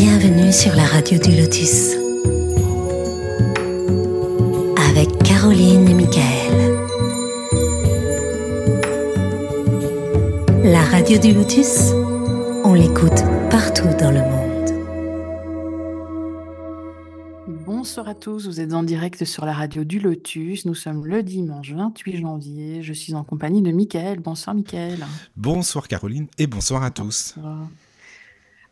Bienvenue sur la radio du Lotus. Avec Caroline et Michael. La radio du Lotus, on l'écoute partout dans le monde. Bonsoir à tous, vous êtes en direct sur la radio du Lotus. Nous sommes le dimanche 28 janvier. Je suis en compagnie de Michael. Bonsoir Michael. Bonsoir Caroline et bonsoir à tous. Bonsoir.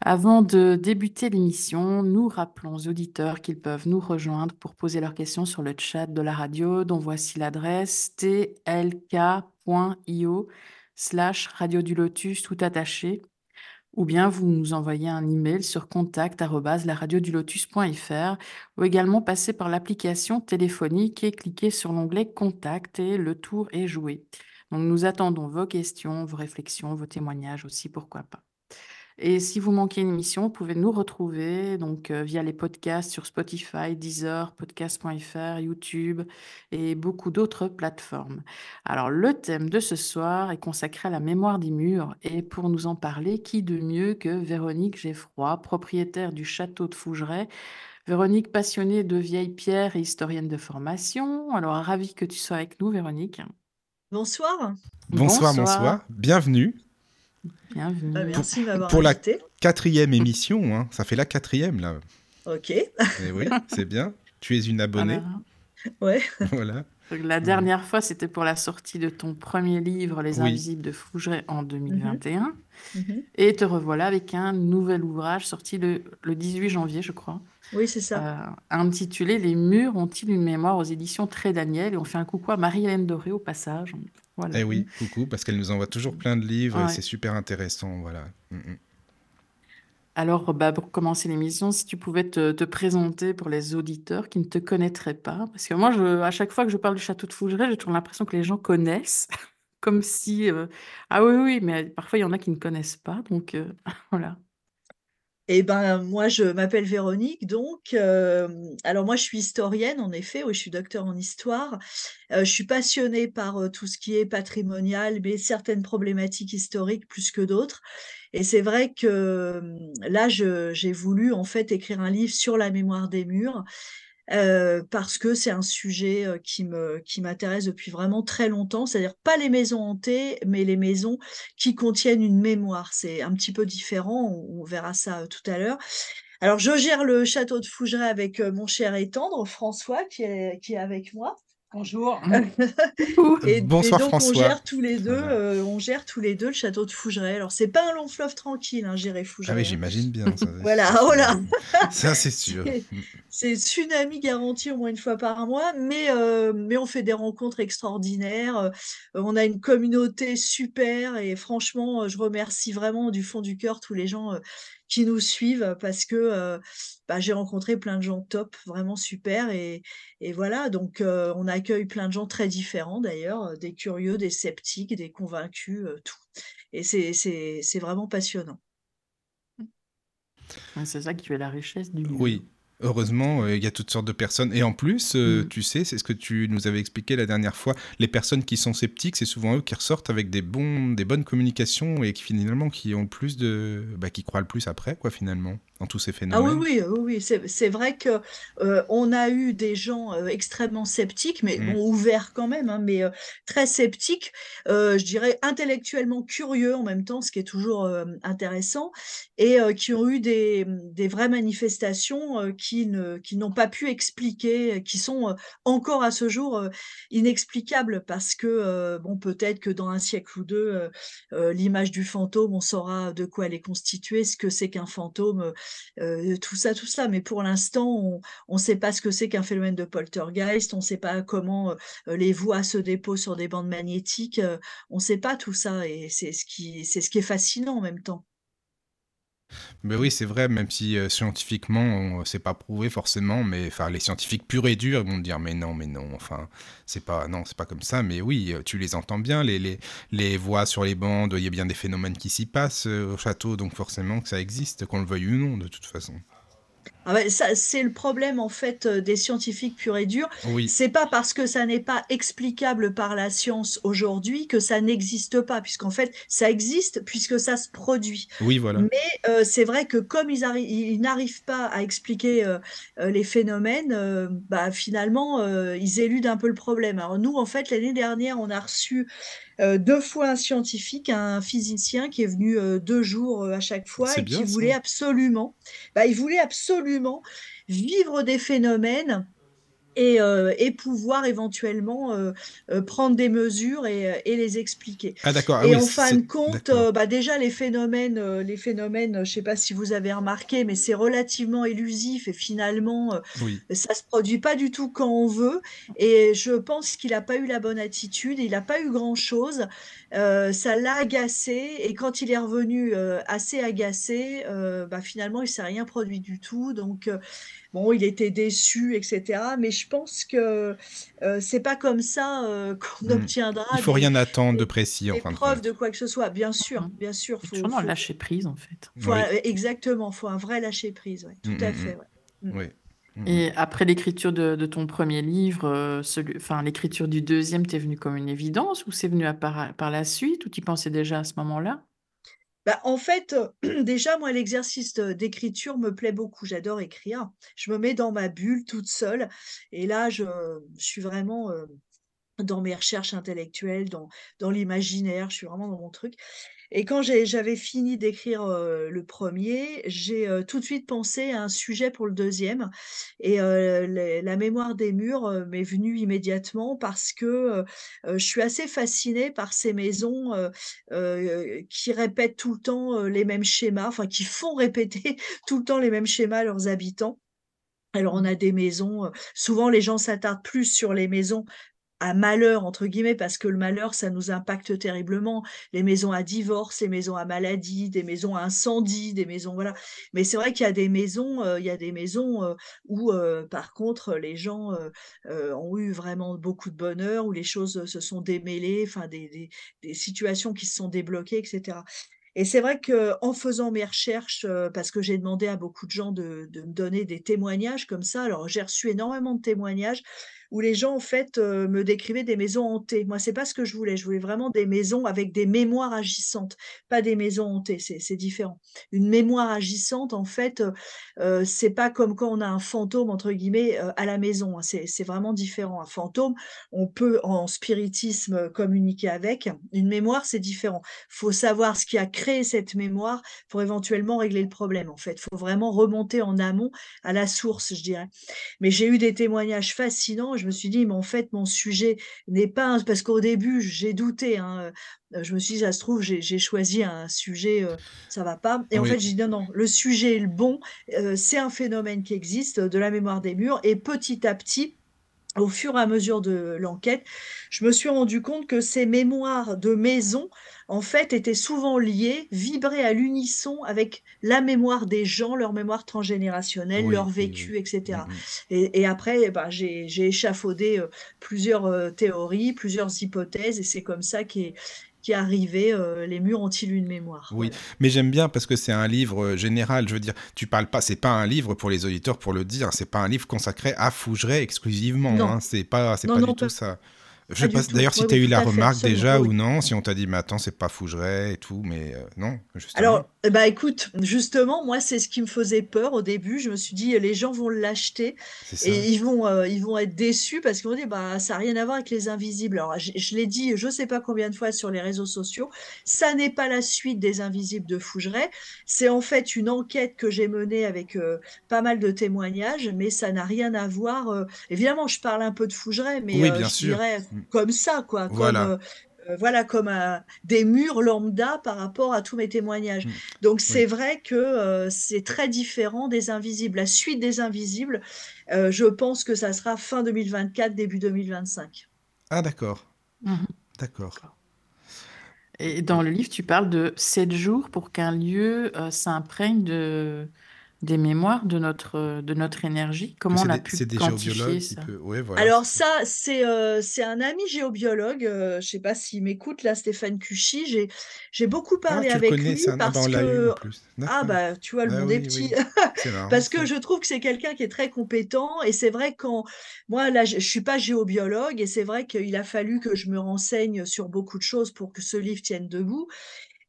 Avant de débuter l'émission, nous rappelons aux auditeurs qu'ils peuvent nous rejoindre pour poser leurs questions sur le chat de la radio, dont voici l'adresse tlk.io slash radio du lotus tout attaché, ou bien vous nous envoyez un email sur contact lotus.fr ou également passer par l'application téléphonique et cliquer sur l'onglet Contact et le tour est joué. Nous attendons vos questions, vos réflexions, vos témoignages aussi, pourquoi pas. Et si vous manquez une émission, vous pouvez nous retrouver donc euh, via les podcasts sur Spotify, Deezer, podcast.fr, YouTube et beaucoup d'autres plateformes. Alors le thème de ce soir est consacré à la mémoire des murs et pour nous en parler, qui de mieux que Véronique Geffroy, propriétaire du château de Fougeray. Véronique, passionnée de vieilles pierres et historienne de formation. Alors, ravi que tu sois avec nous, Véronique. Bonsoir. Bonsoir, bonsoir. Bienvenue. Bienvenue. Bah, merci de m'avoir Pour la quatrième émission, hein. ça fait la quatrième là. Ok. Et oui, c'est bien. Tu es une abonnée. Ouais. voilà. Donc, La dernière fois, c'était pour la sortie de ton premier livre, Les Oui. Invisibles de Fougeray, en 2021. Mhm. Et te revoilà avec un nouvel ouvrage sorti le, le 18 janvier, je crois, Oui, c'est ça. euh, intitulé Les murs ont-ils une mémoire aux éditions Très Daniel. Et on fait un coucou à Marie-Hélène Doré au passage. Voilà. Eh oui, coucou, parce qu'elle nous envoie toujours plein de livres et c'est super intéressant. Voilà. Mm, mm. Alors, bah, pour commencer l'émission, si tu pouvais te, te présenter pour les auditeurs qui ne te connaîtraient pas, parce que moi, je, à chaque fois que je parle du château de Fougeray, j'ai toujours l'impression que les gens connaissent, comme si... euh, Ah oui, oui, mais parfois, il y en a qui ne connaissent pas, donc euh, voilà. Eh ben, moi, je m'appelle Véronique, donc, euh, alors moi, je suis historienne, en effet, oui, je suis docteur en histoire. Euh, je suis passionnée par euh, tout ce qui est patrimonial, mais certaines problématiques historiques plus que d'autres. Et c'est vrai que là, j'ai voulu, en fait, écrire un livre sur la mémoire des murs. Euh, parce que c'est un sujet euh, qui me qui m'intéresse depuis vraiment très longtemps, c'est-à-dire pas les maisons hantées, mais les maisons qui contiennent une mémoire. C'est un petit peu différent, on, verra ça euh, tout à l'heure. Alors, je gère le château de Fougeray avec mon cher et tendre François qui est, qui est avec moi. Bonjour. Et, Bonsoir, et donc François. on gère tous les deux, Voilà. euh, on gère tous les deux le château de Fougeray. Alors c'est pas un long fleuve tranquille, hein, gérer Fougeray. Ah oui, j'imagine bien. Ça, Voilà, ça, voilà. Ça, c'est sûr. C'est- tsunami garanti au moins une fois par mois, mais, euh, mais on fait des rencontres extraordinaires. euh, on a une communauté super et franchement, je remercie vraiment du fond du cœur tous les gens euh, qui nous suivent parce que euh, bah, j'ai rencontré plein de gens top, vraiment super. Et, et voilà, donc euh, on accueille plein de gens très différents d'ailleurs, des curieux, des sceptiques, des convaincus, euh, tout. Et c'est vraiment passionnant. C'est ça qui fait la richesse du livre. Oui. Heureusement, euh, il y a toutes sortes de personnes. Et en plus, euh, Mm. tu sais, c'est ce que tu nous avais expliqué la dernière fois, les personnes qui sont sceptiques, c'est souvent eux qui ressortent avec des, bons, des bonnes communications et qui finalement qui ont le plus de... Bah, qui croient le plus après, quoi, finalement, dans tous ces Ah phénomènes. oui, oui, oui, oui. C'est, vrai que euh, on a eu des gens euh, extrêmement sceptiques, mais Mm. bon, ouverts quand même, hein, mais euh, très sceptiques, je dirais intellectuellement curieux en même temps, ce qui est toujours intéressant, et qui ont eu des, des vraies manifestations qui ne, qui n'ont pas pu expliquer, qui sont encore à ce jour inexplicables, parce que bon, peut-être que dans un siècle ou deux, l'image du fantôme, on saura de quoi elle est constituée, ce que c'est qu'un fantôme euh, tout ça, tout ça. Mais pour l'instant, on ne sait pas ce que c'est qu'un phénomène de poltergeist, on ne sait pas comment euh, les voix se déposent sur des bandes magnétiques, euh, on ne sait pas tout ça. Et c'est ce, qui, c'est ce qui est fascinant en même temps. Mais oui, c'est vrai, même si euh, scientifiquement, on- c'est pas prouvé forcément, mais enfin, les scientifiques purs et durs vont dire, mais non, mais non, enfin, c'est pas, non, c'est pas comme ça. Mais oui, euh, tu les entends bien, les, les, les voix sur les bandes, il y a bien des phénomènes qui s'y passent euh, au château, donc forcément que ça existe, qu'on le veuille ou non, de toute façon. Ah ça, c'est le problème en fait euh, des scientifiques purs et durs. Oui, C'est pas parce que ça n'est pas explicable par la science aujourd'hui que ça n'existe pas, puisqu'en fait ça existe puisque ça se produit. oui, voilà. Mais euh, c'est vrai que comme ils, arri- ils n'arrivent pas à expliquer euh, les phénomènes, euh, bah finalement ils éludent un peu le problème. Alors nous, en fait, l'année dernière, on a reçu deux fois un scientifique, un physicien qui est venu deux jours à chaque fois C'est et qui ça. voulait absolument, bah, il voulait absolument vivre des phénomènes et, euh, et pouvoir éventuellement euh, euh, prendre des mesures et, et les expliquer. Ah d'accord, ah Et oui, en fin de compte, bah déjà les phénomènes, les phénomènes, je sais pas si vous avez remarqué, mais c'est relativement élusif et finalement Oui, ça se produit pas du tout quand on veut. Et je pense qu'il n'a pas eu la bonne attitude, il n'a pas eu grand-chose. Ça l'a agacé et quand il est revenu assez agacé, bah finalement il s'est rien produit du tout. Donc bon, il était déçu, etc. Mais je pense que euh, c'est pas comme ça euh, qu'on Hmm. obtiendra Il faut des, rien attendre de précis en des de preuves de quoi que ce soit. Bien sûr, Mhm. bien sûr, faut, faut, lâcher prise, en fait. faut Oui, un- exactement, faut un vrai lâcher prise. Ouais, Hmm, tout à hmm, fait. hmm. Ouais. Oui. Hmm, hmm. Et après l'écriture de, de ton premier livre, euh, enfin, l'écriture du deuxième, t'es venu comme une évidence ou c'est venu à par, par la suite ou tu pensais déjà à ce moment-là? Bah, en fait, déjà, moi, l'exercice, d'écriture me plaît beaucoup. J'adore écrire. Je me mets dans ma bulle toute seule et là, je suis vraiment, dans mes recherches intellectuelles, dans l'imaginaire, je suis vraiment dans mon truc et quand j'avais fini d'écrire, le premier, j'ai, tout de suite pensé à un sujet pour le deuxième et la mémoire des murs, m'est venue immédiatement parce que, je suis assez fascinée par ces maisons, qui répètent tout le temps, les mêmes schémas, enfin qui font répéter tout le temps les mêmes schémas à leurs habitants. Alors on a des maisons, souvent les gens s'attardent plus sur les maisons à malheur entre guillemets parce que le malheur ça nous impacte terriblement. Les maisons à divorce, les maisons à maladie, des maisons à incendie, des maisons voilà. Mais c'est vrai qu'il y a des maisons, heu, il y a des maisons, heu, où, heu, par contre les gens, ont eu vraiment beaucoup de bonheur, où les choses, se sont démêlées, enfin des des des situations qui se sont débloquées et cetera. Et c'est vrai qu'en faisant mes recherches, parce que j'ai demandé à beaucoup de gens de de me donner des témoignages comme ça, alors j'ai reçu énormément de témoignages où les gens en fait, heu, me décrivaient des maisons hantées. Moi, c'est pas ce que je voulais, je voulais vraiment des maisons avec des mémoires agissantes, pas des maisons hantées, c'est différent. Une mémoire agissante en fait, heu heu, c'est pas comme quand on a un «fantôme» entre guillemets, heu, à la maison, hein, c'est vraiment différent. Un fantôme, on peut en spiritisme, communiquer avec. Une mémoire, c'est différent. Faut savoir ce qui a créé cette mémoire pour éventuellement régler le problème, en fait. Faut vraiment remonter en amont à la source, je dirais. Mais j'ai eu des témoignages fascinants et je me suis dit: «Mais en fait, mon sujet n'est pas un» parce qu'au début, j'ai douté, hein, heu, je me suis dit: «Ça se trouve, j'ai choisi un sujet, heu, ça va pas» et en fait, j'ai dit: «Non, non, le sujet est le bon, heu, c'est un phénomène qui existe, de la mémoire des murs» et petit à petit, au fur et à mesure de l'enquête, je me suis rendu compte que ces mémoires de maison, en fait, étaient souvent liées, vibraient à l'unisson avec la mémoire des gens, leur mémoire transgénérationnelle, leur oui, oui, oui. vécu et Hmm, cetera. hmm. Et après, eh ben, j'ai échafaudé, heu, plusieurs, heu, théories, plusieurs hypothèses et c'est comme ça qu'est qu'est arrivé, heu, Les murs ont-ils une mémoire? Oui, Voilà. mais j'aime bien parce que c'est un livre euh, général. Je veux dire, tu parles pas, c'est pas un livre pour les auditeurs pour le dire. C'est pas un livre consacré à Fougeray exclusivement. Hein, c'est pas, c'est pas non, du tout pas ça. Je pas sais pas d'ailleurs si tu as eu la fait, remarque déjà ou non, si on t'a dit, mais attends, c'est pas Fougeray et tout, mais euh, non, justement. Alors, bah, écoute, justement, moi, c'est ce qui me faisait peur au début. Je me suis dit: «Les gens vont l'acheter et ils vont, heu, ils vont être déçus parce qu'ils vont dire: "Bah, ça a rien à voir avec Les Invisibles"». Alors, je je l'ai dit je sais pas combien de fois sur les réseaux sociaux, ça n'est pas la suite des Invisibles de Fougeray. C'est en fait une enquête que j'ai menée avec, heu, pas mal de témoignages, mais ça n'a rien à voir, évidemment, je parle un peu de Fougeray, mais, Oui, bien je sûr. dirais. Comme ça, quoi, comme, Voilà. heu heu, voilà, comme un des murs lambda par rapport à tous mes témoignages. Mm. Donc Oui. c'est vrai que, heu, c'est très différent des Invisibles. La suite des Invisibles, je pense que ça sera fin 2024, début 2025. Ah d'accord, Mhm. d'accord. D'accord. Et dans le livre, tu parles de sept jours pour qu'un lieu euh, s'imprègne de, des mémoires de notre, de notre énergie? Comment on a pu des quantifier ça? peut ouais, voilà, Alors ça, c'est, c'est un ami géobiologue, heu, je sais pas s'il m'écoute là, Stéphane Cuchy. J'ai j'ai beaucoup Ah, parlé le avec connais lui? Ah bah, parce que plus. ah bah, tu vois, le Ah monde est petit. oui. C'est marrant Parce que ça. je trouve que c'est quelqu'un qui est très compétent et c'est vrai quand moi là, je je suis pas géobiologue et c'est vrai qu'il a fallu que je me renseigne sur beaucoup de choses pour que ce livre tienne debout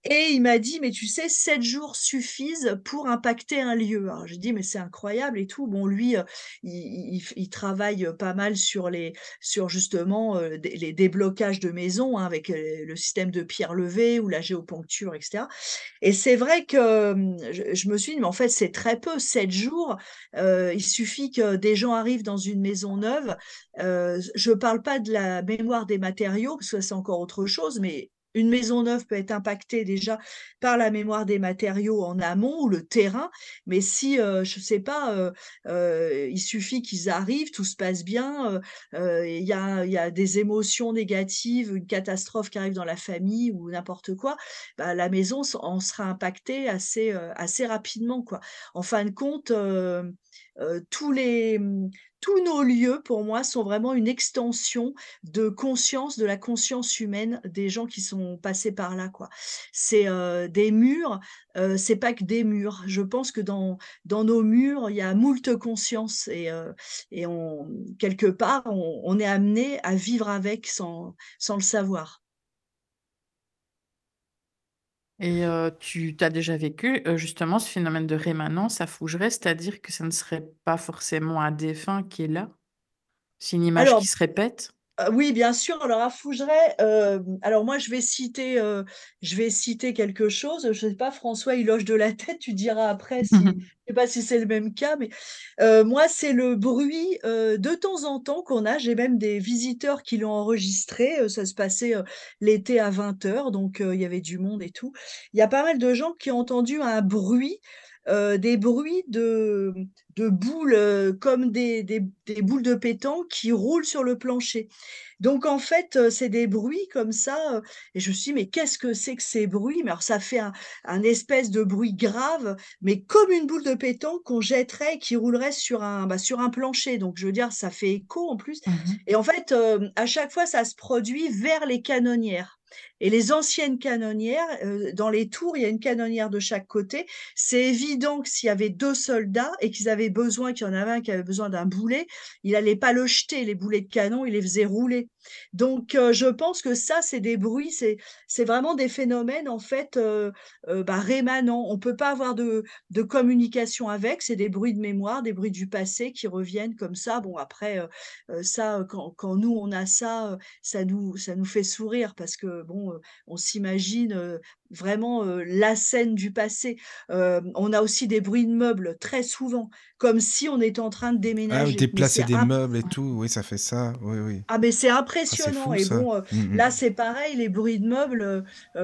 et il m'a dit: «Mais tu sais, 7 jours suffisent pour impacter un lieu». Alors j'ai dit: «Mais c'est incroyable et tout». Bon lui, heu, il travaille, heu, pas mal sur les sur justement, des les déblocages de maisons, hein, avec, le système de pierre levée ou la géoponcture et cetera et c'est vrai que, je me suis dit: «Mais en fait, c'est très peu, 7 jours, il suffit que des gens arrivent dans une maison neuve». Je parle pas de la mémoire des matériaux, parce que c'est encore autre chose, mais une maison neuve peut être impactée déjà par la mémoire des matériaux en amont ou le terrain, mais si, heu, je sais pas, heu heu, il suffit qu'ils arrivent, tout se passe bien, il y a des émotions négatives, une catastrophe qui arrive dans la famille ou n'importe quoi, bah, la maison en sera impactée assez rapidement, quoi. En fin de compte, heu, tous les, mmh, tous nos lieux, pour moi, sont vraiment une extension de conscience, de la conscience humaine des gens qui sont passés par là. C'est, heu, des murs, heu, c'est pas que des murs. Je pense que dans dans nos murs, il y a moult consciences et heu et on quelque part, on on est amené à vivre avec sans sans le savoir. Et heu, tu tu as déjà vécu, heu, justement ce phénomène de rémanence à Fougeray? C'est-à-dire que ça ne serait pas forcément un défunt qui est là? C'est une image qui se répète? Heu, oui, bien sûr. Alors à Fougeray, hem, alors moi je vais citer, heu, je vais citer quelque chose, je sais pas, François il hoche de la tête, tu diras après si je sais pas si c'est le même cas, mais heu, moi c'est le bruit, de temps en temps qu'on a. J'ai même des visiteurs qui l'ont enregistré, ça se passait, l'été à 20:00 donc heu, il y avait du monde et tout. Il y a pas mal de gens qui ont entendu un bruit, heu, des bruits de, de boules, heu, comme des des des boules de pétanque qui roulent sur le plancher. Donc en fait, heu, c'est des bruits comme ça, et je me suis dit: «Mais qu'est-ce que c'est que ces bruits?» mais alors ça fait un un espèce de bruit grave, mais comme une boule de pétanque qu'on jetterait et qui roulerait sur un, bah, sur un plancher. Donc je veux dire, ça fait écho en plus Mmh mh. et en fait, à chaque fois, ça se produit vers les canonnières et les anciennes canonnières, heu, dans les tours, il y a une canonnière de chaque côté. C'est évident que s'il y avait 2 soldats et qu'ils avaient besoin qu'il y en avait un qui avait besoin d'un boulet, il allait pas le jeter les boulets de canon, il les faisait rouler. Donc heu, je pense que ça, c'est des bruits, c'est vraiment des phénomènes en fait, heu, bah, rémanents. On peut pas avoir de communication avec, c'est des bruits de mémoire, des bruits du passé qui reviennent comme ça. Bon après, ça, quand nous on a ça, ça nous fait sourire parce que bon, on s'imagine, vraiment, la scène du passé. On a aussi des bruits de meubles très souvent, comme si on était en train de Ah déménager, mais déplacer des imp meubles et tout, oui, ça fait ça, oui, oui. ah mais c'est Ah, impressionnant fou et bon, Mmh mh. là c'est pareil, les bruits de meubles,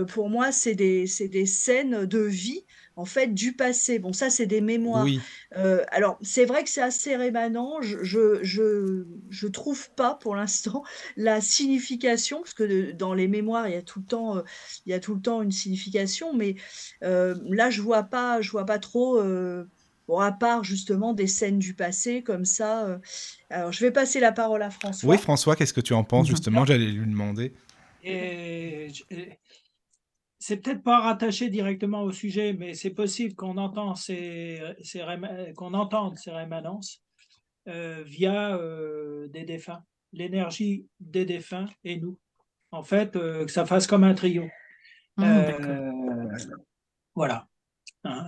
pour moi c'est des c'est des scènes de vie, en fait, du passé. Bon ça c'est des mémoires. Oui. Heu, alors c'est vrai que c'est assez rémanent, je je je je trouve pas pour l'instant la signification, parce que de dans les mémoires, il y a tout le temps, heu, il y a tout le temps une signification, mais là je vois pas je vois pas trop, bon à part justement des scènes du passé comme ça. Alors je vais passer la parole à Oui, François. François, qu'est-ce que tu en penses justement? J'allais lui demander. et c'est peut-être pas rattaché directement au sujet, mais c'est possible qu'on entend ces qu'on entende ces rémanences, heu, via, heu, des défunts. L'énergie des défunts et nous. En fait, heu, que ça fasse comme un trio. Mmh, voilà, hein,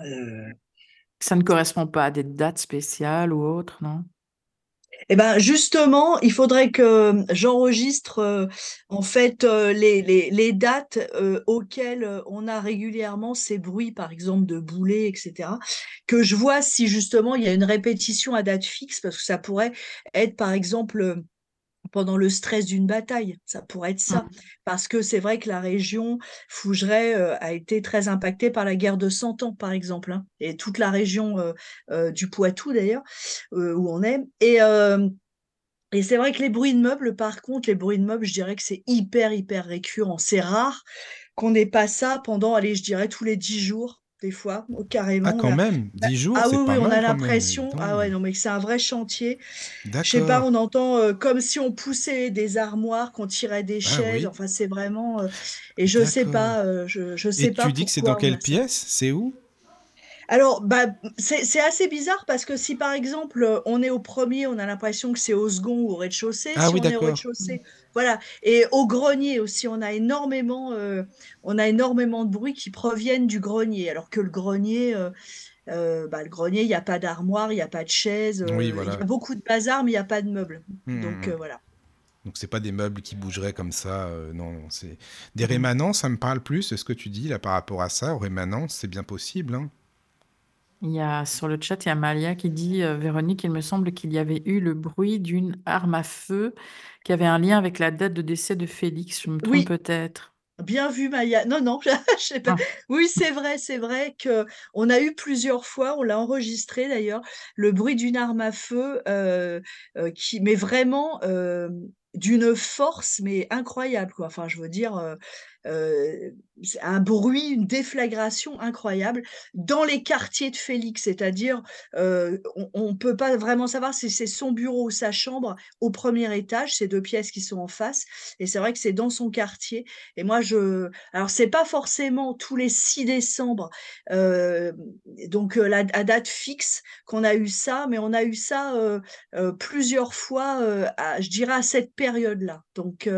Ça ne correspond pas à des dates spéciales ou autres, non? Et ben, justement, il faudrait que, j'enregistre, heu, en fait, heu, les dates, heu, auxquelles, on a régulièrement ces bruits, par exemple de boulets et cetera. Que je vois si justement il y a une répétition à date fixe, parce que ça pourrait être, par exemple, pendant le stress d'une bataille, ça pourrait être ça. Mmh. Parce que c'est vrai que la région Fougeray, heu, a été très impactée par la guerre de 100 ans, par exemple, hein et toute la région, heu heu, du Poitou d'ailleurs, où on est et et c'est vrai que les bruits de meubles, par contre, les bruits de meubles, je dirais que c'est hyper, hyper récurrent. C'est rare qu'on ait pas ça pendant, allez, je dirais tous les 10 jours. Des fois, Ah, carrément. On quand même, Bah, 10 jours, Ah oui, c'est oui, pas on a mal l'impression. Ah ouais, non, mais que c'est un vrai chantier. Je sais pas, D'accord. on entend euh, comme si on poussait des armoires, qu'on tirait des Ah chaises. oui, Enfin, c'est vraiment. euh, Et je sais d'accord. pas, euh, je, je sais Et pas tu dis que c'est dans pourquoi on quelle a ça. pièce? C'est où? Alors, bah, c'est assez bizarre parce que si par exemple euh, on est au premier, on a l'impression que c'est au second ou au rez-de-chaussée. Ah Si oui, on est au rez-de-chaussée, voilà. Et au grenier aussi, on a énormément, euh, on a énormément de bruits qui proviennent du grenier. Alors que le grenier, euh, euh, bah, le grenier, il n'y a pas d'armoire, il n'y a pas de chaise, Oui, il y a beaucoup de bazar, mais il n'y a pas de meubles. Hum, Donc voilà. Donc c'est pas des meubles qui bougeraient comme ça. euh, non, non, c'est des rémanents, ça me parle plus. Ce que tu dis là par rapport à ça, aux rémanents, c'est bien possible, hein? Il y a sur le chat, il y a Malia qui dit euh, Véronique, il me semble qu'il y avait eu le bruit d'une arme à feu qui avait un lien avec la date de décès de Félix. Je me trompe Oui, peut-être. Bien vu, Maya. Non, non, je sais pas. Ah, Oui, c'est vrai, c'est vrai que on a eu plusieurs fois, on l'a enregistré d'ailleurs, le bruit d'une arme à feu euh, euh, qui, mais vraiment d'une force, mais incroyable, quoi. Enfin, je veux dire, euh, un bruit, une déflagration incroyable dans les quartiers de Félix, c'est-à-dire, euh, on, on peut pas vraiment savoir si c'est son bureau ou sa chambre au premier étage, ces deux pièces qui sont en face, et c'est vrai que c'est dans son quartier. Et moi, je, alors c'est pas forcément tous les 6 décembre, euh, donc euh, la à date fixe qu'on a eu ça, mais on a eu ça plusieurs fois, à- je dirais à cette période-là. Donc,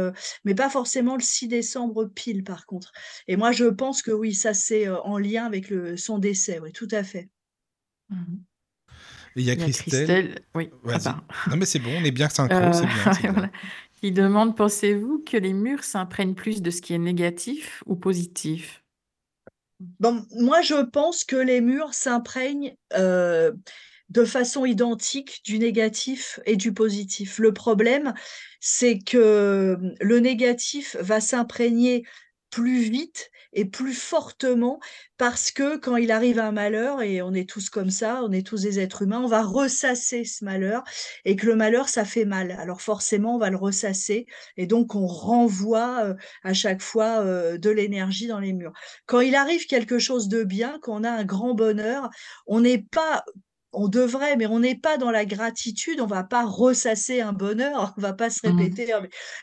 mais pas forcément le 6 décembre pile, par contre. Et moi, je pense que oui, ça c'est euh, en lien avec le, son décès, oui, tout à fait. Et il y a Il y a Christelle. Christelle, oui, ah Vas-y. pardon. Non mais c'est bon, on est bien synchro, Euh, c'est bien, c'est bien. voilà. Qui demande, pensez-vous que les murs s'imprègnent plus de ce qui est négatif ou positif? Bon, moi, je pense que les murs s'imprègnent euh, de façon identique du négatif et du positif. Le problème, c'est que le négatif va s'imprégner plus vite et plus fortement parce que quand il arrive un malheur, et on est tous comme ça, on est tous des êtres humains, on va ressasser ce malheur et que le malheur, ça fait mal. Alors forcément, on va le ressasser et donc on renvoie euh, à chaque fois euh, de l'énergie dans les murs. Quand il arrive quelque chose de bien, quand on a un grand bonheur, on n'est pas on devrait, mais on n'est pas dans la gratitude, on va pas ressasser un bonheur, on va pas se Mhm. répéter,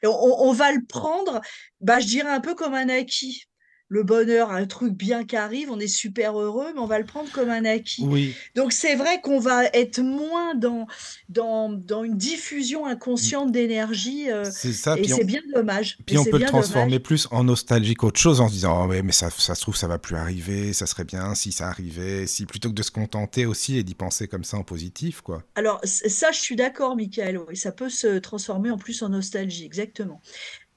on va le prendre, bah, je dirais un peu comme un acquis. Le bonheur, un truc bien qui arrive, on est super heureux, mais on va le prendre comme un acquis. Oui, Donc c'est vrai qu'on va être moins dans, dans, dans une diffusion inconsciente d'énergie, euh, c'est ça. et on, c'est bien dommage. puis Et on peut le dommage. transformer plus en nostalgie qu'autre chose en se disant oh ouais mais ça, ça se trouve ça va plus arriver, ça serait bien si ça arrivait, si plutôt que de se contenter aussi et d'y penser comme ça en positif quoi. Alors, ça, je suis d'accord, Michael. Oui, ça peut se transformer en plus en nostalgie, exactement.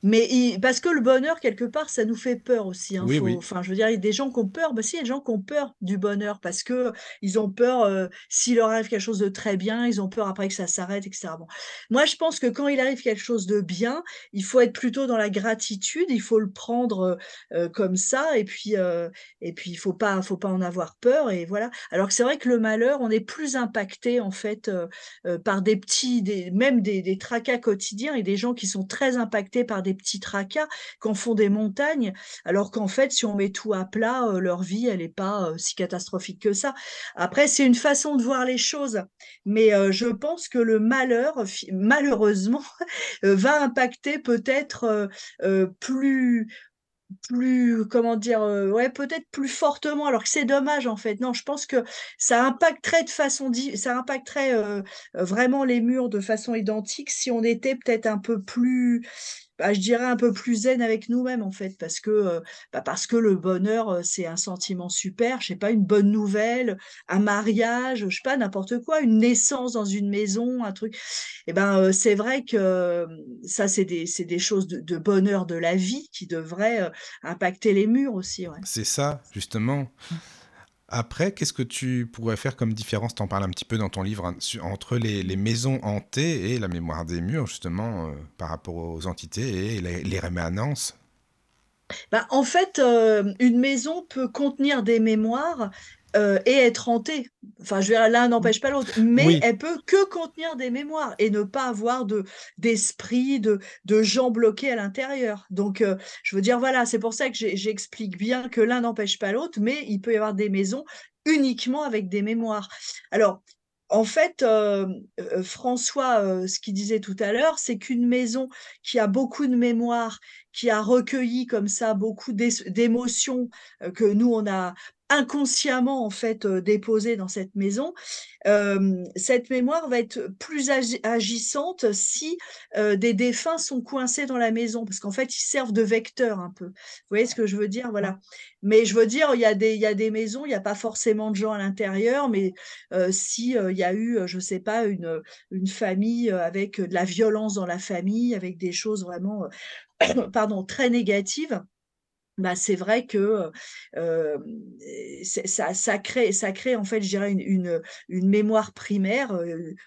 Mais il- parce que le bonheur, quelque part, ça nous fait peur aussi. Hein, Oui faut, oui. enfin, je veux dire, il y a des gens qui ont peur. Bah, si, il y a des gens qui ont peur du bonheur parce que ils ont peur euh, s'il leur arrive quelque chose de très bien, ils ont peur après que ça s'arrête, etc. Bon. Moi, je pense que quand il arrive quelque chose de bien, il faut être plutôt dans la gratitude. Il faut le prendre euh, euh, comme ça, et puis, euh, et puis, il faut pas, faut pas en avoir peur. Et voilà. Alors que c'est vrai que le malheur, on est plus impacté en fait euh, euh, par des petits, des, même des, des tracas quotidiens et des gens qui sont très impactés par des petits tracas, qu'en font des montagnes, alors qu'en fait, si on met tout à plat, euh, leur vie, elle n'est pas euh, si catastrophique que ça. Après, c'est une façon de voir les choses, mais euh, je pense que le malheur, malheureusement, va impacter peut-être plus plus, comment dire, ouais, peut-être plus fortement, alors que c'est dommage en fait. Non, je pense que ça impacterait de façon, ça impacterait vraiment les murs de façon identique si on était peut-être un peu plus, bah, je dirais un peu plus zen avec nous-mêmes en fait, parce que, euh, bah, parce que le bonheur, euh, c'est un sentiment super. Je sais pas, une bonne nouvelle, un mariage, je sais pas, n'importe quoi, une naissance dans une maison, un truc. Et ben, euh, c'est vrai que ça, c'est des, c'est des choses de, de bonheur de la vie qui devraient impacter les murs aussi, ouais. C'est ça justement. Après, qu'est-ce que tu pourrais faire comme différence, t'en parles un petit peu dans ton livre, hein, entre les, les maisons hantées et la mémoire des murs, justement, euh, par rapport aux entités et les, les rémanences? Bah, en fait, euh, une maison peut contenir des mémoires, euh, et être hantée. Enfin, je veux dire, l'un n'empêche pas l'autre, mais elle peut que contenir des mémoires et ne pas avoir de d'esprit, de, de gens bloqués à l'intérieur. Donc, euh, je veux dire, voilà, c'est pour ça que j'explique bien que l'un n'empêche pas l'autre, mais il peut y avoir des maisons uniquement avec des mémoires. Alors, en fait, euh, François, ce qu'il disait tout à l'heure, c'est qu'une maison qui a beaucoup de mémoire, qui a recueilli comme ça beaucoup d'émotions que nous, on a inconsciemment en fait euh, déposée dans cette maison, euh, cette mémoire va être plus agissante si euh, des défunts sont coincés dans la maison, parce qu'en fait ils servent de vecteur un peu. Vous voyez ce que je veux dire? Voilà. Mais je veux dire, il y a des, il y a des maisons, il n'y a pas forcément de gens à l'intérieur, mais si il y a eu, je sais pas, une, une famille avec de la violence dans la famille, avec des choses vraiment, pardon, très négatives bah, c'est vrai que ça, ça, crée, ça crée en fait, je une, une, une mémoire primaire,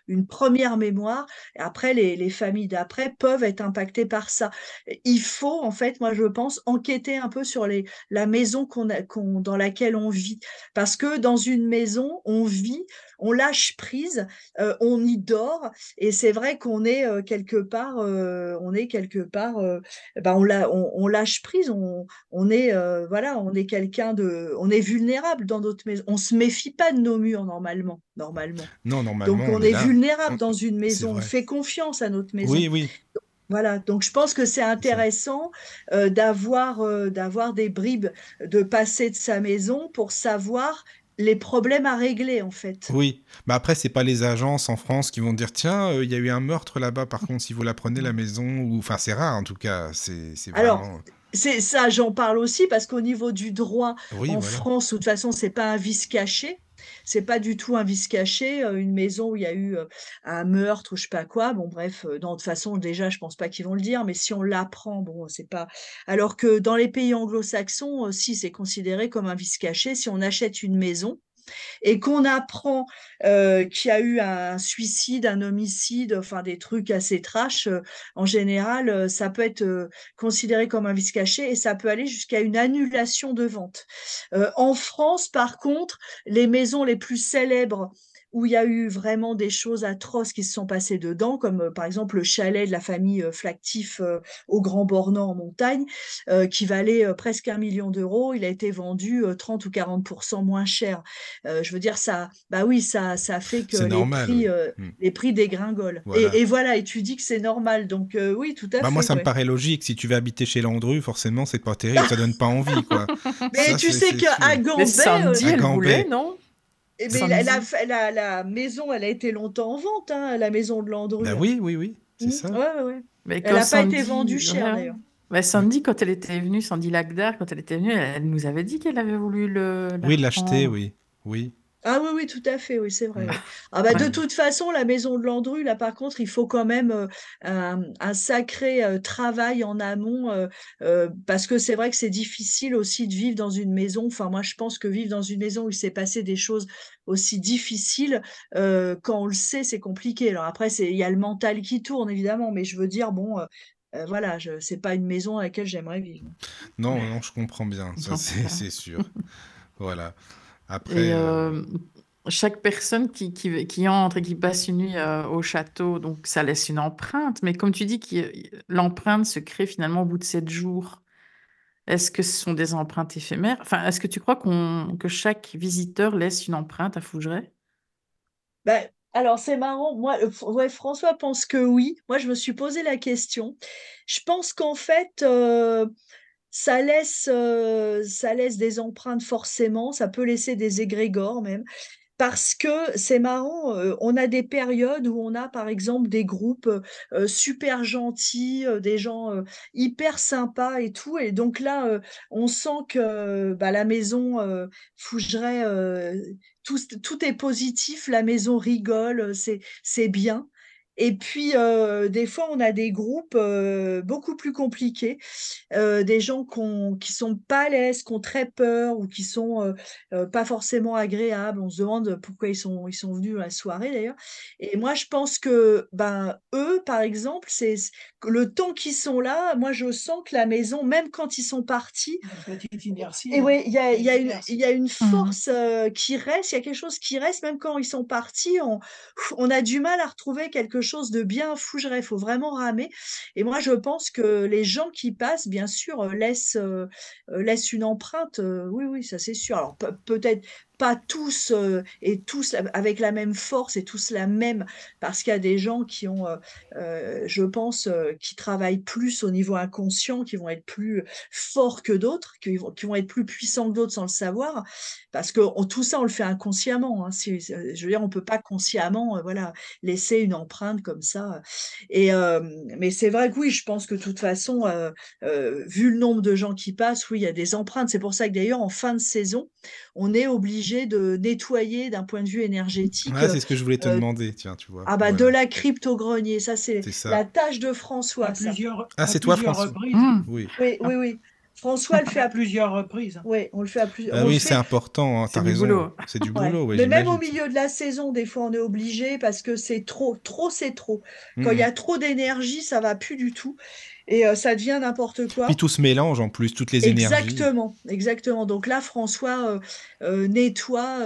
une première mémoire. Après, les, les familles d'après peuvent être impactées par ça. Il faut, en fait, moi, je pense, enquêter un peu sur les, la maison qu'on a, qu'on, dans laquelle on vit. Parce que dans une maison, on vit on lâche prise, euh, on y dort, et c'est vrai qu'on est euh, quelque part, euh, on est quelque part, ben on, on, lâche prise, on, on est voilà, on est quelqu'un de, on est vulnérable dans notre maison, on se méfie pas de nos murs normalement, normalement. Non, normalement. Donc on, est, vulnérable dans une maison, on fait confiance à notre maison. Oui, oui. Voilà, donc je pense que c'est intéressant d'avoir d'avoir des bribes de passer de sa maison pour savoir les problèmes à régler en fait. Oui, mais après c'est pas les agences en France qui vont dire tiens euh, il y a eu un meurtre là-bas. Par contre si vous la prenez la maison ou enfin c'est rare en tout cas. C'est Alors c'est ça j'en parle aussi parce qu'au niveau du droit en France de toute façon c'est pas un vice caché c'est pas du tout un vice caché, euh, une maison où il y a eu euh, un meurtre ou je sais pas quoi. Bon, bref, euh, de toute façon, déjà, je pense pas qu'ils vont le dire, mais si on l'apprend, bon, c'est pas. Alors que dans les pays anglo-saxons, si c'est considéré comme un vice caché, si on achète une maison, et qu'on apprend euh, qu'il y a eu un suicide, un homicide, enfin des trucs assez trash, euh, en général, euh, ça peut être considéré comme un vice caché et ça peut aller jusqu'à une annulation de vente. en France, par contre, les maisons les plus célèbres où il y a eu vraiment des choses atroces qui se sont passées dedans, comme euh, par exemple le chalet de la famille euh, Flactif euh, au Grand Bornand en montagne, qui valait presque un million d'euros. Il a été vendu 30 ou 40% moins cher. je veux dire, ça, bah oui, ça, ça fait que les, prix, hmm. les prix dégringolent. Et, voilà, et tu dis que c'est normal. Donc oui, tout à bah fait. Moi, ça me paraît logique. Si tu vas habiter chez Landru, forcément, c'est pas terrible, ça donne pas envie. Quoi. Mais tu sais qu'à Gambay... Mais elle non? Ben, la, la, maison, elle a été longtemps en vente, hein, la maison de Landru. Bah oui, oui, oui, c'est mmh. ça. Ouais, ouais, Mais elle n'a pas été vendue cher, d'ailleurs. Mais Sandy, quand elle était venue, Sandy Lagdar, quand elle était venue, elle, nous avait dit qu'elle avait voulu le. Oui, l'acheter, oui. Oui. Ah oui, oui, tout à fait, oui, c'est vrai. Ah bah, de toute façon, la maison de Landru, là, par contre, il faut quand même euh, un, sacré euh, travail en amont, euh, parce que c'est vrai que c'est difficile aussi de vivre dans une maison. Enfin, moi, je pense que vivre dans une maison où il s'est passé des choses aussi difficiles, quand on le sait, c'est compliqué. Alors après, il y a le mental qui tourne, évidemment, mais je veux dire, bon, voilà, je, c'est pas une maison à laquelle j'aimerais vivre. Non, non, je comprends bien, ça, c'est sûr. Voilà. Après, euh, euh, chaque personne qui, qui, qui, entre et qui passe une nuit euh, au château, donc ça laisse une empreinte. Mais comme tu dis, l'empreinte se crée finalement au bout de sept jours. Est-ce que ce sont des empreintes éphémères? Enfin, est-ce que tu crois qu'on que chaque visiteur laisse une empreinte à Fougeray ben, alors c'est marrant, moi, ouais, François pense que oui. Moi, je me suis posé la question. Je pense qu'en fait, ça laisse, euh, ça laisse des empreintes forcément, ça peut laisser des égrégores même. Parce que c'est marrant, euh, on a des périodes où on a par exemple des groupes euh, super gentils, des gens hyper sympas et tout. Et donc là, on sent que bah, la maison fougerait, tout, tout est positif, la maison rigole, c'est bien. Et puis, euh, des fois, on a des groupes euh, beaucoup plus compliqués, euh, des gens qui sont pas à l'aise, qui ont très peur ou qui sont pas forcément agréables. On se demande pourquoi ils sont, ils sont venus à la soirée d'ailleurs. Et moi, je pense que ben, eux, par exemple, c'est le temps qu'ils sont là, moi je sens que la maison, même quand ils sont partis, inertie. et hein. oui, il y a, il y a une, Inertie. il y a une Mhm. force euh, qui reste, il y a quelque chose qui reste, même quand ils sont partis, on, on a du mal à retrouver quelque chose de bien fougeret, il faut vraiment ramer. Et moi je pense que les gens qui passent, bien sûr, euh, laissent, euh, laissent une empreinte, euh, oui, oui, ça c'est sûr. Alors pe- peut-être pas tous euh, et tous avec la même force et tous la même, parce qu'il y a des gens qui ont, euh, euh, je pense, qui travaillent plus au niveau inconscient, qui vont être plus forts que d'autres, qui vont, qui vont être plus puissants que d'autres sans le savoir, parce que tout ça, on le fait inconsciemment. hein. Si- je veux dire, on peut pas consciemment, voilà, laisser une empreinte comme ça. Et mais c'est vrai que oui, je pense que de toute façon, vu le nombre de gens qui passent, oui, il y a des empreintes. C'est pour ça que d'ailleurs, en fin de saison, on est obligé de nettoyer d'un point de vue énergétique. Ouais, c'est ce que je voulais te euh, demander, tiens, tu vois. ah bah de la crypte au grenier, ça c'est la tâche de François. plusieurs, Ah, à c'est toi, plusieurs François. reprises. Mhm. Oui. Oui, oui, oui. François le fait À plusieurs reprises. Oui, on le fait à plusieurs. Ah oui, fait- c'est important, hein, C'est t'as du raison. boulot. C'est du boulot, ouais, Mais même au milieu de la saison, des fois, on est obligé parce que c'est trop, trop, c'est trop. Quand il y Mhm. a trop d'énergie, ça va plus du tout et euh, ça devient n'importe quoi. Puis tout se mélange en plus, toutes les énergies. Exactement, exactement. Donc là, François euh, euh, nettoie,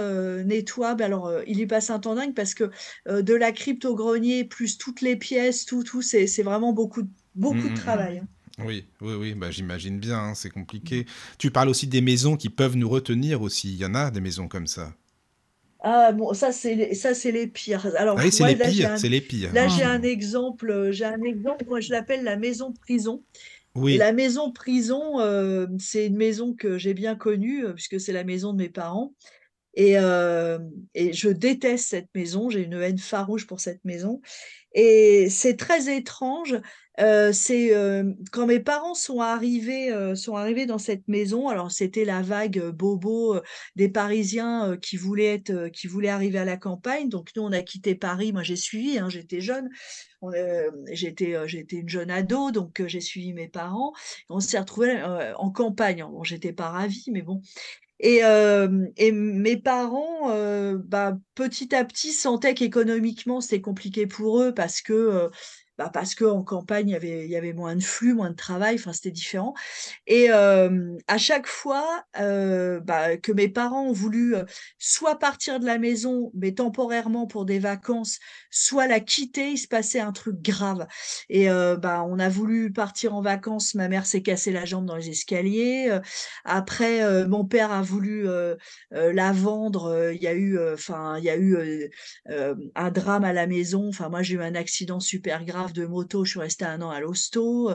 nettoie. Ben alors, il y passe un temps dingue parce que de la crypte au grenier plus toutes les pièces, tout, tout, c'est, vraiment beaucoup, de- beaucoup Mm, mm, de mm. travail. hein. Oui, oui, oui, bah, j'imagine bien, hein, c'est compliqué. Tu parles aussi des maisons qui peuvent nous retenir aussi. Il y en a des maisons comme ça. Ah bon, ça c'est, les- ça c'est les pires. Alors Ah oui, c'est les là, j'ai pires, un- les pires. Là, j'ai Ah. un exemple, euh, j'ai un exemple, moi je l'appelle la maison prison. Et Oui, la maison prison, euh, c'est une maison que j'ai bien connue, euh, puisque c'est la maison de mes parents. Et, euh, et je déteste cette maison, j'ai une haine farouche pour cette maison. Et c'est très étrange. euh, c'est euh, quand mes parents sont arrivés, euh, sont arrivés dans cette maison. Alors c'était la vague bobo des Parisiens qui voulaient être, qui arriver à la campagne. Donc nous on a quitté Paris. Moi j'ai suivi, hein, j'étais jeune. J'étais, j'étais une jeune ado, donc j'ai suivi mes parents. On s'est retrouvés en campagne. Bon, j'étais pas ravie, mais bon. Et, euh, et mes parents, euh, bah, petit à petit, sentaient qu'économiquement, c'était compliqué pour eux parce que, euh, bah, parce qu'en campagne, il y avait, y avait moins de flux, moins de travail, enfin, c'était différent. Et à chaque fois bah, que mes parents ont voulu soit partir de la maison, mais temporairement pour des vacances, soit la quitter, il se passait un truc grave. Et euh, on a voulu partir en vacances, ma mère s'est cassé la jambe dans les escaliers. après, mon père a voulu la vendre. Il y a eu, il y a eu un drame à la maison. Enfin, moi, j'ai eu un accident super grave de moto. Je suis restée un an à l'hosto.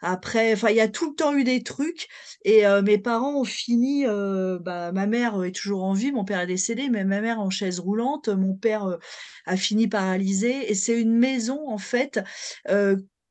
Après, enfin, il y a tout le temps eu des trucs. Et euh, mes parents ont fini. euh, bah, ma mère est toujours en vie. Mon père est décédé, mais ma mère en chaise roulante. Mon père euh, a fini paralysé. Et c'est une maison, en fait.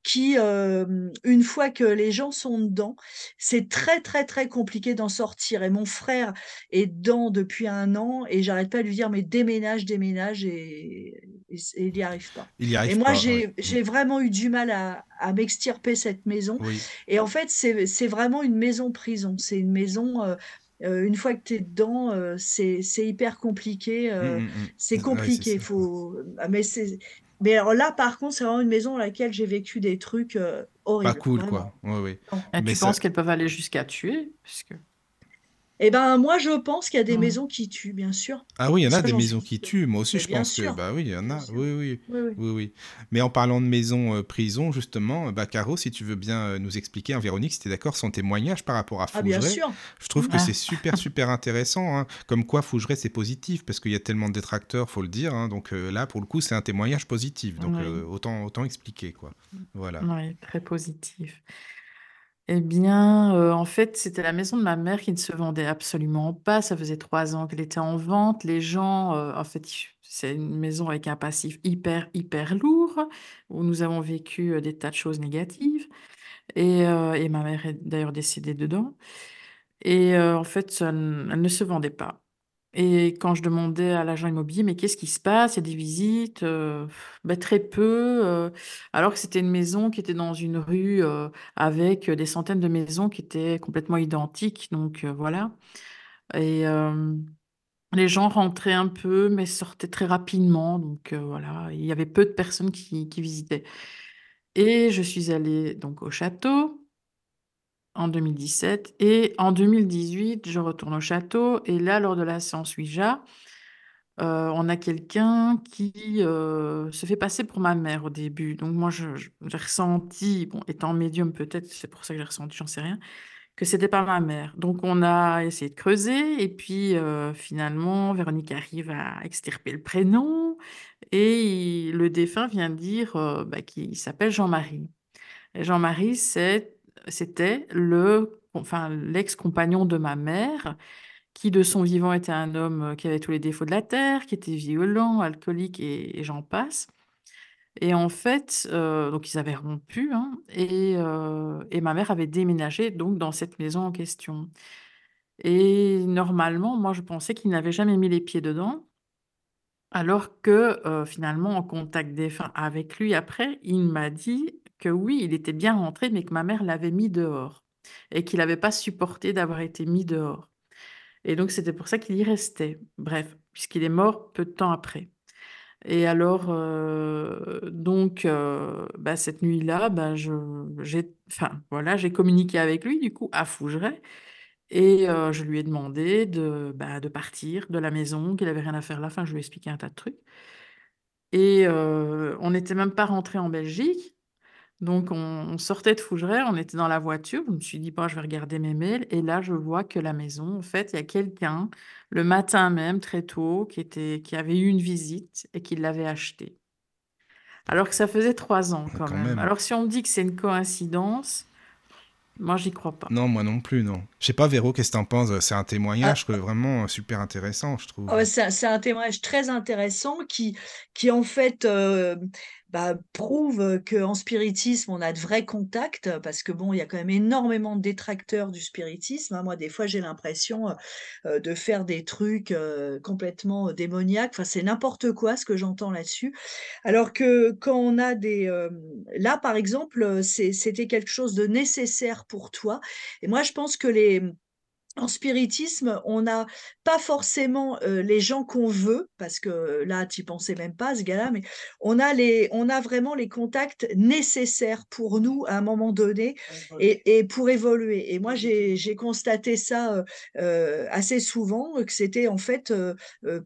Qui, euh, une fois que les gens sont dedans, c'est très très très compliqué d'en sortir. Et mon frère est dedans depuis un an et j'arrête pas de lui dire mais déménage, déménage et, et, et il n'y arrive pas. il y Et arrive moi pas. j'ai ouais. j'ai vraiment eu du mal à, à m'extirper cette maison. Oui, Et en fait c'est vraiment une maison prison. C'est une maison euh, euh, une fois que tu es dedans, euh, c'est hyper compliqué. euh, Mm, mm, mm. c'est Ouais, compliqué. ça. faut... Mais c'est mais alors là par contre c'est vraiment une maison dans laquelle j'ai vécu des trucs euh, Pas horribles. cool, vraiment. quoi. Ouais, ouais. Et Mais tu ça- penses qu'elles peuvent aller jusqu'à tuer? Puisque... Eh ben moi je pense qu'il y a des Mhm. maisons qui tuent bien sûr. Ah oui, il y en a Ça, des maisons qui tuent. Moi aussi, je pense que, sûr, bah oui, il y en a. Oui, oui. Oui, oui. Oui, oui. Mais en parlant de maison euh, prison, justement, bah, Caro, si tu veux bien euh, nous expliquer, hein, Véronique, si tu es d'accord, son témoignage par rapport à Ah sûr. je trouve que Ah. c'est super, super intéressant. hein. Comme quoi, Fougeray, c'est positif, parce qu'il y a tellement de détracteurs, faut le dire. hein. Donc euh, là, pour le coup, c'est un témoignage positif. Donc Oui. euh, autant, autant expliquer, quoi. Voilà. Oui, très positif. Eh bien, euh, en fait, c'était la maison de ma mère qui ne se vendait absolument pas. Ça faisait trois ans qu'elle était en vente. Les gens, euh, en fait, c'est une maison avec un passif hyper, hyper lourd, où nous avons vécu euh, des tas de choses négatives. Et, et ma mère est d'ailleurs décédée dedans. Et en fait, elle ne se vendait pas. Et quand je demandais à l'agent immobilier, mais qu'est-ce qui se passe? Il y a des visites? Euh, ben, très peu. euh, alors que c'était une maison qui était dans une rue euh, avec des centaines de maisons qui étaient complètement identiques. Donc euh, voilà. Et euh, les gens rentraient un peu, mais sortaient très rapidement. Donc euh, voilà, il y avait peu de personnes qui, qui visitaient. Et je suis allée donc au château en 2017 et en 2018, je retourne au château et là, lors de la séance Ouija, heu, on a quelqu'un qui, heu, se fait passer pour ma mère au début. Donc moi, j'ai ressenti, bon, étant médium peut-être, c'est pour ça que j'ai ressenti, j'en sais rien, que c'était pas ma mère. Donc on a essayé de creuser et puis, heu, finalement, Véronique arrive à extirper le prénom et le défunt vient dire, bah, qu'il s'appelle Jean-Marie. Jean-Marie, c'est c'était le enfin, l'ex-compagnon de ma mère qui, de son vivant, était un homme, heu, qui avait tous les défauts de la terre, qui était violent, alcoolique et j'en passe. Et en fait, heu, donc ils avaient rompu, hein et heu et ma mère avait déménagé donc dans cette maison en question. Et normalement, moi, je pensais qu'il n'avait jamais mis les pieds dedans. Alors que, finalement, en contact défunt avec lui après, il m'a dit que oui, il était bien rentré, mais que ma mère l'avait mis dehors et qu'il n'avait pas supporté d'avoir été mis dehors. Et donc c'était pour ça qu'il y restait. Bref, puisqu'il est mort peu de temps après. Et alors, heu, donc heu, bah, cette nuit-là, bah, j'ai enfin, voilà, j'ai communiqué avec lui du coup à Fougeray et heu, je lui ai demandé de, bah, de partir de la maison, qu'il avait rien à faire là. Enfin, je lui ai expliqué un tas de trucs et on n'était même pas rentré en Belgique. Donc on on sortait de Fougeray, on était dans la voiture. Je me suis dit: «Bon, je vais regarder mes mails» et là, je vois que la maison, en fait, il y a quelqu'un, le matin même, très tôt, qui était qui avait eu une visite et qui l'avait achetée. Alors que ça faisait 3 ans quand Quand même. même. Alors si on me dit que c'est une coïncidence, moi j'y crois pas. Non, moi non plus, non. Je sais pas, Véro, qu'est-ce que t'en penses? C'est un témoignage Ah. que vraiment super intéressant, je trouve. Ah c'est un témoignage très intéressant qui qui en fait, heu, bah, prouve, qu'en spiritisme, on a de vrais contacts. Parce que bon, il y a quand même énormément de détracteurs du spiritisme, hein. Moi, des fois, j'ai l'impression, heu, de faire des trucs, heu, complètement démoniaques. Enfin, c'est n'importe quoi ce que j'entends là-dessus. Alors que quand on a des, là, par exemple, c'était quelque chose de nécessaire pour toi et moi, je pense que les en spiritisme, on n'a pas forcément, heu, les gens qu'on veut, parce que là, tu pensais même pas, ce gars-là, mais on a les on a vraiment les contacts nécessaires pour nous à un moment donné et et pour évoluer. Et moi, j'ai constaté ça, heu, assez souvent, que c'était en fait,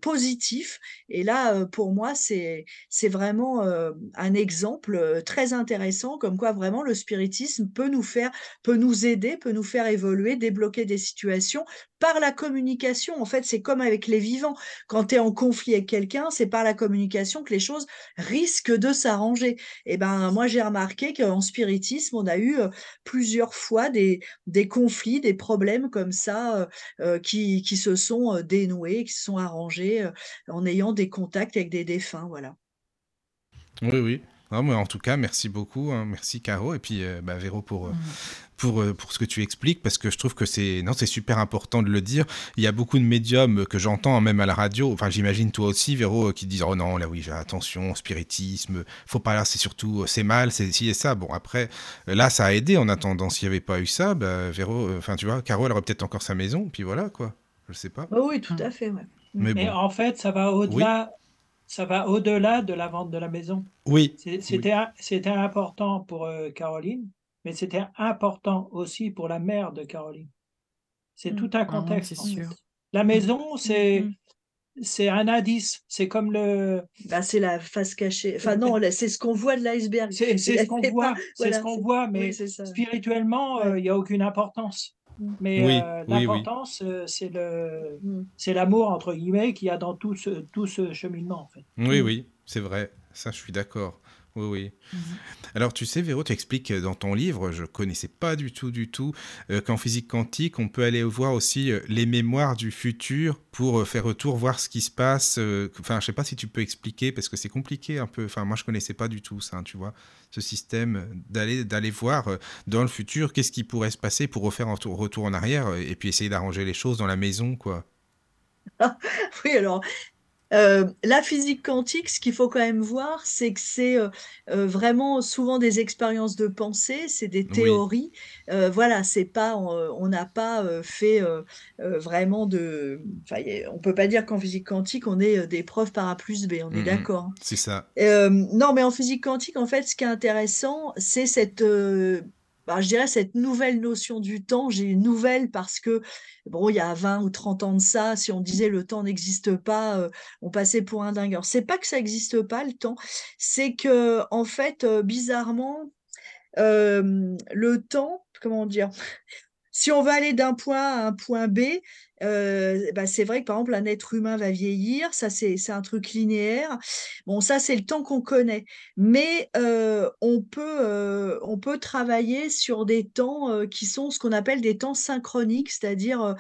positif. Et là, pour moi, c'est vraiment, un exemple, très intéressant comme quoi vraiment le spiritisme peut nous faire peut nous aider, peut nous faire évoluer, débloquer des situations par la communication. En fait, c'est comme avec les vivants. Quand tu es en conflit avec quelqu'un, c'est par la communication que les choses risquent de s'arranger. Et ben, moi, j'ai remarqué qu'en spiritisme, on a eu, heu, plusieurs fois des des conflits, des problèmes comme ça, heu heu, qui qui se sont, dénoués, qui se sont arrangés, en ayant des contacts avec des défunts, voilà. Oui, oui. Non, mais en tout cas, merci beaucoup, hein. Merci Caro et puis, heu, bah, Véro pour, heu, Mmh. pour, ce que tu expliques parce que je trouve que c'est non, c'est super important de le dire. Il y a beaucoup de médiums que j'entends même à la radio, enfin j'imagine toi aussi Véro, qui disent: «Oh non, là oui, attention, spiritisme, faut pas là, c'est surtout, c'est mal, c'est ci et ça». Bon après, là ça a aidé en attendant. S'il y avait pas eu ça, bah, Véro, enfin tu vois, Caro elle aurait peut-être encore sa maison, puis voilà quoi. Je sais pas. Oui, oui, tout Mmh. à fait, ouais. Mais Mais bon. en fait, ça va Oui. Ça va au-delà de la vente de la maison. Oui. C'était im c'était important pour, heu, Caroline, mais c'était important aussi pour la mère de Caroline. C'est Mmh. tout un c'est contexte, fait. sûr. La Mmh. maison, Mmh c'est un indice, c'est comme le Bah, c'est la face cachée. Enfin non, c'est ce qu'on voit de l'iceberg. c'est ce qu'on pas voit, c'est ce qu'on voit, mais spirituellement, Ouais. il y a aucune importance. Mais, Oui, heu, oui, oui. l'importance, heu, c'est le Mmh. c'est «l'amour» entre guillemets qu'il y a dans tout ce tout ce cheminement, en fait. Oui, Mmh. oui, c'est vrai. Ça, je suis d'accord. Oui, oui. Mmh mh. Alors tu sais Véro, tu expliques, dans ton livre, je connaissais pas du tout, du tout, heu, qu'en physique quantique, on peut aller voir aussi, heu, les mémoires du futur pour, heu, faire retour, voir ce qui se passe, enfin je sais pas si tu peux expliquer parce que c'est compliqué un peu. Enfin moi je connaissais pas du tout ça, tu vois? Ce système, d'aller d'aller voir, dans le futur, qu'est-ce qui pourrait se passer pour refaire un tour retour en arrière, et puis essayer d'arranger les choses dans la maison, quoi. Oui alors, Euh, la physique quantique, ce qu'il faut quand même voir, c'est que c'est euh, euh, vraiment souvent des expériences de pensée, c'est des théories. voilà, c'est pas, on n'a pas fait vraiment de. On peut pas dire qu'en physique quantique, on est des preuves par A plus B, on est d'accord. Hein. C'est ça. non, mais en physique quantique, en fait, ce qui est intéressant, c'est cette bah, je dirais cette nouvelle notion du temps, j'ai une nouvelle parce que, bon, il y a 20 ou 30 ans de ça, si on disait le temps n'existe pas, euh, on passait pour un dingue. C'est pas que ça n'existe pas, le temps, c'est que, en fait, euh, bizarrement, euh, le temps, comment dire, si on veut aller d'un point à un point B, euh, bah, c'est vrai que par exemple, un être humain va vieillir, ça c'est un truc linéaire. Bon, ça c'est le temps qu'on connaît. Mais euh, on, peut, euh, on peut travailler sur des temps qui sont ce qu'on appelle des temps synchroniques, c'est-à-dire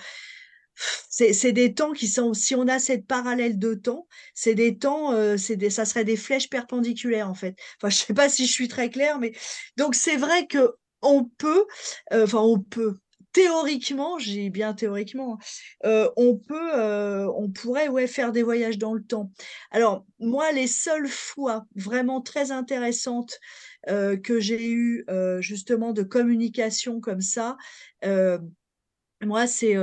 c'est des temps qui sont, si on a cette parallèle de temps, c'est des temps, des, ça serait des flèches perpendiculaires en fait. Enfin, je sais pas si je suis très claire, mais donc c'est vrai que on peut, enfin on peut, théoriquement, j'ai bien théoriquement, hein, euh, on peut, euh, on pourrait ouais, faire des voyages dans le temps. Alors, moi, les seules fois vraiment très intéressantes euh, que j'ai eues justement de communication comme ça, moi, c'est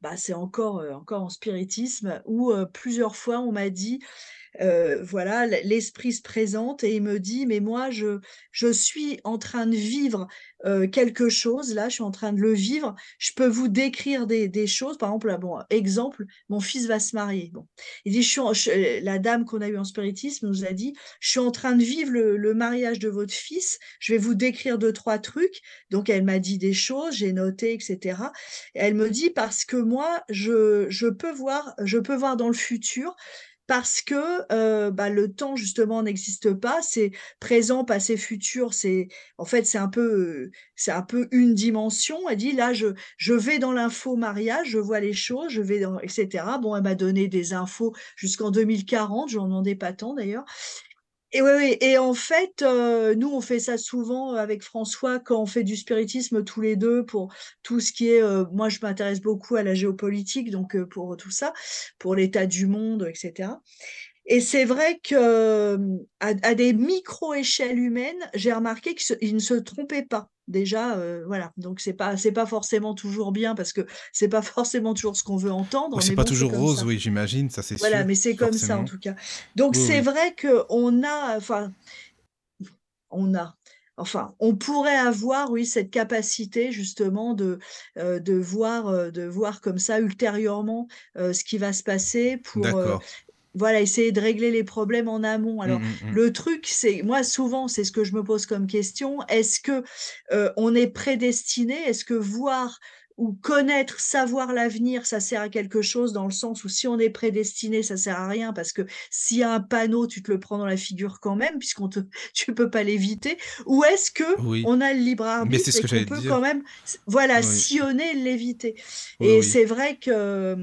bah, encore, encore en spiritisme où plusieurs fois on m'a dit voilà, l'esprit se présente et il me dit, mais moi, je, je suis en train de vivre quelque chose, là, je suis en train de le vivre, je peux vous décrire des, des choses, par exemple, bon, exemple, mon fils va se marier. Bon. Il dit, la dame qu'on a eue en spiritisme nous a dit, je suis en train de vivre le, mariage de votre fils, je vais vous décrire deux, trois trucs. Donc, elle m'a dit des choses, j'ai noté, etc. Et elle me dit, parce que moi, je, je peux voir, je peux voir dans le futur, parce que bah, le temps justement n'existe pas, c'est présent, passé, futur, c'est en fait c'est un peu c'est un peu une dimension. Elle dit là je je vais dans l'info mariage, je vois les choses, je vais dans etc. Bon, elle m'a donné des infos jusqu'en 2040, je n'en demandais pas tant d'ailleurs. Et oui, et en fait, nous, on fait ça souvent avec François quand on fait du spiritisme tous les deux pour tout ce qui est, moi, je m'intéresse beaucoup à la géopolitique, donc pour tout ça, pour l'état du monde, etc. Et c'est vrai que à, des micro-échelles humaines, j'ai remarqué qu'il ne se trompait pas. Déjà, voilà. Donc c'est pas c'est pas forcément toujours bien parce que c'est pas forcément toujours ce qu'on veut entendre. c'est pas toujours rose, oui, j'imagine, ça c'est Voilà, mais c'est comme ça en tout cas. Donc c'est vrai que on a, enfin, on a. Enfin, on pourrait avoir, oui, cette capacité justement de, de, voir, de voir comme ça ultérieurement ce qui va se passer pour voilà, essayer de régler les problèmes en amont. Alors, mmh, mmh, mmh. le truc, c'est, moi, souvent, c'est ce que je me pose comme question. Est-ce que euh, on est prédestiné? Est-ce que voir ou connaître, savoir l'avenir, ça sert à quelque chose dans le sens où si on est prédestiné, ça sert à rien parce que s'il y a un panneau, tu te le prends dans la figure quand même puisqu'on te, tu peux pas l'éviter. Ou est-ce que on a le libre arbitre et qu'on peut quand même, voilà, sillonner, l'éviter? et c'est vrai que, euh,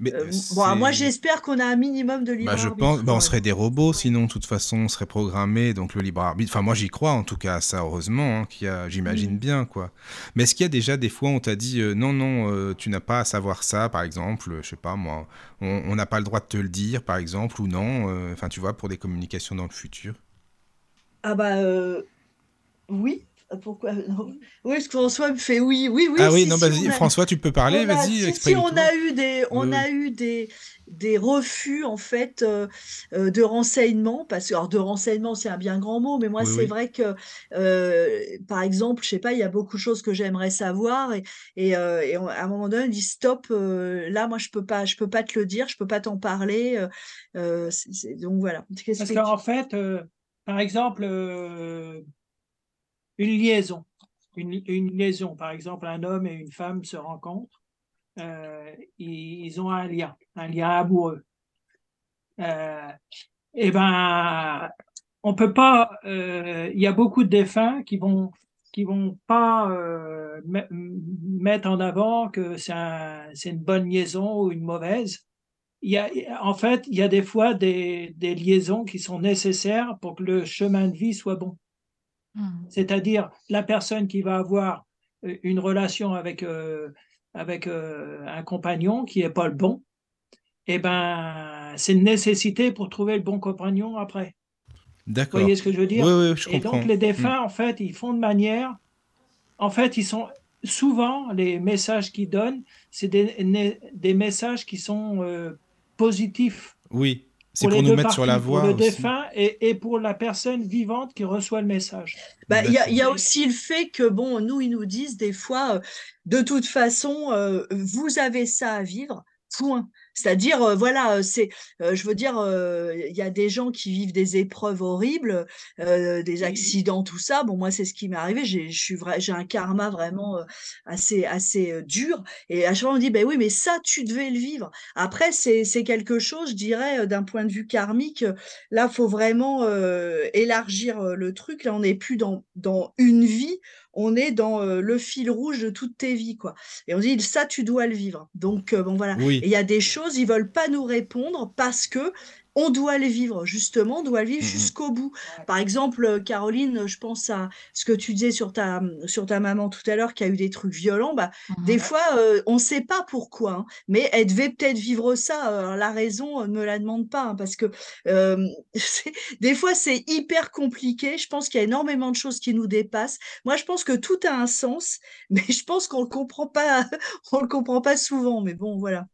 bon, moi j'espère qu'on a un minimum de libre bah, je arbitre. Pense, bah, on serait des robots sinon, de toute façon, on serait programmé donc le libre arbitre. Enfin, moi j'y crois en tout cas, ça heureusement, hein, qu'il y a, j'imagine mmh. bien quoi. Mais est-ce qu'il y a déjà des fois on t'a dit euh, non, non, euh, tu n'as pas à savoir ça, par exemple, je sais pas moi, on n'a pas le droit de te le dire, par exemple, ou non, euh, enfin, tu vois, pour des communications dans le futur. Ah bah oui, pourquoi Oui, parce que François me fait oui, oui, oui. Ah oui, non, vas-y, François, tu peux parler, vas-y, exprime. Si, on a eu des, on a eu des, des refus en fait euh, euh, de renseignements parce que alors de renseignements c'est un bien grand mot mais moi c'est vrai que euh, par exemple je sais pas il y a beaucoup de choses que j'aimerais savoir et, et, à un moment donné on dit stop là moi je peux pas je peux pas te le dire je peux pas t'en parler donc voilà parce qu'en fait par exemple une liaison une, liaison par exemple un homme et une femme se rencontrent euh, ils ont un lien, un lien amoureux. Euh, eh ben, on peut pas. Euh, il y a beaucoup de défunts qui vont qui vont pas mettre en avant que c'est un, une bonne liaison ou une mauvaise. Y a, en fait, il y a des fois des liaisons qui sont nécessaires pour que le chemin de vie soit bon. Mmh. C'est-à-dire la personne qui va avoir une relation avec euh, avec euh, un compagnon qui est pas le bon, eh ben, c'est une nécessité pour trouver le bon compagnon après. Vous D'accord. voyez ce que je veux dire? Oui, oui, je Et comprends. donc les Mm. défunts, en fait, ils font de manière, en fait, ils sont souvent les messages qu'ils donnent, c'est des, des messages qui sont euh, positifs Oui, c'est pour pour les nous deux mettre parties, sur la pour voie le aussi. défunt et, et pour la personne vivante qui reçoit le message. Bah, il y a, y aussi le fait que, bon, nous, ils nous disent des fois, euh, de toute façon, euh, vous avez ça à vivre, point. C'est-à-dire, euh, voilà, euh, c'est, euh, je veux dire, euh, il y a des gens qui vivent des épreuves horribles, des accidents, tout ça. Bon, moi, c'est ce qui m'est arrivé. J'ai, je suis vrai, j'ai un karma vraiment assez, assez dur. Et à chaque fois, on me dit, ben oui, mais ça, tu devais le vivre. Après, c'est, c'est quelque chose, je dirais, d'un point de vue karmique. Là, faut vraiment élargir le truc. Là, on n'est plus dans, dans une vie, on est dans euh, le fil rouge de toutes tes vies, quoi. Et on dit, ça, tu dois le vivre. Donc, euh, bon, voilà. Et il y a des choses, ils veulent pas nous répondre parce que on doit les vivre, justement, on doit le vivre Mhm. jusqu'au bout. Par exemple, euh, Caroline, je pense à ce que tu disais sur ta, sur ta maman tout à l'heure qui a eu des trucs violents. Bah, Mhm. des fois, euh, on ne sait pas pourquoi, hein, mais elle devait peut-être vivre ça. euh, la raison, ne me la demande pas, hein, parce que euh, des fois, c'est hyper compliqué. Je pense qu'il y a énormément de choses qui nous dépassent. Moi, je pense que tout a un sens, mais je pense qu'on le comprend pas, on le comprend pas souvent. Mais bon, voilà.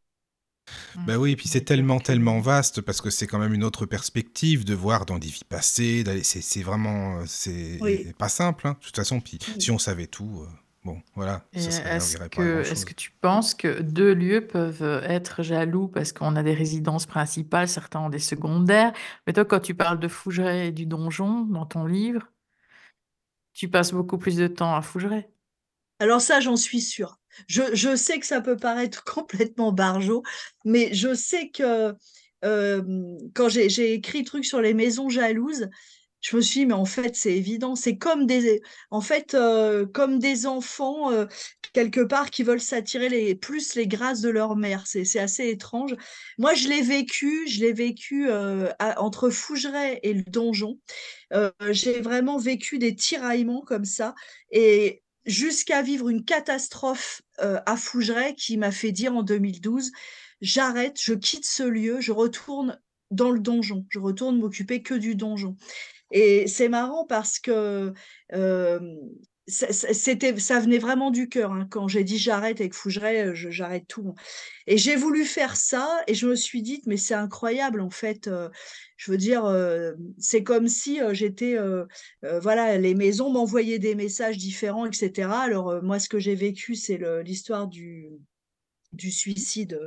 Bah oui, et puis c'est tellement, tellement vaste parce que c'est quand même une autre perspective de voir dans des vies passées. d'aller- C'est c'est vraiment, euh, c'est Oui. pas simple. hein. De toute façon, puis si on savait tout, euh, bon, voilà, Et ça serait, est-ce que, est-ce que tu penses que deux lieux peuvent euh, être jaloux parce qu'on a des résidences principales, certains ont des secondaires, mais toi, quand tu parles de Fougeray et du donjon dans ton livre, tu passes beaucoup plus de temps à Fougeray. Alors ça, j'en suis sûre. Je, sais que ça peut paraître complètement barjot, mais je sais que euh, quand j'ai écrit truc sur les maisons jalouses, je me suis dit, mais en fait, c'est évident. C'est comme des, en fait, euh, comme des enfants, euh, quelque part, qui veulent s'attirer les, plus les grâces de leur mère. C'est, assez étrange. Moi, je l'ai vécu, je l'ai vécu entre Fougeray et le donjon. J'ai vraiment vécu des tiraillements comme ça. Et jusqu'à vivre une catastrophe euh, à Fougeray qui m'a fait dire en 2012, j'arrête, je quitte ce lieu, je retourne dans le donjon, je retourne m'occuper que du donjon. Et c'est marrant parce que euh, c'était, ça venait vraiment du cœur. hein. Quand j'ai dit j'arrête avec Fougeray, euh, j'arrête tout. Et j'ai voulu faire ça et je me suis dit, mais c'est incroyable en fait. euh, je veux dire, euh, c'est comme si j'étais, voilà, les maisons m'envoyaient des messages différents, etc. Alors moi, ce que j'ai vécu, c'est l'histoire du du suicide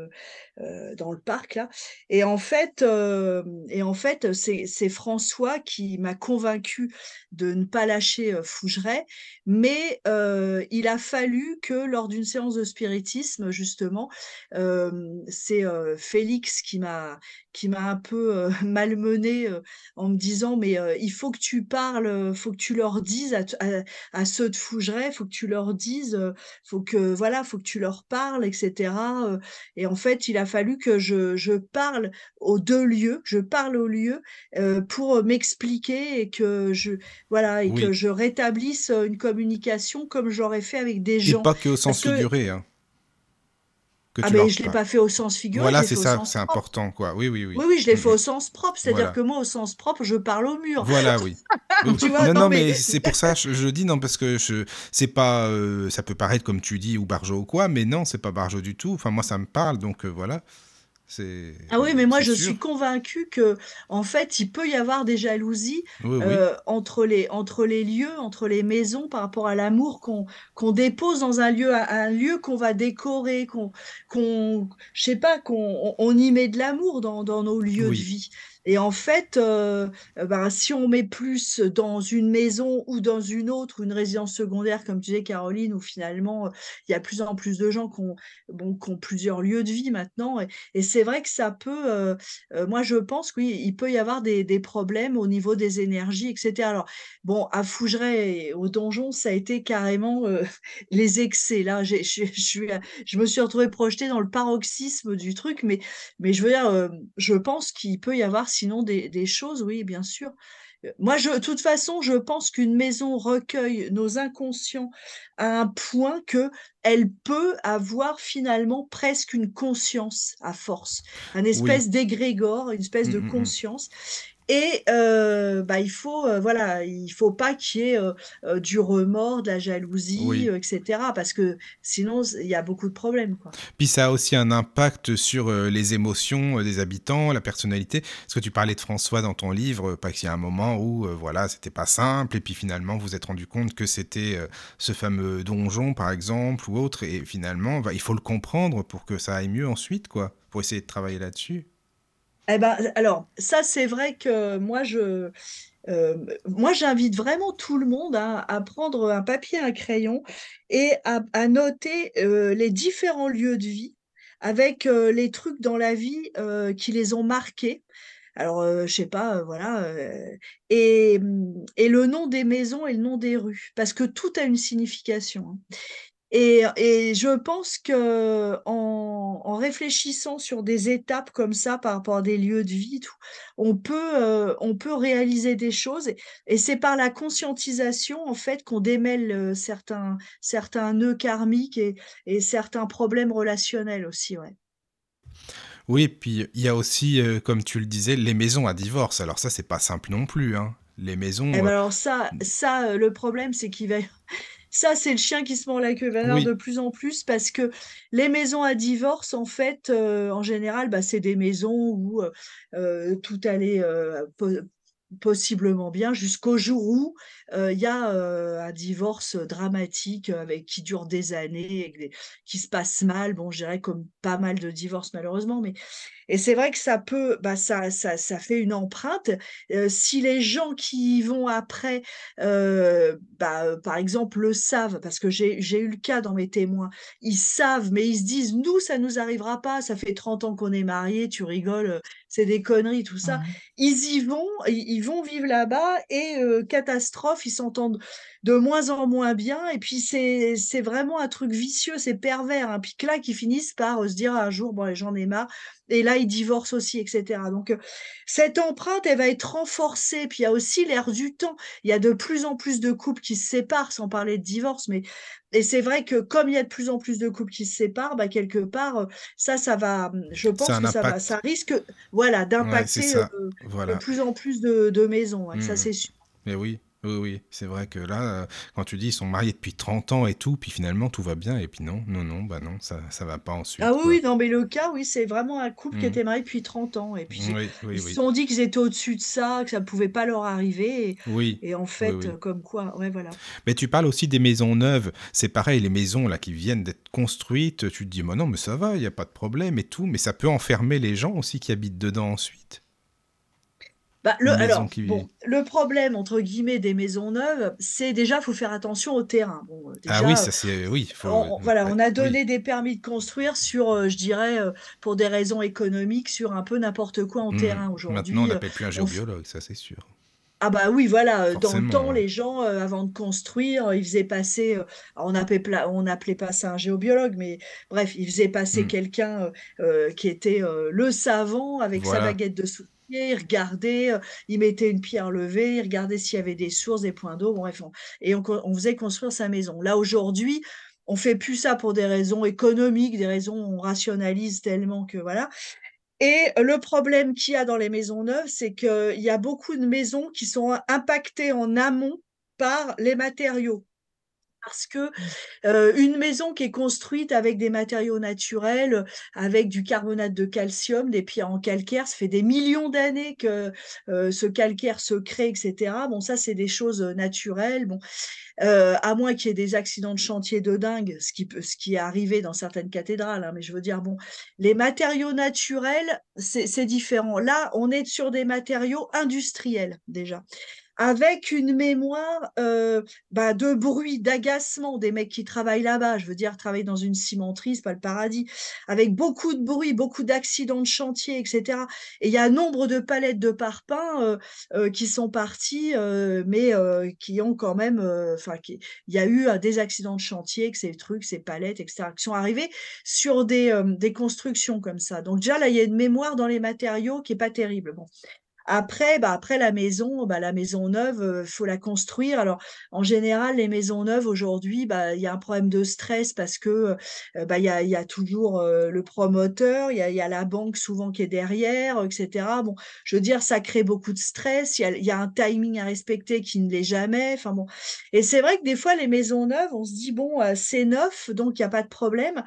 dans le parc là. Et en fait, euh, et en fait, c'est François qui m'a convaincu de ne pas lâcher euh, Fougeray, mais euh, il a fallu que lors d'une séance de spiritisme justement, euh, c'est euh, Félix qui m'a qui m'a un peu euh, malmené euh, en me disant mais euh, il faut que tu parles, euh, faut que tu leur dises à, à, à ceux de Fougeray, faut que tu leur dises, euh, faut que voilà, faut que tu leur parles, etc. euh, et en fait, il a fallu que je, je parle aux deux lieux, je parle aux lieux euh, pour m'expliquer et que je voilà et Oui. que je rétablisse euh, une communication comme j'aurais fait avec des Et gens. pas que au sens figuré, hein. Que Ah tu je l'ai parles. pas fait au sens figuré, Voilà, l'ai c'est ça, c'est important, quoi. Oui, oui, oui. Oui, oui, je l'ai fait Mhm. au sens propre, c'est-à-dire Voilà. que moi, au sens propre, je parle au mur. Voilà, oui. Oui, Tu vois, non, non, non, mais- mais c'est pour ça je, je dis non parce que je c'est pas euh, ça peut paraître comme tu dis ou barjo ou quoi, mais non c'est pas barjo du tout. Enfin moi ça me parle donc euh, voilà. Ah oui, mais moi, je sûr. suis convaincue que, en fait, il peut y avoir des jalousies Oui, oui. euh, entre les, entre les lieux, entre les maisons, par rapport à l'amour qu'on qu'on dépose dans un lieu, un, un lieu qu'on va décorer, qu'on, qu'on, je sais pas, qu'on on, on y met de l'amour dans, dans nos lieux Oui. de vie. Et en fait, euh, euh, ben, si on met plus dans une maison ou dans une autre, une résidence secondaire, comme tu disais, Caroline, où finalement, euh, il y a plus en plus de gens qui ont, plusieurs lieux de vie maintenant. Et, c'est vrai que ça peut, moi je pense, oui, il peut y avoir des, problèmes au niveau des énergies, etc. Alors, bon, à Fougeray au donjon, ça a été carrément les excès. Là, je, me suis retrouvée projetée dans le paroxysme du truc, mais, je veux dire, je pense qu'il peut y avoir sinon des, des choses, oui, bien sûr, moi, je, de toute façon, je pense qu'une maison recueille nos inconscients à un point que elle peut avoir finalement presque une conscience à force, un Oui. espèce d'égrégore, une espèce Mmh, de mmh, mmh. conscience. Et heu, bah, il faut, heu, voilà, il faut pas qu'il y ait, heu, du remords, de la jalousie, Oui. heu, et cetera, parce que sinon, il y a beaucoup de problèmes, quoi. Puis ça a aussi un impact sur euh, les émotions euh, des habitants, la personnalité. Parce que tu parlais de François dans ton livre, euh, parce qu'il y a un moment où euh, voilà, c'était pas simple, et puis finalement vous vous êtes rendu compte que c'était euh, ce fameux donjon, par exemple, ou autre, et finalement, bah, il faut le comprendre pour que ça aille mieux ensuite, quoi, pour essayer de travailler là-dessus. Eh ben, alors ça, c'est vrai que moi, je, heu, moi, j'invite vraiment tout le monde à à prendre un papier, un crayon et à noter, heu, les différents lieux de vie avec, heu, les trucs dans la vie, qui les ont marqués. Alors, je sais pas, voilà, et et le nom des maisons et le nom des rues, parce que tout a une signification, hein. Et et je pense qu'en en réfléchissant sur des étapes comme ça par rapport à des lieux de vie et tout, on peut, heu, on peut réaliser des choses et et c'est par la conscientisation, en fait, qu'on démêle, heu, certains certains nœuds karmiques et et certains problèmes relationnels aussi, ouais. Oui, puis il y a aussi, euh, comme tu le disais, les maisons à divorce. Alors ça, c'est pas simple non plus, hein. Les Et maisons... ben euh, alors ça ça, heu, le problème, c'est qu'il va ça, c'est le chien qui se mord la queue. Oui, de plus en plus parce que les maisons à divorce, en fait, heu, en général, bah, c'est des maisons où, heu heu, tout allait, possiblement bien jusqu'au jour où, heu, il y a, heu, un divorce, dramatique, avec qui dure des années et qui se passe mal. Bon, je dirais comme pas mal de divorces malheureusement, mais et c'est vrai que ça peut bah, ça ça ça fait une empreinte. Si les gens qui y vont après, bah, par exemple, le savent, parce que j'ai eu le cas dans mes témoins. Ils savent, mais ils se disent: «Nous, ça nous arrivera pas, ça fait 30 ans qu'on est mariés, tu rigoles, c'est des conneries tout ça». Mmh. Ils y vont, ils vont vivre là-bas et heu, catastrophe, ils s'entendent de moins en moins bien et puis c'est c'est vraiment un truc vicieux, c'est pervers, hein. Puis là, qu'ils finissent par, heu, se dire un jour: «Bon j'en ai marre» et là, ils divorcent aussi et cetera. Donc heu, cette empreinte, elle va être renforcée. Puis il y a aussi l'air du temps. Il y a de plus en plus de couples qui se séparent, sans parler de divorce, mais et c'est vrai que comme il y a de plus en plus de couples qui se séparent, bah, quelque part, heu, ça, ça va, mmh, je pense que ça va ça risque, voilà, Ouais, d'impacter, ça. de plus en plus de de maisons, ça Mmh. c'est sûr. Mais oui, oui, oui, c'est vrai que là, euh, quand tu dis ils sont mariés depuis 30 ans et tout, puis finalement tout va bien, et puis non, non, non, bah non, ça, ça va pas Ah ensuite, oui, quoi. oui, non, mais le cas, oui, c'est vraiment un couple qui Mmh. était marié depuis 30 ans et puis c'est Oui, oui, ils se oui. sont dit qu'ils étaient au-dessus de ça, que ça ne pouvait pas leur arriver et Oui, et en oui, fait, oui. heu, comme quoi ouais, voilà. Mais tu parles aussi des maisons neuves. C'est pareil, les maisons là qui viennent d'être construites, tu te dis, mais non, mais ça va, il n'y a pas de problème et tout, mais ça peut enfermer les gens aussi qui habitent dedans ensuite. Bah, le Une maison alors, qui... bon, le problème entre guillemets des maisons neuves, c'est déjà, faut faire attention au terrain. Bon, heu, Ah oui, ça c'est... Oui, il faut... on on voilà, on a Oui. donné des permis de construire sur, je dirais, pour des raisons économiques, sur un peu n'importe quoi en Mhm. terrain. Maintenant, on Aujourd'hui, n'appelle plus un on géobiologue, ça c'est sûr. ah bah, oui, voilà, dans le temps, les gens, avant de construire, ils faisaient passer, on appelait on appelait pas ça un géobiologue, mais bref, ils faisaient passer Hmm. quelqu'un, qui était, le savant avec sa baguette de il regardait, heu, il mettait une pierre levée, il regardait s'il y avait des sources, des points d'eau, et on faisait construire sa maison. Là, aujourd'hui, on fait plus ça pour des raisons économiques, des raisons on rationalise tellement que voilà et le problème qu'il y a dans les maisons neuves, c'est qu'il y a beaucoup de maisons qui sont impactées en amont par les matériaux. Parce que, heu, une maison qui est construite avec des matériaux naturels, avec du carbonate de calcium, des pierres en calcaire, ça fait des millions d'années que, ce calcaire se crée et cetera. Bon ça, c'est des choses, naturelles. Bon, à moins qu'il y ait des accidents de chantier de dingue, ce qui peut ce qui est arrivé dans certaines cathédrales, hein, mais je veux dire, bon, les matériaux naturels, c'est différent. Là, on est sur des matériaux industriels, déjà. Avec une mémoire, heu, bah, de bruit, d'agacement des mecs qui travaillent là-bas. Je veux dire, travailler dans une cimenterie, c'est pas le paradis. Avec beaucoup de bruit, beaucoup d'accidents de chantier et cetera et il y a nombre de palettes de parpaings, heu heu, qui sont parties, heu, mais heu, qui ont quand même, heu, enfin il y a eu, des accidents de chantier, que ces trucs, ces palettes et cetera, qui sont arrivés sur des, des constructions comme ça. Donc déjà là, il y a une mémoire dans les matériaux qui est pas terrible. Bon. Après, bah, après la maison, bah, la maison neuve, heu, faut la construire. Alors, en général, les maisons neuves aujourd'hui, bah, il y a un problème de stress parce que, bah, il y a toujours, le promoteur, il y a y a la banque souvent qui est derrière, heu, et cetera. Bon, je veux dire, ça crée beaucoup de stress. Il y a un timing à respecter qui ne l'est jamais. Enfin bon et c'est vrai que des fois, les maisons neuves, on se dit: «Bon, c'est neuf, donc il y a pas de problème».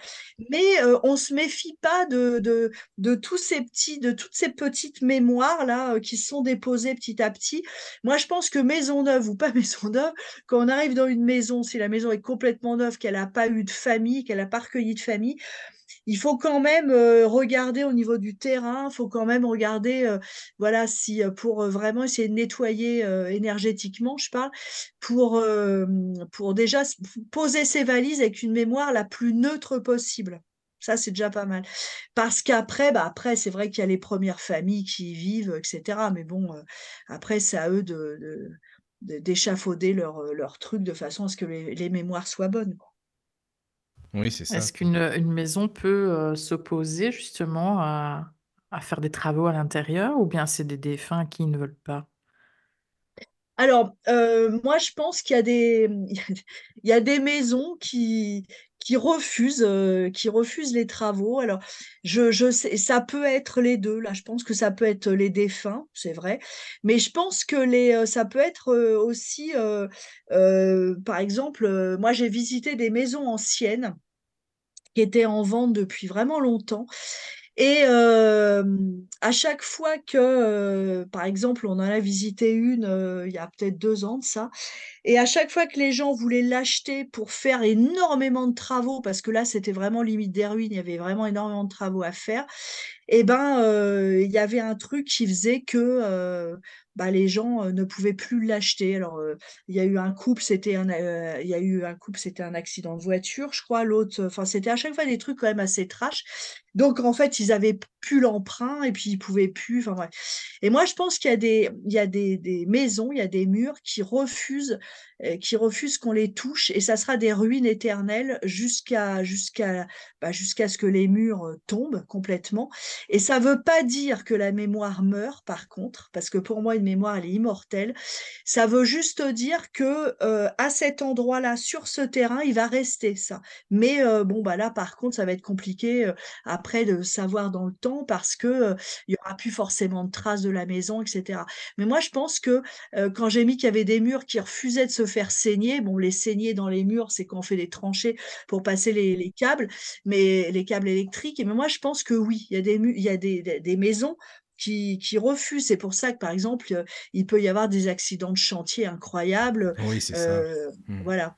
Mais, on se méfie pas de de de tous ces petits de toutes ces petites mémoires là, qui se sont déposées petit à petit. Moi, je pense que maison neuve ou pas maison neuve, quand on arrive dans une maison, si la maison est complètement neuve, qu'elle a pas eu de famille, qu'elle a pas recueilli de famille, il faut quand même, heu, regarder au niveau du terrain, il faut quand même regarder, heu, voilà, si, heu, pour, vraiment essayer de nettoyer, énergétiquement, je parle, pour, pour déjà poser ses valises avec une mémoire la plus neutre possible. Ça, c'est déjà pas mal. Parce qu'après, bah, après, c'est vrai qu'il y a les premières familles qui y vivent, et cetera. Mais bon, heu, après, c'est à eux de de de d'échafauder leur, heu, leur truc de façon à ce que les les mémoires soient bonnes, quoi. Oui, c'est ça. Est-ce qu'une, une maison peut, heu, s'opposer justement à à faire des travaux à l'intérieur ou bien c'est des défunts qui ne veulent pas? Alors, moi, je pense qu'il y a des, il y a des il y a des maisons qui qui refusent, heu, qui refusent les travaux. Alors, je je sais ça peut être les 2 là, je pense que ça peut être les défunts, c'est vrai, mais je pense que les, heu, ça peut être, heu, aussi, par exemple, moi, j'ai visité des maisons anciennes qui étaient en vente depuis vraiment longtemps. Et à chaque fois que, par exemple, on en a visité une, il y a peut-être 2 ans de ça et à chaque fois que les gens voulaient l'acheter pour faire énormément de travaux, parce que là, c'était vraiment limite des ruines, il y avait vraiment énormément de travaux à faire et ben, heu, il y avait un truc qui faisait que, heu, bah, les gens, heu, ne pouvaient plus l'acheter. Alors, il y a eu un couple, c'était un il un couple, c'était un accident de voiture, je crois. L'autre, enfin, c'était à chaque fois des trucs quand même assez trash. Donc en fait, ils avaient plus l'emprunt et puis ils pouvaient plus, enfin. Et moi, je pense qu'il y a des il y a des des maisons, il y a des murs qui refusent, heu, qui refusent qu'on les touche et ça sera des ruines éternelles jusqu'à jusqu'à, bah, jusqu'à ce que les murs, heu, tombent complètement et ça veut pas dire que la mémoire meurt par contre, parce que pour moi une mémoire elle est immortelle. Ça veut juste dire que, heu, à cet endroit-là, sur ce terrain, il va rester ça. Mais, bon, bah, là par contre ça va être compliqué, après de savoir dans le temps parce que, heu, il y aura plus forcément de traces de la maison et cetera. Mais moi je pense que, quand j'ai mis qu'il y avait des murs qui refusaient de se faire saigner, bon les saigner dans les murs, c'est quand on fait des tranchées pour passer les les câbles, mais les câbles électriques. Mais moi je pense que oui, il y a des mu il y a des des des maisons qui qui refusent. C'est pour ça que par exemple, il peut y avoir des accidents de chantier incroyables, Oui, c'est ça. Mmh. voilà.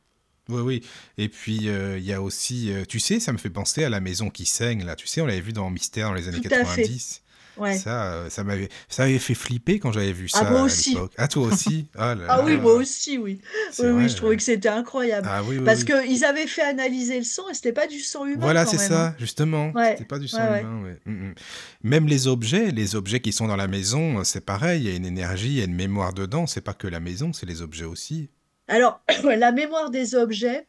Oui, oui. Et puis, heu, il y a aussi, heu, tu sais, ça me fait penser à la maison qui saigne là, tu sais, on l'avait vu dans Mystère dans les années Tout à fait. 90. Ouais. Ça, heu, ça m'avait ça m'avait fait flipper quand j'avais vu Ah ça moi à aussi. l'époque. Ah toi aussi? Ah là Ah oui, moi aussi, oui. Oui, oui, je trouvais que c'était incroyable. ah oui, oui, Parce oui. qu'ils avaient fait analyser le sang et c'était pas du sang humain Voilà, c'est même, hein. ça, justement, c'était Ouais, pas du sang ouais, humain. Mmh mh. Même les objets les objets qui sont dans la maison, c'est pareil, il y a une énergie, il y a une mémoire dedans, c'est pas que la maison, c'est les objets aussi. Alors, la mémoire des objets,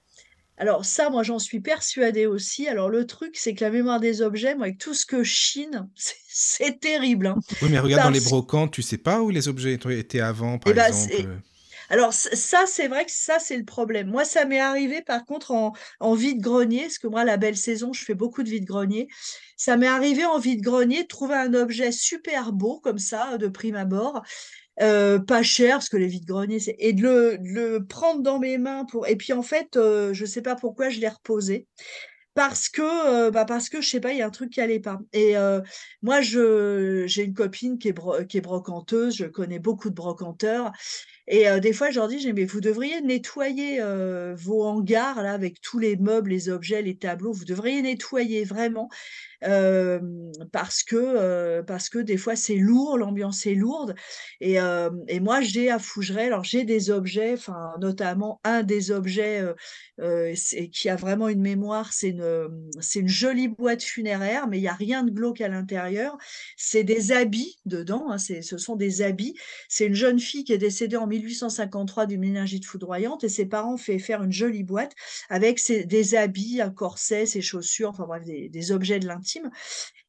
alors ça, moi, j'en suis persuadée aussi. Alors le truc, c'est que la mémoire des objets, moi, avec tout ce que je chine, c'est terrible, hein. Oui, mais regarde dans les brocantes, tu sais pas où les objets étaient avant, par et bah, exemple, heu? alors ça, c'est vrai que ça, c'est le problème. Moi, ça m'est arrivé par contre en en vide-grenier, parce que moi, la belle saison, je fais beaucoup de vide-grenier. Ça m'est arrivé en vide-grenier de trouver un objet super beau comme ça, de prime abord, heu, pas cher parce que les vides-greniers, et de le le prendre dans mes mains pour et puis en fait, heu, je sais pas pourquoi je l'ai reposé. Parce que, heu, bah, parce que je sais pas, il y a un truc qui allait pas et heu, moi je j'ai une copine qui est qui est brocanteuse, je connais beaucoup de brocanteurs et heu, des fois je leur dis: «Je dis: «Mais vous devriez nettoyer, heu, vos hangars là avec tous les meubles, les objets, les tableaux, vous devriez nettoyer vraiment Hem, parce que, parce que des fois c'est lourd, l'ambiance est lourde et moi j'ai à Fougeray alors j'ai des objets, enfin notamment un des objets, qui a vraiment une mémoire, c'est une, c'est une jolie boîte funéraire, mais il y a rien de glauque à l'intérieur. C'est des habits dedans, hein, ce sont des habits. C'est une jeune fille qui est décédée en 1853 d'une méningite foudroyante et ses parents fait faire une jolie boîte avec des habits, un corset, ses chaussures, enfin bref des objets de l'intime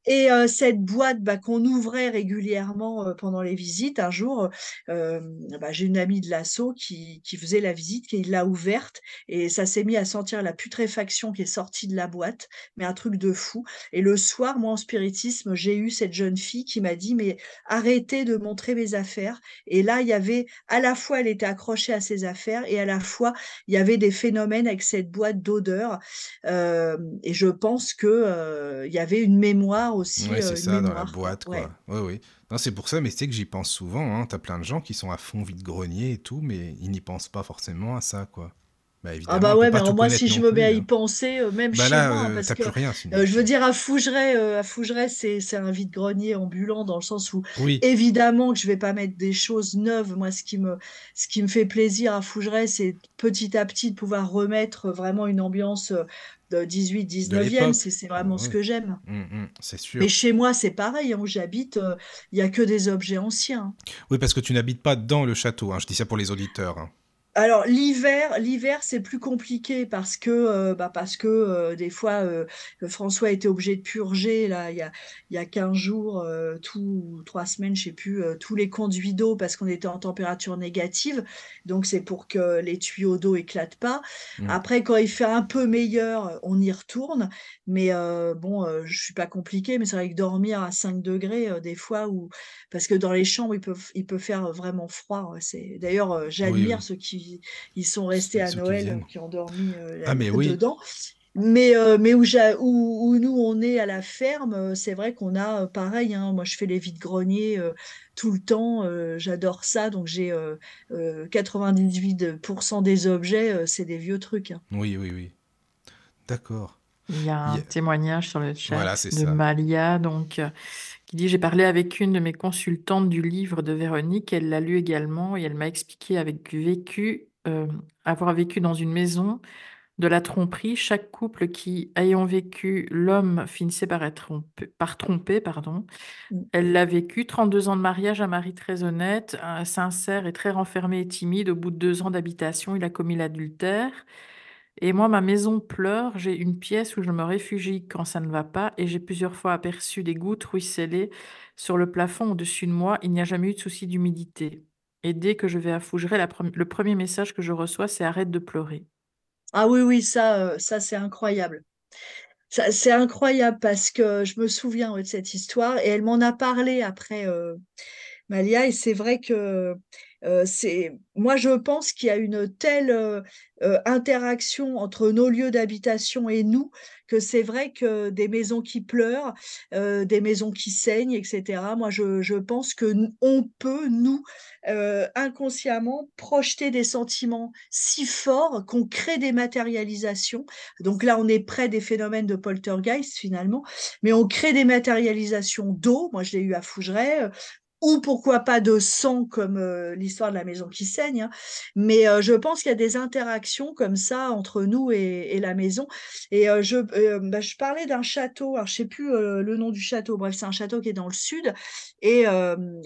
Et euh, cette boîte bah, qu'on ouvrait régulièrement euh, pendant les visites, un jour, euh, bah, j'ai une amie de l'assaut qui, qui faisait la visite, qui l'a ouverte, et ça s'est mis à sentir la putréfaction qui est sortie de la boîte, mais un truc de fou. Et le soir, moi en spiritisme, j'ai eu cette jeune fille qui m'a dit, mais arrêtez de montrer mes affaires. Et là, il y avait, à la fois, elle était accrochée à ses affaires, et à la fois, il y avait des phénomènes avec cette boîte d'odeur. et je pense que il y avait une mémoire aussi. Ouais, c'est euh, ça, dans la boîte, Ouais. quoi. Oui, oui. Non, c'est pour ça, mais c'est que j'y pense souvent. Hein. T'as plein de gens qui sont à fond vide-grenier et tout, mais ils n'y pensent pas forcément à ça, quoi. Bah Ah bah ouais, mais tout moi, si je me mets à y hein. penser, euh, même Bah chez là, moi, euh, parce t'as que plus rien sinon. euh, je veux dire, à Fougeray, euh, à Fougeray, c'est c'est un vide-grenier ambulant dans le sens où, Oui, évidemment, que je vais pas mettre des choses neuves. Moi, ce qui me, ce qui me fait plaisir à Fougeray, c'est petit à petit de pouvoir remettre vraiment une ambiance de 18, de 19e. l'époque. C'est vraiment ce que j'aime. Hum, hum, c'est Mais sûr. chez moi, c'est pareil, hein, où j'habite, euh, il y a que des objets anciens. Oui, parce que tu n'habites pas dans le château. hein. Je dis ça pour les auditeurs. hein. Alors l'hiver, l'hiver c'est plus compliqué parce que euh, bah parce que euh, des fois euh, François était obligé de purger là il y a il y a 15 jours euh, tout trois semaines je sais plus tous les conduits d'eau parce qu'on était en température négative donc c'est pour que les tuyaux d'eau éclatent pas. Mm. Après quand il fait un peu meilleur on y retourne mais bon je suis pas compliquée mais c'est vrai que dormir à 5 degrés des fois ou parce que dans les chambres il peut il peut faire vraiment froid ouais, c'est d'ailleurs Oui, j'admire oui. ceux qui ils sont restés à qui Noël, qui ont dormi euh, Ah, mais oui. dedans. Mais, euh, mais où, où, où nous, on est à la ferme, euh, c'est vrai qu'on a pareil. hein, moi, je fais les vides-greniers euh, tout le temps. euh, J'adore ça. Donc, j'ai euh, euh, 98% des objets, euh, c'est des vieux trucs. hein. Oui, oui, oui. D'accord. Il y a un Il y a- témoignage sur le chat Voilà, de ça. Malia, donc, euh, qui dit, j'ai parlé avec une de mes consultantes du livre de Véronique, elle l'a lu également et elle m'a expliqué avec vécu, euh, avoir vécu dans une maison de la tromperie, chaque couple qui, ayant vécu, l'homme finissait par être trompé, par tromper, pardon. Mm. Elle l'a vécu, 32 ans de mariage, un mari très honnête, sincère et très renfermé et timide. Au bout de deux ans d'habitation, il a commis l'adultère. Et moi, ma maison pleure. J'ai une pièce où je me réfugie quand ça ne va pas et j'ai plusieurs fois aperçu des gouttes ruisselées sur le plafond au-dessus de moi. Il n'y a jamais eu de souci d'humidité. Et dès que je vais à Fougeray, le premier message que je reçois, c'est arrête de pleurer. Ah oui, oui, ça, euh, c'est incroyable. C'est incroyable parce que je me souviens de cette histoire et elle m'en a parlé après. euh, Malia, et c'est vrai que euh, c'est moi je pense qu'il y a une telle euh, euh, interaction entre nos lieux d'habitation et nous que c'est vrai que des maisons qui pleurent, des maisons qui saignent, etc. Moi je, je pense que on peut nous inconsciemment projeter des sentiments si forts qu'on crée des matérialisations. Donc là on est près des phénomènes de poltergeist finalement, mais on crée des matérialisations d'eau. Moi je l'ai eu à Fougeray. Ou pourquoi pas de sang comme euh, l'histoire de la maison qui saigne. hein. Mais euh, je pense qu'il y a des interactions comme ça entre nous et, la maison. Et euh, je, bah, je parlais d'un château, alors je sais plus le nom du château, bref, c'est un château qui est dans le sud. Et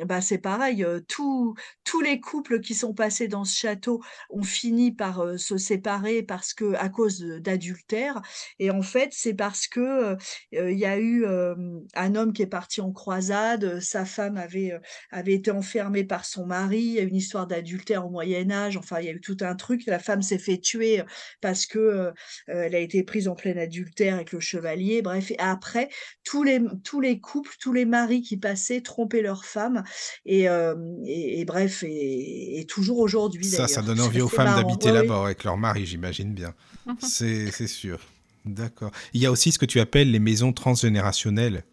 bah, c'est pareil, euh, tous les couples qui sont passés dans ce château ont fini par se séparer parce que à cause d'adultère. Et en fait, c'est parce que il y a eu un homme qui est parti en croisade, sa femme avait avait été enfermée par son mari, il y a eu une histoire d'adultère au Moyen Âge, enfin il y a eu tout un truc, la femme s'est fait tuer euh, parce que euh, euh, elle a été prise en plein adultère avec le chevalier, bref, et après tous les tous les couples, tous les maris qui passaient trompaient leurs femmes et, euh, et, et bref et, et toujours aujourd'hui Ça, ça donne envie aux femmes d'habiter Ouais, oui. là-bas avec leur mari, j'imagine bien. C'est c'est sûr. D'accord. Il y a aussi ce que tu appelles les maisons transgénérationnelles.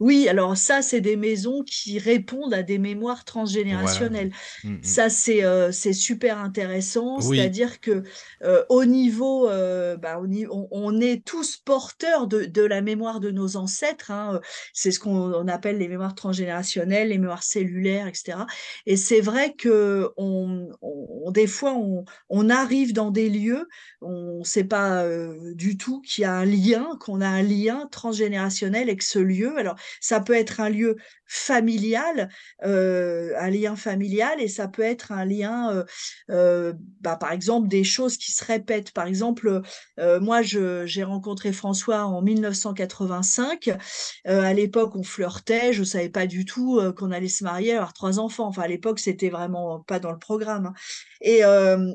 Oui, alors ça, c'est des maisons qui répondent à des mémoires Voilà. transgénérationnelles. Mm, mm. Ça, c'est euh, c'est super intéressant. Oui. C'est-à-dire que euh, au niveau, euh, bah, on, on est tous porteurs de, de la mémoire de nos ancêtres. hein. C'est ce qu'on on appelle les mémoires transgénérationnelles, les mémoires cellulaires, etc. Et c'est vrai que on, on- des fois, on, on arrive dans des lieux, on ne sait pas euh, du tout qu'il y a un lien, qu'on a un lien transgénérationnel avec ce lieu. Alors, Ça peut être un lieu familial, euh, un lien familial, et ça peut être un lien, euh, euh, bah, par exemple, des choses qui se répètent. Par exemple, moi, j'ai rencontré François en 1985. à l'époque, on flirtait, je savais pas du tout qu'on allait se marier, avoir trois enfants. Enfin, à l'époque, c'était vraiment pas dans le programme. hein. Et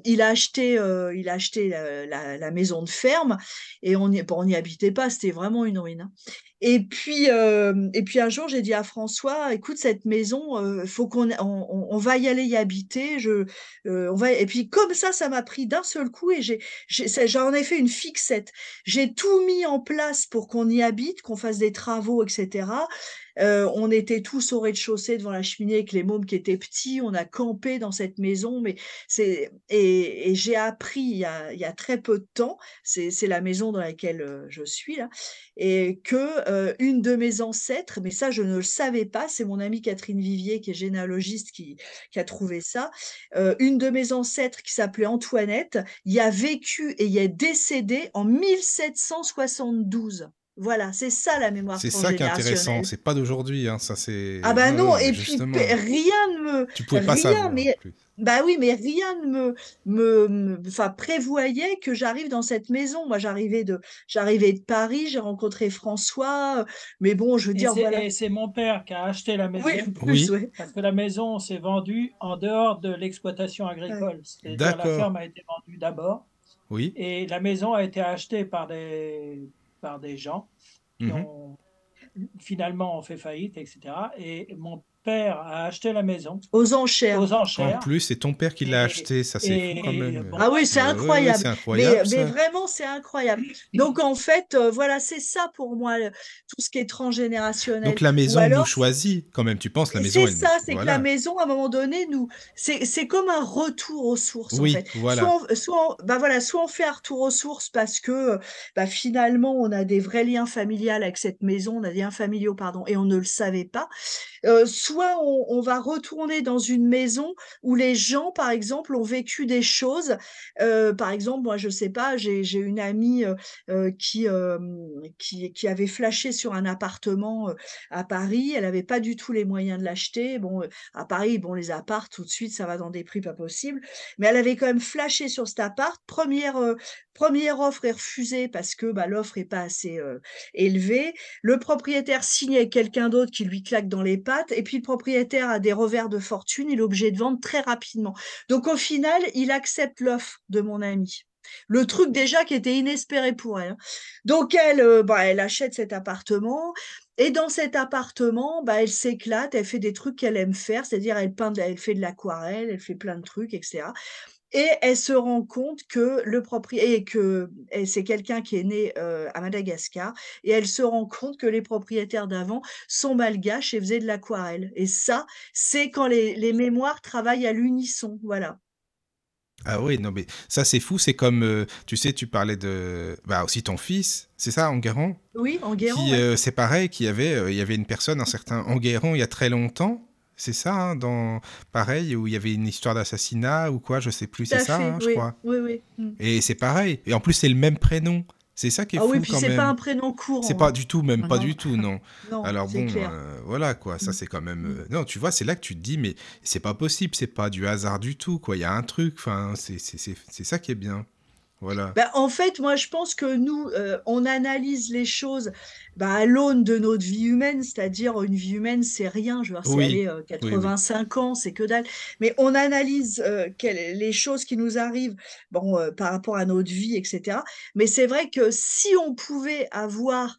il a acheté, il a acheté la, maison de ferme, et on n'y bon, habitait pas, c'était vraiment une ruine. hein. Et puis, et puis un jour, j'ai dit à François, écoute, cette maison, euh, faut qu'on, on, va y aller y habiter. Je, euh, on va. Et puis comme ça, ça m'a pris d'un seul coup et j'ai, j'en ai fait une fixette. J'ai tout mis en place pour qu'on y habite, qu'on fasse des travaux, etc. Euh, on était tous au rez-de-chaussée devant la cheminée avec les mômes qui étaient petits. On a campé dans cette maison, mais c'est et, j'ai appris il y, a, très peu de temps. C'est, la maison dans laquelle euh, je suis là et que euh, une de mes ancêtres, mais ça je ne le savais pas, c'est mon amie Catherine Vivier qui est généalogiste qui, a trouvé ça, une de mes ancêtres qui s'appelait Antoinette, y a vécu et y est décédée en 1772. Voilà, c'est ça la mémoire C'est ça qui est intéressant, c'est pas d'aujourd'hui, hein, ça c'est... Ah bah non, ouais, et puis rien ne me, tu pouvais pas rien, savoir mais plus. bah oui, mais rien ne me, me, me- enfin, prévoyait que j'arrive dans cette maison. Moi, j'arrivais de, j'arrivais de Paris, j'ai rencontré François, euh, mais bon, je veux Et dire, c'est voilà. et c'est mon père qui a acheté la maison Oui, en plus, Oui. ouais. parce que la maison s'est vendue en dehors de l'exploitation agricole. C'est-à-dire la D'accord. ferme a été vendue d'abord Oui. et la maison a été achetée par des, par des gens qui Mhm. ont finalement ont fait faillite, etc. Et mon père a acheté la maison Aux enchères. aux En enchères. plus, c'est ton père qui l'a Et- acheté, ça c'est quand même. bon, Ah oui, c'est Euh, ouais, ouais, incroyable. Mais, incroyable mais vraiment, c'est incroyable. Donc, en fait, euh, voilà, c'est ça pour moi, le- tout ce qui est transgénérationnel. Donc la maison nous alors, choisit quand même, tu penses, la maison c'est nous... ça, c'est que la maison, à un moment donné, nous, c'est, c'est comme un retour aux sources, en Oui, fait. voilà. Soit on, soit on- bah voilà, soit on fait un retour aux sources parce que bah finalement, on a des vrais liens familiaux avec cette maison, on a des liens familiaux, pardon, et on ne le savait pas. Euh, soit on, va retourner dans une maison où les gens, par exemple, ont vécu des choses. Euh, par exemple, moi, je sais pas, j'ai une amie euh, euh, qui, qui avait flashé sur un appartement à Paris. Elle avait pas du tout les moyens de l'acheter. Bon, à Paris, bon, les apparts, tout de suite, ça va dans des prix pas possibles. Mais elle avait quand même flashé sur cet appart. Première, première offre est refusée parce que bah, l'offre est pas assez élevée. Le propriétaire signe avec quelqu'un d'autre qui lui claque dans les pattes. Et puis propriétaire a des revers de fortune. Il est obligé de vendre très rapidement. Donc au final, il accepte l'offre de mon ami. Le truc déjà qui était inespéré pour elle. hein. Donc elle, euh, bah, elle achète cet appartement. Et dans cet appartement, bah, elle s'éclate, elle fait des trucs qu'elle aime faire, c'est-à-dire elle peint, elle fait de l'aquarelle, elle fait plein de trucs, etc. Et elle se rend compte que le propriétaire, et que c'est quelqu'un qui est né euh, à Madagascar, et elle se rend compte que les propriétaires d'avant sont malgaches et faisaient de l'aquarelle. Et ça, c'est quand les, les mémoires travaillent à l'unisson, voilà. Ah oui, non mais ça c'est fou, c'est comme, euh, tu sais, tu parlais de... Bah aussi ton fils, c'est ça, Enguerrand? Oui, en Guérant, Qui, ouais. euh, c'est pareil, qui avait, euh, il y avait une personne, un certain Enguerrand, il y a très longtemps, c'est ça, hein, dans... pareil, où il y avait une histoire d'assassinat ou quoi, je sais plus, c'est ça, fait, hein, je oui, crois. oui, oui. mm. Et c'est pareil, et en plus c'est le même prénom, c'est ça qui est Ah oui, fou puis quand c'est pas un prénom courant. C'est pas hein. du tout, même Ah pas non. du tout, non. Non, Alors bon, clair. euh, voilà quoi, ça Mm. c'est quand même. euh, Non, tu vois, c'est là que tu te dis, mais c'est pas possible, c'est pas du hasard du tout, quoi. Il y a un truc, enfin, c'est c'est- c'est- c'est ça qui est bien. Voilà. Ben, en fait, moi, je pense que nous, euh, on analyse les choses ben, à l'aune de notre vie humaine, c'est-à-dire une vie humaine, c'est rien. Je veux dire, c'est Oui, aller euh, 85 ans, c'est que dalle. Mais on analyse euh, quelles- les choses qui nous arrivent, bon, euh, par rapport à notre vie, etc. Mais c'est vrai que si on pouvait avoir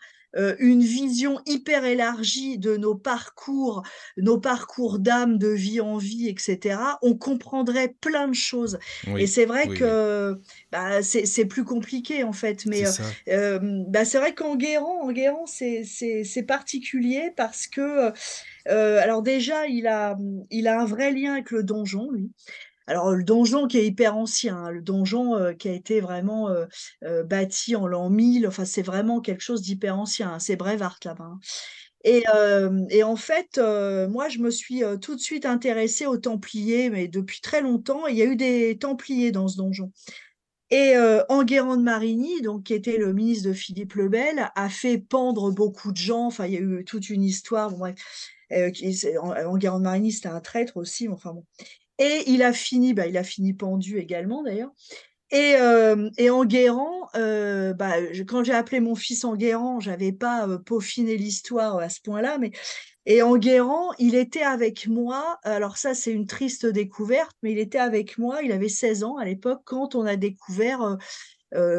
une vision hyper élargie de nos parcours, nos parcours d'âme, de vie en vie, etc., on comprendrait plein de choses. Et c'est vrai oui, que bah, c'est plus compliqué en fait. Mais C'est euh, euh, bah, vrai qu'en Guérant, en Guérant, c'est particulier parce que, euh, alors déjà, il a, il a un vrai lien avec le donjon, lui. Alors, le donjon qui est hyper ancien, hein, le donjon euh, qui a été vraiment euh, euh, bâti en l'an 1000, enfin, c'est vraiment quelque chose d'hyper ancien, hein, c'est Brevard là-bas. hein. Et, euh, et en fait, moi, je me suis tout de suite intéressée aux Templiers, mais depuis très longtemps, il y a eu des Templiers dans ce donjon. Et euh, Enguerrand de Marigny, donc, qui était le ministre de Philippe le Bel, a fait pendre beaucoup de gens. Enfin, il y a eu toute une histoire. Bon, bref, Enguerrand de Marigny, c'était un traître aussi. Enfin bon. Et il a fini, bah, il a fini pendu également d'ailleurs. Et, euh, et Enguerrand, euh, bah, quand j'ai appelé mon fils Enguerrand, j'avais pas euh, peaufiné l'histoire à ce point-là, mais et Enguerrand, il était avec moi. Alors ça, c'est une triste découverte, mais il était avec moi. Il avait 16 ans à l'époque quand on a découvert euh,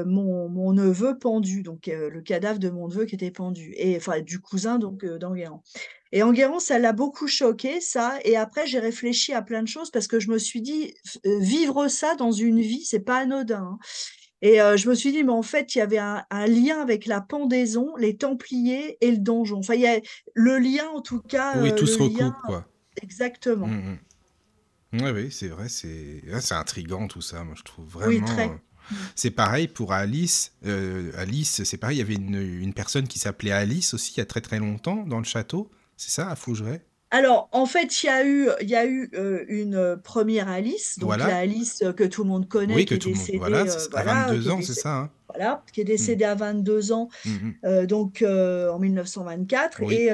mon, mon neveu pendu, donc euh, le cadavre de mon neveu qui était pendu, et enfin du cousin donc euh, d'Enguerrand. Et Enguerrand, ça l'a beaucoup choqué, ça. Et après, j'ai réfléchi à plein de choses parce que je me suis dit, euh, vivre ça dans une vie, c'est pas anodin. hein. Et euh, je me suis dit, mais en fait, il y avait un, un lien avec la pendaison, les Templiers et le donjon. Enfin, il y a le lien, en tout cas, Oui, euh, tout se lien, recoupe, quoi. exactement. Mm, mm. Ouais, oui, c'est vrai, c'est c'est intriguant tout ça, moi je trouve Oui, vraiment. très. Euh, C'est pareil pour Alice. euh, Alice, c'est pareil, il y avait une, une personne qui s'appelait Alice aussi il y a très très longtemps dans le château. C'est ça, à Fougeray? Alors, en fait, il y a eu, il y a eu euh, une première Alice, donc Voilà. la Alice que tout le monde connaît, Oui, qui que est tout le monde. décédée, Voilà, euh, c'est- à voilà, 22 qui est ans, c'est décédée, ça. hein. voilà, qui est décédée à 22 ans, Mm, mm. euh, donc en 1924. Oui. Et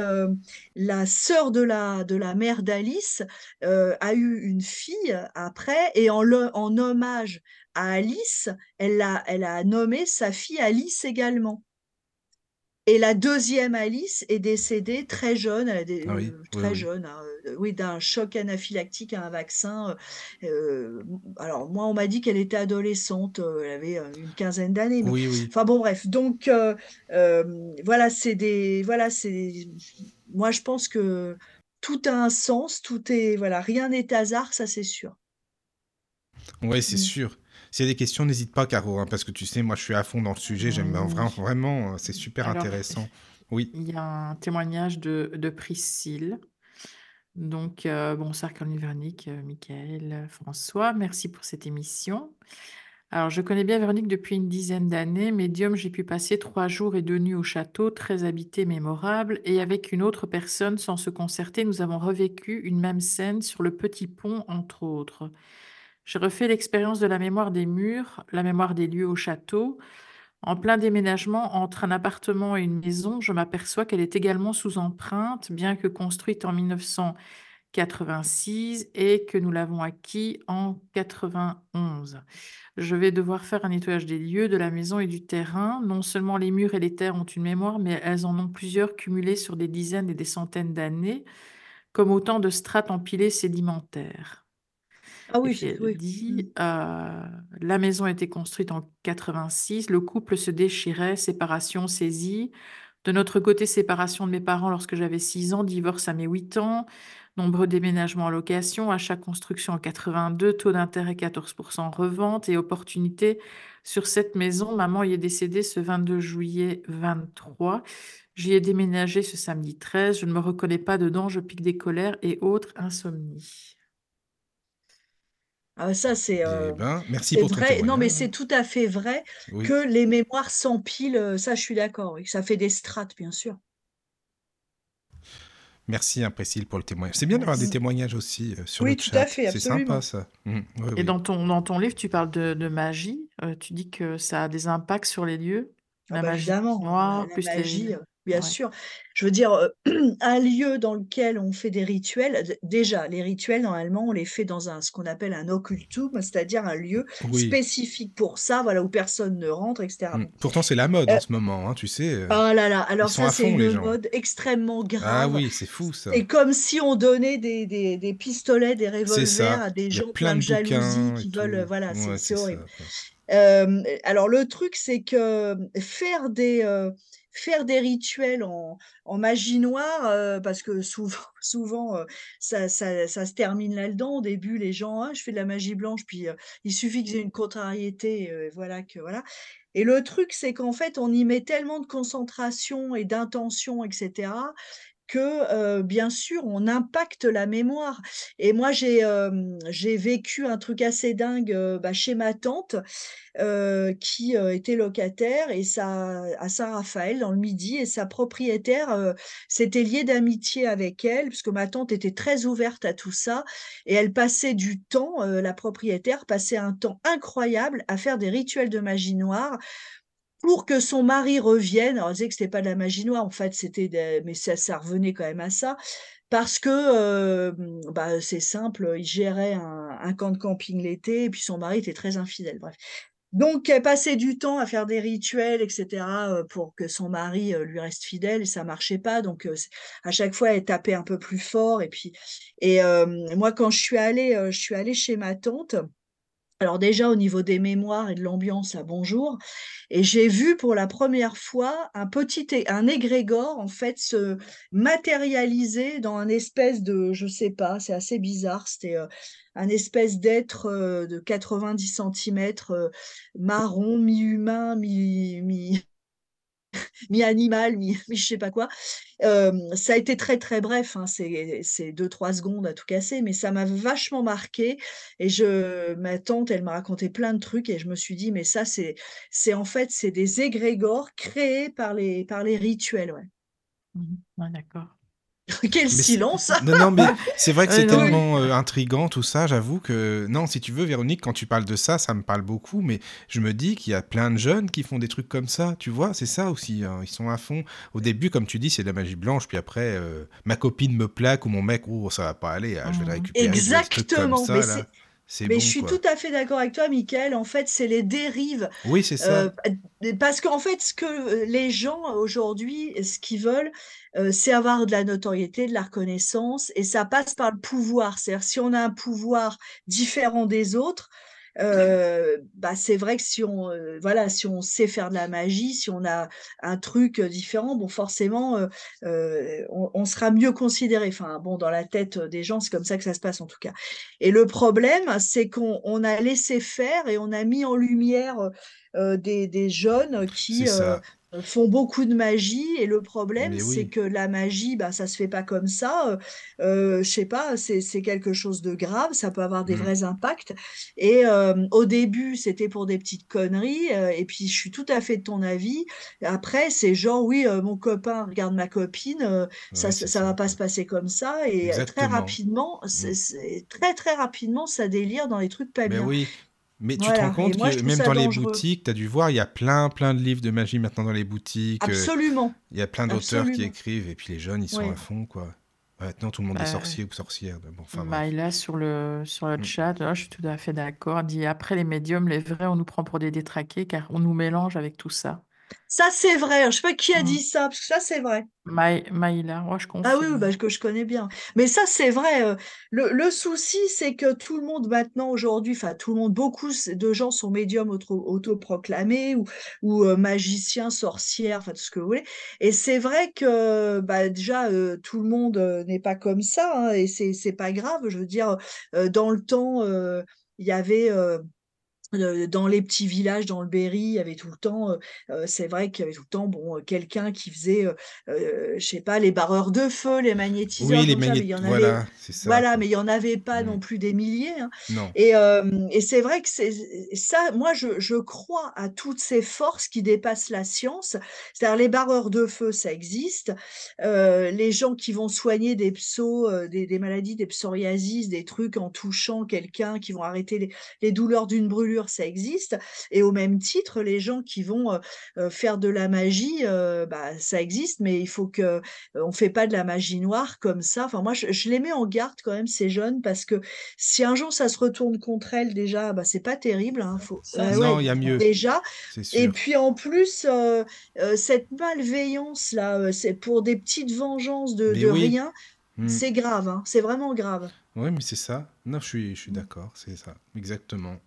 la sœur de la, de la mère d'Alice a eu une fille après, et en, le- en hommage à Alice, elle a, elle a nommé sa fille Alice également. Et la deuxième Alice est décédée très jeune, elle a des- Ah oui, euh, oui, très oui. jeune, hein, euh, oui, d'un choc anaphylactique à un vaccin. euh, alors moi, on m'a dit qu'elle était adolescente, elle avait une quinzaine d'années, Oui, oui. enfin bon, bref. Donc voilà, c'est des, voilà, c'est, moi je pense que tout a un sens, tout est, voilà, rien n'est hasard, ça c'est sûr. Ouais, c'est Mm. sûr. S'il y a des questions, n'hésite pas, Caro, hein, parce que tu sais, moi je suis à fond dans le sujet, j'aime Oui. vraiment, vraiment, euh, c'est super Alors, intéressant. Oui. il y a un témoignage de, de Priscille. Donc, euh, bonsoir Caroline Véronique, euh, Michael, François, merci pour cette émission. Alors, je connais bien Véronique depuis une dizaine d'années. Médium, j'ai pu passer trois jours et deux nuits au château, très habité, mémorable. Et avec une autre personne, sans se concerter, nous avons revécu une même scène sur le petit pont, entre autres. J'ai refait l'expérience de la mémoire des murs, la mémoire des lieux au château. En plein déménagement entre un appartement et une maison, je m'aperçois qu'elle est également sous empreinte, bien que construite en 1986 et que nous l'avons acquis en 91. Je vais devoir faire un nettoyage des lieux, de la maison et du terrain. Non seulement les murs et les terres ont une mémoire, mais elles en ont plusieurs cumulées sur des dizaines et des centaines d'années, comme autant de strates empilées sédimentaires. Ah oui. Mm. dit, euh, la maison a été construite en 86, le couple se déchirait, séparation saisie. De notre côté, séparation de mes parents lorsque j'avais 6 ans, divorce à mes 8 ans, nombreux déménagements en location, achat construction en 82, taux d'intérêt 14% revente et opportunité sur cette maison. Maman y est décédée ce 22 juillet 23. J'y ai déménagé ce samedi 13. Je ne me reconnais pas dedans, je pique des colères et autres insomnies. Ah, ça, c'est Eh euh, ben, merci c'est pour ton vrai. Non, mais témoignage. c'est tout à fait vrai Oui. que les mémoires s'empilent. euh, Ça, je suis d'accord. Oui, que ça fait des strates, bien sûr. Merci, Priscille, pour le témoignage. C'est bien d'avoir des Merci. témoignages aussi euh, sur Oui, le tout chat. à fait, C'est absolument. sympa, ça. Mm, ouais, Et oui. dans ton, dans ton livre, tu parles de, de magie. euh, tu dis que ça a des impacts sur les lieux. Ah La bah magie évidemment, la, noire, la plus les... magie, bien Ouais. sûr. Je veux dire, euh, un lieu dans lequel on fait des rituels, déjà, les rituels, normalement, on les fait dans un, ce qu'on appelle un occultum, c'est-à-dire un lieu Oui. spécifique pour ça, voilà, où personne ne rentre, etc. Mm. Bon. Pourtant, c'est la mode Euh, en ce moment, hein, tu sais. euh, oh là là, alors ça, c'est une mode extrêmement Ah grave. oui, c'est fou, ça. C'est comme si on donnait des, des, des pistolets, des revolvers à des gens plein de jalousie et qui veulent, voilà, c'est Ouais, c'est c'est horrible. ça. alors le truc, c'est que faire des, faire des rituels en, magie noire, euh, parce que souvent, souvent euh, ça, se termine là-dedans. Au début, les gens, ah, je fais de la magie blanche, puis euh, il suffit qu'ils aient une contrariété, voilà que voilà. Et le truc, c'est qu'en fait, on y met tellement de concentration et d'intention, etc., que, bien sûr, on impacte la mémoire. Et moi j'ai, vécu un truc assez dingue, bah, chez ma tante, qui, était locataire et sa à Saint-Raphaël dans le Midi et sa propriétaire, s'était liée d'amitié avec elle puisque ma tante était très ouverte à tout ça. Et elle passait du temps, la propriétaire passait un temps incroyable à faire des rituels de magie noire pour que son mari revienne. Alors elle disait que c'était pas de la magie noire, en fait, c'était des mais ça revenait quand même à ça parce que, bah, c'est simple, il gérait un camp de camping l'été et puis son mari était très infidèle, bref. Donc elle passait du temps à faire des rituels et cetera, heu, pour que son mari, heu, lui reste fidèle et ça marchait pas donc à chaque fois elle tapait un peu plus fort et puis et moi quand je suis allée, je suis allée chez ma tante alors déjà au niveau des mémoires et de l'ambiance à Bonjour. Et j'ai vu pour la première fois un petit un égrégore en fait se matérialiser dans un espèce de je sais pas, c'est assez bizarre, c'était, heu, un espèce d'être, heu, de 90 centimètres, heu, marron, mi-humain, mi mi mi-animal, mi mi je sais pas quoi. Ça a été très, très bref, hein, c'est c'est 2-3 secondes à tout casser, mais ça m'a vachement marquée et je ma tante, elle m'a raconté plein de trucs et je me suis dit: «Mais ça, c'est c'est en fait, c'est des égrégores créés par les par les rituels», ouais. Mmh d'accord. Quel Mais silence! non, non, mais c'est vrai que Ouais, c'est tellement, heu, intriguant tout ça, j'avoue que non, si tu veux, Véronique, quand tu parles de ça, ça me parle beaucoup, mais je me dis qu'il y a plein de jeunes qui font des trucs comme ça, tu vois? C'est ça aussi, hein, ils sont à fond. Au début, comme tu dis, c'est de la magie blanche, puis après, heu, ma copine me plaque ou mon mec: «Oh, ça va pas aller, ah, je vais le Mmh récupérer», comme Exactement, mais mais bon, je suis quoi. tout à fait d'accord avec toi, Mickaël. En fait, c'est les dérives Oui, c'est ça. Heu, d parce qu'en fait, ce que, heu, les gens aujourd'hui, ce qu'ils veulent, heu, c'est avoir de la notoriété, de la reconnaissance et ça passe par le pouvoir. C'est-à-dire si on a un pouvoir différent des autres, heu, bah, c'est vrai que si on, voilà, si on sait faire de la magie, si on a un truc, heu, différent, bon forcément, on on sera mieux considéré. Enfin bon, dans la tête, des gens, c'est comme ça que ça se passe en tout cas et le problème, c'est qu'on on a laissé faire et on a mis en lumière, des des jeunes qui. Font beaucoup de magie et le problème, c'est que la magie, bah, ça se fait pas comme ça, heu heu, je sais pas, c'est c'est quelque chose de grave, ça peut avoir des Mmh. vrais impacts et hem, au début, c'était pour des petites conneries, heu et puis je suis tout à fait de ton avis. Après, c'est genre: «Oui, heu, mon copain regarde ma copine», heu, ça Ouais, ça c'est ça ça, va pas se passer comme ça et très rapidement, Mmh. c'est c'est très, très rapidement, ça délire dans des trucs pas Mais bien. oui, mais tu te rends compte moi, que même dans les boutiques, tu as dû voir, il y a plein, plein de livres de magie maintenant dans les boutiques, heu, Absolument, il y a plein d'auteurs qui écrivent et puis les jeunes, ils sont à fond, quoi. Maintenant, tout le monde est Bah, sorcier ou sorcière, bon, enfin bref. Maïla sur le, sur le Mmh. chat, là, je suis tout à fait d'accord, dit après les médiums, les vrais, on nous prend pour des détraqués car on nous mélange avec tout ça. Ça, c'est vrai, je sais pas qui a Mmh. dit ça, parce que ça, c'est vrai. Maï- Maïla, moi je Ah oui, oui, bah, que je connais bien. Mais ça, c'est vrai, heu, le le souci, c'est que tout le monde maintenant aujourd'hui, enfin tout le monde, beaucoup de gens sont médiums auto autoproclamés ou ou heu, magiciens, sorcières, enfin tout ce que vous voulez et c'est vrai que, bah, déjà, heu, tout le monde, n'est pas comme ça, hein et c'est pas grave. Je veux dire, dans le temps, il y avait, dans les petits villages, dans le Berry, il y avait tout le temps, heu heu, c'est vrai qu'il y avait tout le temps, bon, heu, quelqu'un qui faisait, heu, je sais pas, les barreurs de feu, les magnétiseurs, Oui, les comme ça, mais il y en avait voilà, ça, voilà, mais il y en avait pas Mmh. non plus des milliers, hein Non. et c'est vrai que c'est ça, moi, je je crois à toutes ces forces qui dépassent la science. C'est-à-dire les barreurs de feu, ça existe, les gens qui vont soigner des heu, des des maladies, des psoriasis, des trucs en touchant quelqu'un, qui vont arrêter les les douleurs d'une brûlure, ça existe et au même titre, les gens qui vont, heu heu, faire de la magie, heu, bah, ça existe, mais il faut que, on fait pas de la magie noire comme ça. Enfin moi, je je les mets en garde quand même ces jeunes parce que si un jour ça se retourne contre elles déjà, bah, c'est pas terrible, hein, faut Non, ouais, il y a mieux, déjà et puis en plus, cette malveillance-là, heu, c'est pour des petites vengeances de oui. rien, Mmh. c'est grave, hein, c'est vraiment grave. Ouais, mais c'est ça. Non, je suis je suis Mmh. d'accord, c'est ça, exactement.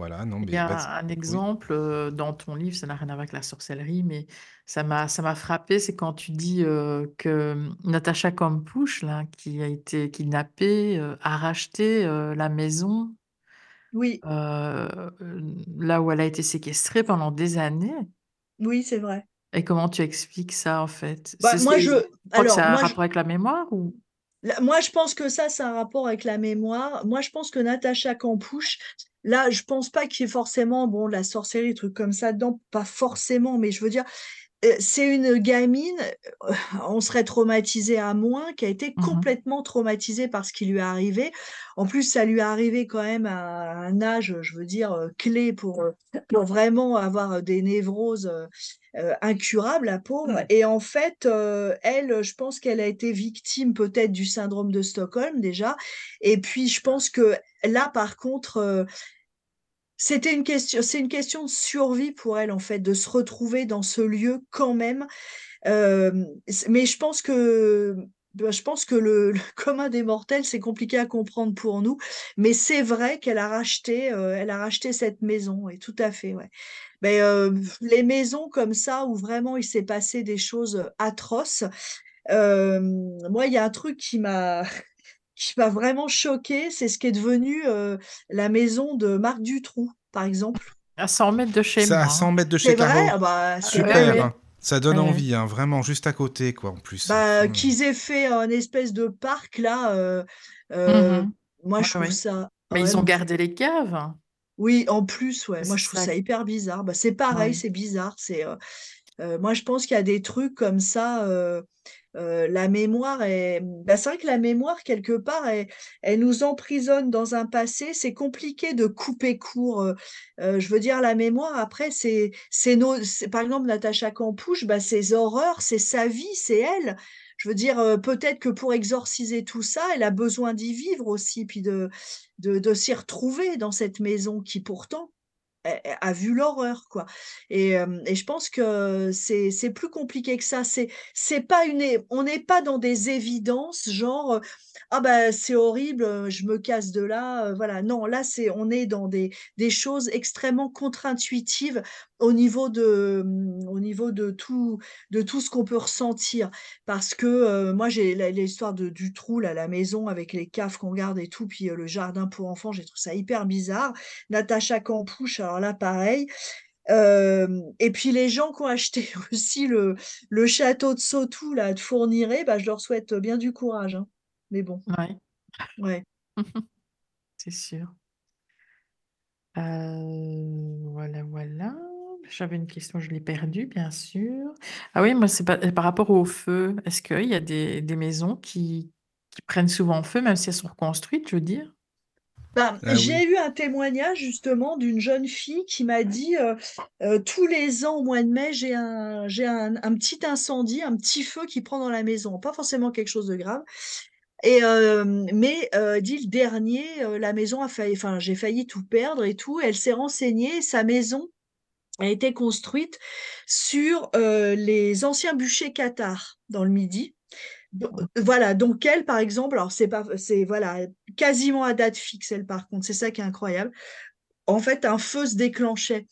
Voilà, non, Il y vas-y. a un Oui? exemple euh, dans ton livre, ça n'a rien à voir avec la sorcellerie, mais ça m'a ça m'a frappé, c'est quand tu dis euh, que hum, Natacha Campouche, là, qui a été kidnappée, euh, a racheté euh, la maison Oui, euh, là où elle a été séquestrée pendant des années. oui, c'est vrai. Et comment tu expliques ça, en fait? Bah, C'est moi, c'est je tu crois que alors ça a un moi, je rapport avec la mémoire ou? Moi, je pense que ça, c'est un rapport avec la mémoire. Moi, je pense que Natacha Campouche, là, je pense pas qu'il y ait forcément, bon, de la sorcellerie, des trucs comme ça dedans, pas forcément, mais je veux dire, euh, c'est une gamine, euh, on serait traumatisé à moins, qui a été Mmh complètement traumatisée par ce qui lui est arrivé. En plus, ça lui est arrivé quand même à un âge, je veux dire, euh, clé pour, pour vraiment avoir des névroses euh, incurables, la pauvre. Et en fait, euh, elle, je pense qu'elle a été victime peut-être du syndrome de Stockholm déjà. Et puis, je pense que là, par contre, euh, c'était une question, c'est une question de survie pour elle, en fait, de se retrouver dans ce lieu quand même. Mais je pense que, bah, je pense que le, le commun des mortels, c'est compliqué à comprendre pour nous. Mais c'est vrai qu'elle a racheté, euh, elle a racheté cette maison, et tout à fait, ouais. Mais euh, les maisons comme ça, où vraiment il s'est passé des choses atroces, euh, moi, il y a un truc qui m'a qui m'a vraiment choquée, c'est ce qui est devenu euh, la maison de Marc Dutroux, par exemple. À 100 mètres de chez moi, à 100 hein. mètres de C'est chez vrai? Caro. Ah bah, c'est Ouais, Super, ouais. Hein. Ça donne Ouais, envie, hein, vraiment, juste à côté, quoi, en plus. Bah, Mmh. qu'ils aient fait un espèce de parc là, euh, euh, Mmh moi Ouais, je trouve ouais. ça Mais ils ont gardé les caves. Oui, en plus, ouais, moi C'est je trouve ça. ça hyper bizarre. Bah, c'est pareil, Ouais. c'est bizarre. C'est, euh, euh, moi je pense qu'il y a des trucs comme ça. Euh, la mémoire est, bah, c'est vrai que la mémoire quelque part, elle, nous emprisonne dans un passé. C'est compliqué de couper court. euh, euh, je veux dire, la mémoire après, c'est, c'est nos, par exemple Natacha Campouche, bah, ses horreurs, c'est sa vie, c'est elle. Je veux dire, peut-être que pour exorciser tout ça, elle a besoin d'y vivre aussi, puis de, de, de s'y retrouver dans cette maison qui pourtant a, vu l'horreur, quoi. Et, et je pense que c'est plus compliqué que ça. C'est c'est pas une, on n'est pas dans des évidences, genre ah bah c'est horrible, je me casse de là, voilà. Non, là c'est on est dans des des choses extrêmement contre-intuitives au niveau de hum, au niveau de tout de tout ce qu'on peut ressentir. Parce que euh, moi j'ai l'histoire de du trou là, la maison avec les caves qu'on garde et tout, puis euh, le jardin pour enfants, j'ai trouvé ça hyper bizarre. Natacha Campouche, alors là, pareil. Et puis les gens qui ont acheté aussi le le château de Sautou, là, de Fourniret, bah, je leur souhaite bien du courage, hein. Mais bon, Ouais, ouais. c'est sûr. Euh, voilà, voilà. J'avais une question, je l'ai perdue, bien sûr. Ah oui, moi, c'est pas- par rapport au feu. Est-ce qu'il y a des, des maisons qui, qui prennent souvent feu, même si elles sont reconstruites, je veux dire? Ben, Ah j'ai oui. eu un témoignage justement d'une jeune fille qui m'a dit, heu heu: «Tous les ans au mois de mai, j'ai un j'ai un un petit incendie, un petit feu qui prend dans la maison». Pas forcément quelque chose de grave et hem, mais heu, dit: «Le dernier, la maison a failli enfin, j'ai failli tout perdre et tout». Elle s'est renseignée, sa maison a été construite sur, heu, les anciens bûchers cathares dans le Midi. Do voilà, donc elle, par exemple, alors c'est pas c'est voilà, quasiment à date fixe, elle, par contre, c'est ça qui est incroyable. En fait, un feu se déclenchait.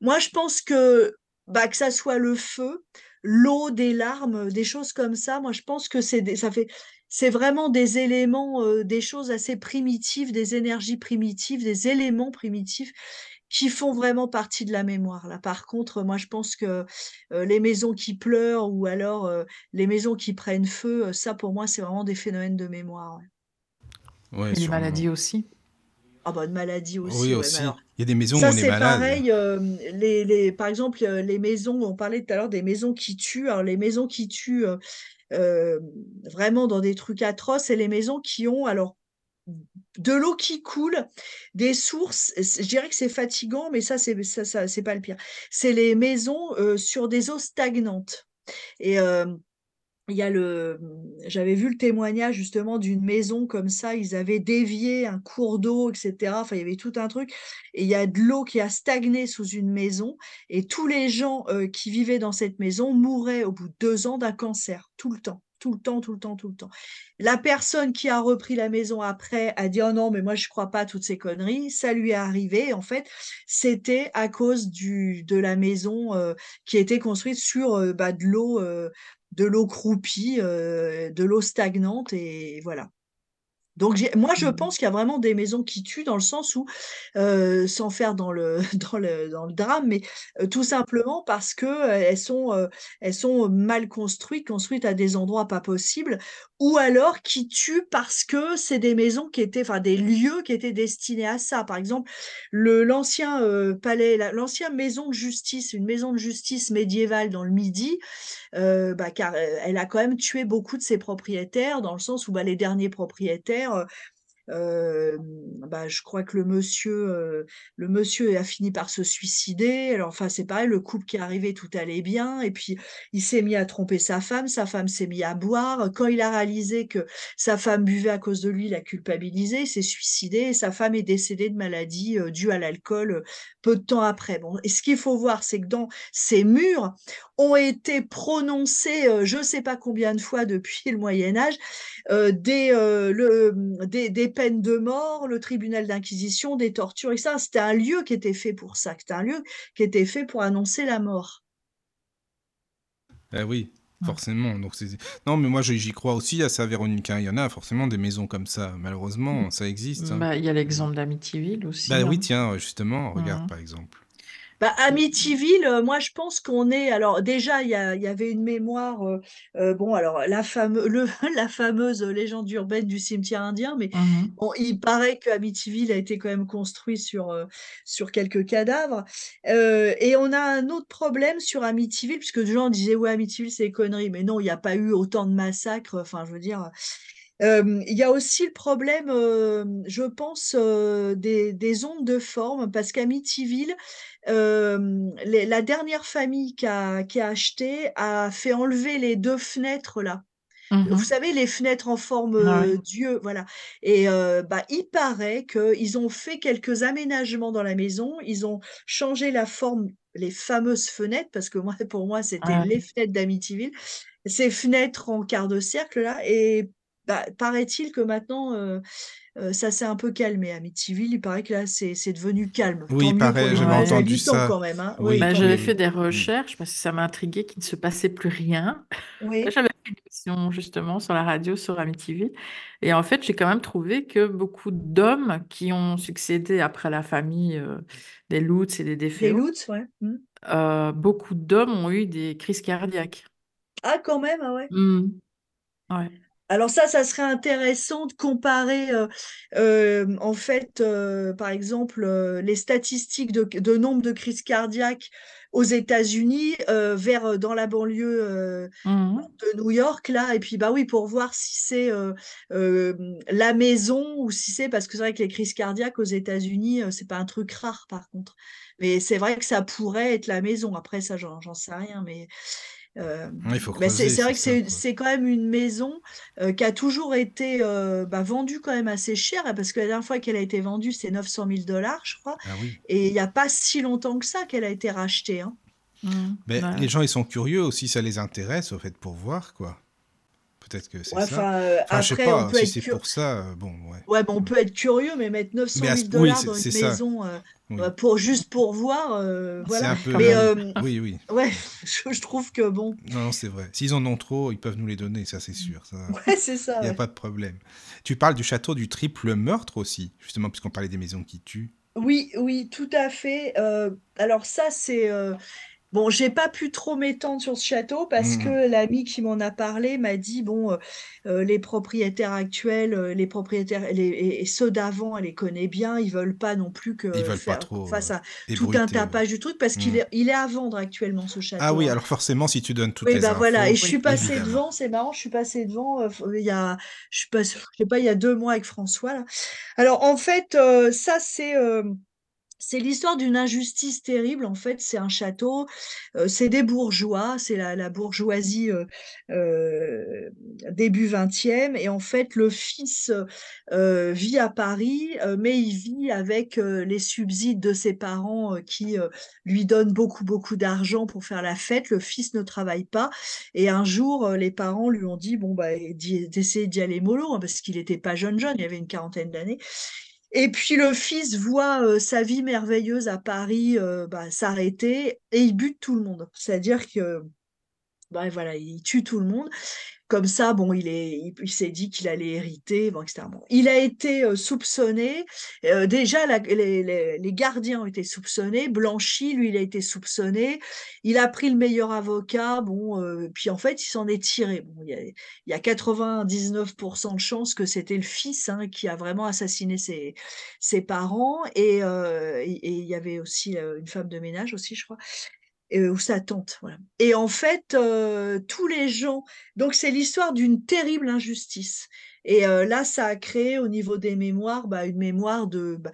Moi, je pense que, bah, que ça soit le feu, l'eau, des larmes, des choses comme ça, moi, je pense que c'est ça fait c'est vraiment des éléments, heu, des choses assez primitives, des énergies primitives, des éléments primitifs qui font vraiment partie de la mémoire, là. Par contre, moi, je pense que, les maisons qui pleurent ou alors, les maisons qui prennent feu, ça, pour moi, c'est vraiment des phénomènes de mémoire, ouais. Ouais, Et les maladies aussi. Ah bah, une maladie Oui, aussi, ouais, mais aussi. alors Il y a des maisons où on est c'est malade. pareil, les les par exemple, les maisons on parlait tout à l'heure des maisons qui tuent. Alors les maisons qui tuent, vraiment dans des trucs atroces, c'est les maisons qui ont alors de l'eau qui coule, des sources, je dirais que c'est fatigant, mais ça, c'est ça c'est pas le pire. C'est les maisons, heu, sur des eaux stagnantes. Et hem il y a le j'avais vu le témoignage justement d'une maison comme ça, ils avaient dévié un cours d'eau et cetera, enfin il y avait tout un truc. Et il y a de l'eau qui a stagné sous une maison. Et tous les gens, heu, qui vivaient dans cette maison mouraient au bout de 2 ans d'un cancer, tout le temps, tout le temps, tout le temps, tout le temps. La personne qui a repris la maison après a dit: «Oh non, mais moi je crois pas à toutes ces conneries». Ça lui est arrivé, en fait, c'était à cause du de la maison, heu, qui était construite sur, heu, bah, de l'eau, heu, de l'eau croupie, de l'eau stagnante et voilà. Donc moi je Mmh. pense qu'il y a vraiment des maisons qui tuent dans le sens où, sans faire dans le dans le dans le drame, mais, tout simplement parce que, heu, elles sont, elles sont mal construites, construites à des endroits pas possibles ou alors qui tuent parce que c'est des maisons qui étaient enfin des lieux qui étaient destinés à ça. Par exemple, le l'ancien, palais, la l'ancien maison de justice, une maison de justice médiévale dans le Midi, bah, car, elle a quand même tué beaucoup de ses propriétaires dans le sens où, bah, les derniers propriétaires, heu, hem, bah, je crois que le monsieur, heu, le monsieur a fini par se suicider. Alors enfin, c'est pareil, le couple qui est arrivé, tout allait bien et puis il s'est mis à tromper sa femme, sa femme s'est mis à boire. Quand il a réalisé que sa femme buvait à cause de lui, il a culpabilisé, il s'est suicidé sa femme est décédée de maladie, due à l'alcool, peu de temps après. Bon et ce qu'il faut voir, c'est que dans ces murs ont été prononcés, heu, je sais pas combien de fois depuis le Moyen Âge, des, le, mmh, des des peines de mort, le tribunal d'inquisition, des tortures et ça. C'était un lieu qui était fait pour ça, c'était un lieu qui était fait pour annoncer la mort. Eh oui, forcément. Donc non, mais moi j'y j'y crois aussi à ça, Véronique. hein. Il y en a forcément des maisons comme ça. Malheureusement, ça existe. hein. Bah, il y a l'exemple d'Amityville aussi, Bah oui, hein. tiens, justement, regarde Mmh. par exemple. Bah, Amityville, heu, moi je pense qu'on est alors déjà il y avait une mémoire, heu heu, bon alors la fameu le la fameuse légende urbaine du cimetière indien, mais Mmh bon, il paraît qu'Amityville a été quand même construit sur, sur quelques cadavres, et on a un autre problème sur Amityville puisque des gens disaient: «Ouais, Amityville, c'est des conneries», mais non, il y a pas eu autant de massacres, enfin je veux dire, il y a aussi le problème, je pense, des des ondes de forme parce qu'Amityville, les la dernière famille qui a qui a acheté a fait enlever les 2 fenêtres là. Mmh Vous savez les fenêtres en forme, Ah ouais. heu, d'yeux, voilà et bah, il paraît qu'ils ont fait quelques aménagements dans la maison. Ils ont changé la forme, les fameuses fenêtres parce que moi pour moi c'était Ouais. les fenêtres d'Amityville. Ces fenêtres en quart de cercle là et bah, paraît-il que maintenant, heu, ça s'est un peu calmé Amityville. Il paraît que là c'est devenu calme. Oui, Tant il paraît, j'avais entendu ça. quand même, hein. Oui, Oui, Bah, j'avais fait des Mmh. recherches parce que ça m'a intriguée qu'il ne se passait plus rien. Oui. J'avais fait une émission justement sur la radio sur Amityville et en fait, j'ai quand même trouvé que beaucoup d'hommes qui ont succédé après la famille, heu, des Lutz et des Des DeFeo, Lutz, ouais. Mmh. heu, beaucoup d'hommes ont eu des crises cardiaques. Ah quand même, ah ouais? Mmh. Ouais. Alors ça, ça serait intéressant de comparer, heu, hem, en fait, heu, par exemple, les statistiques de de nombre de crises cardiaques aux États-Unis, vers, dans la banlieue, Mmh mh. de New York là et puis, bah, oui, pour voir si c'est, la maison ou si c'est parce que c'est vrai que les crises cardiaques aux États-Unis, c'est pas un truc rare par contre. Mais c'est vrai que ça pourrait être la maison. Après ça, j'en sais rien, mais Ouais, faut bah, c'est vrai que c'est quand même une maison, heu, qui a toujours été, heu, bah, vendue quand même assez cher, hein, parce que la dernière fois qu'elle a été vendue, c'est 900 000 je crois Ah oui. et il y a pas si longtemps que ça qu'elle a été rachetée, hein. Mmh. Les gens, ils sont curieux aussi, ça les intéresse, au fait, pour voir, quoi. Peut-être que c'est Ouais, ça. enfin, heu, Enfin, je sais après on pas, peut si c'est cur pour ça, euh, bon, ouais. ouais, bah, on peut être curieux, mais mettre 900 Mais à 000 ce- oui, dans une maison, Oui. bah, pour juste pour voir, C'est voilà. un peu. Mais, hem, Oui, oui. ouais, je je trouve que bon, Non, c'est vrai. S'ils en ont trop, ils peuvent nous les donner, ça, c'est sûr. Ça, ouais, c'est ça, il n'y a ouais. pas de problème. Tu parles du château du triple meurtre aussi, justement, puisqu'on parlait des maisons qui tuent. Oui, oui, tout à fait, heu, alors ça, c'est, Bon, j'ai pas pu trop m'étendre sur ce château parce Mhm. que l'ami qui m'en a parlé m'a dit: «Bon, heu heu, les propriétaires actuels, heu, les propriétaires les et et ceux d'avant, elle les connaît bien, ils veulent pas non plus Ils que veulent pas faire trop euh, tout un tapage du truc» parce qu'il est il est à vendre actuellement ce Ah château, oui, hein. alors forcément, si tu donnes toutes Oui, les bah, voilà et infos, je suis passée évidemment. devant, c'est marrant, je suis passée devant, il y a je suis passée, je sais pas, il y a 2 mois avec François là. Alors en fait, ça c'est, c'est l'histoire d'une injustice terrible, en fait, c'est un château, heu, c'est des bourgeois, c'est la bourgeoisie, heu heu, début 20e et en fait, le fils, vit à Paris, mais il vit avec, les subsides de ses parents, qui, lui donnent beaucoup, beaucoup d'argent pour faire la fête. Le fils ne travaille pas et un jour, les parents lui ont dit: «Bon, bah, d'essayer d'y aller mollo», hein, parce qu'il était pas jeune, jeune, il avait une quarantaine d'années et puis le fils voit, heu, sa vie merveilleuse à Paris, heu, bah, s'arrêter et il bute tout le monde. C'est-à-dire que, bah, tue tout le monde comme ça, bon, il est il s'est dit qu'il allait hériter, bon, etc. Il a été, heu, soupçonné, heu, déjà les gardiens ont été soupçonnés, Blanchi, lui, il a été soupçonné. Il a pris le meilleur avocat, bon, heu, puis en fait, il s'en est tiré. Bon, il y a il y a 99% de chances que c'était le fils, hein, qui a vraiment assassiné ses ses parents et et et il y avait aussi, une femme de ménage aussi, je crois ou sa. Et en fait, heu, tous les gens donc c'est l'histoire d'une terrible injustice et heu, là, ça a créé au niveau des mémoires, bah, une mémoire de, bah,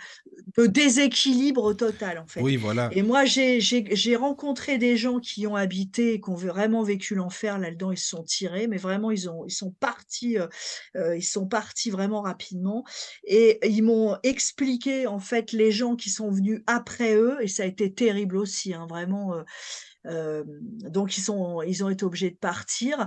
de déséquilibre total, en fait. Oui, voilà. Et moi, j'ai rencontré des gens qui ont habité et qui ont vraiment vécu l'enfer là-dedans, ils se sont tirés, mais vraiment ils ont ils sont partis, heu heu, ils sont partis vraiment rapidement et ils m'ont expliqué, en fait, les gens qui sont venus après eux et ça a été terrible aussi, hein, vraiment, Donc ils sont ils ont été obligés de partir.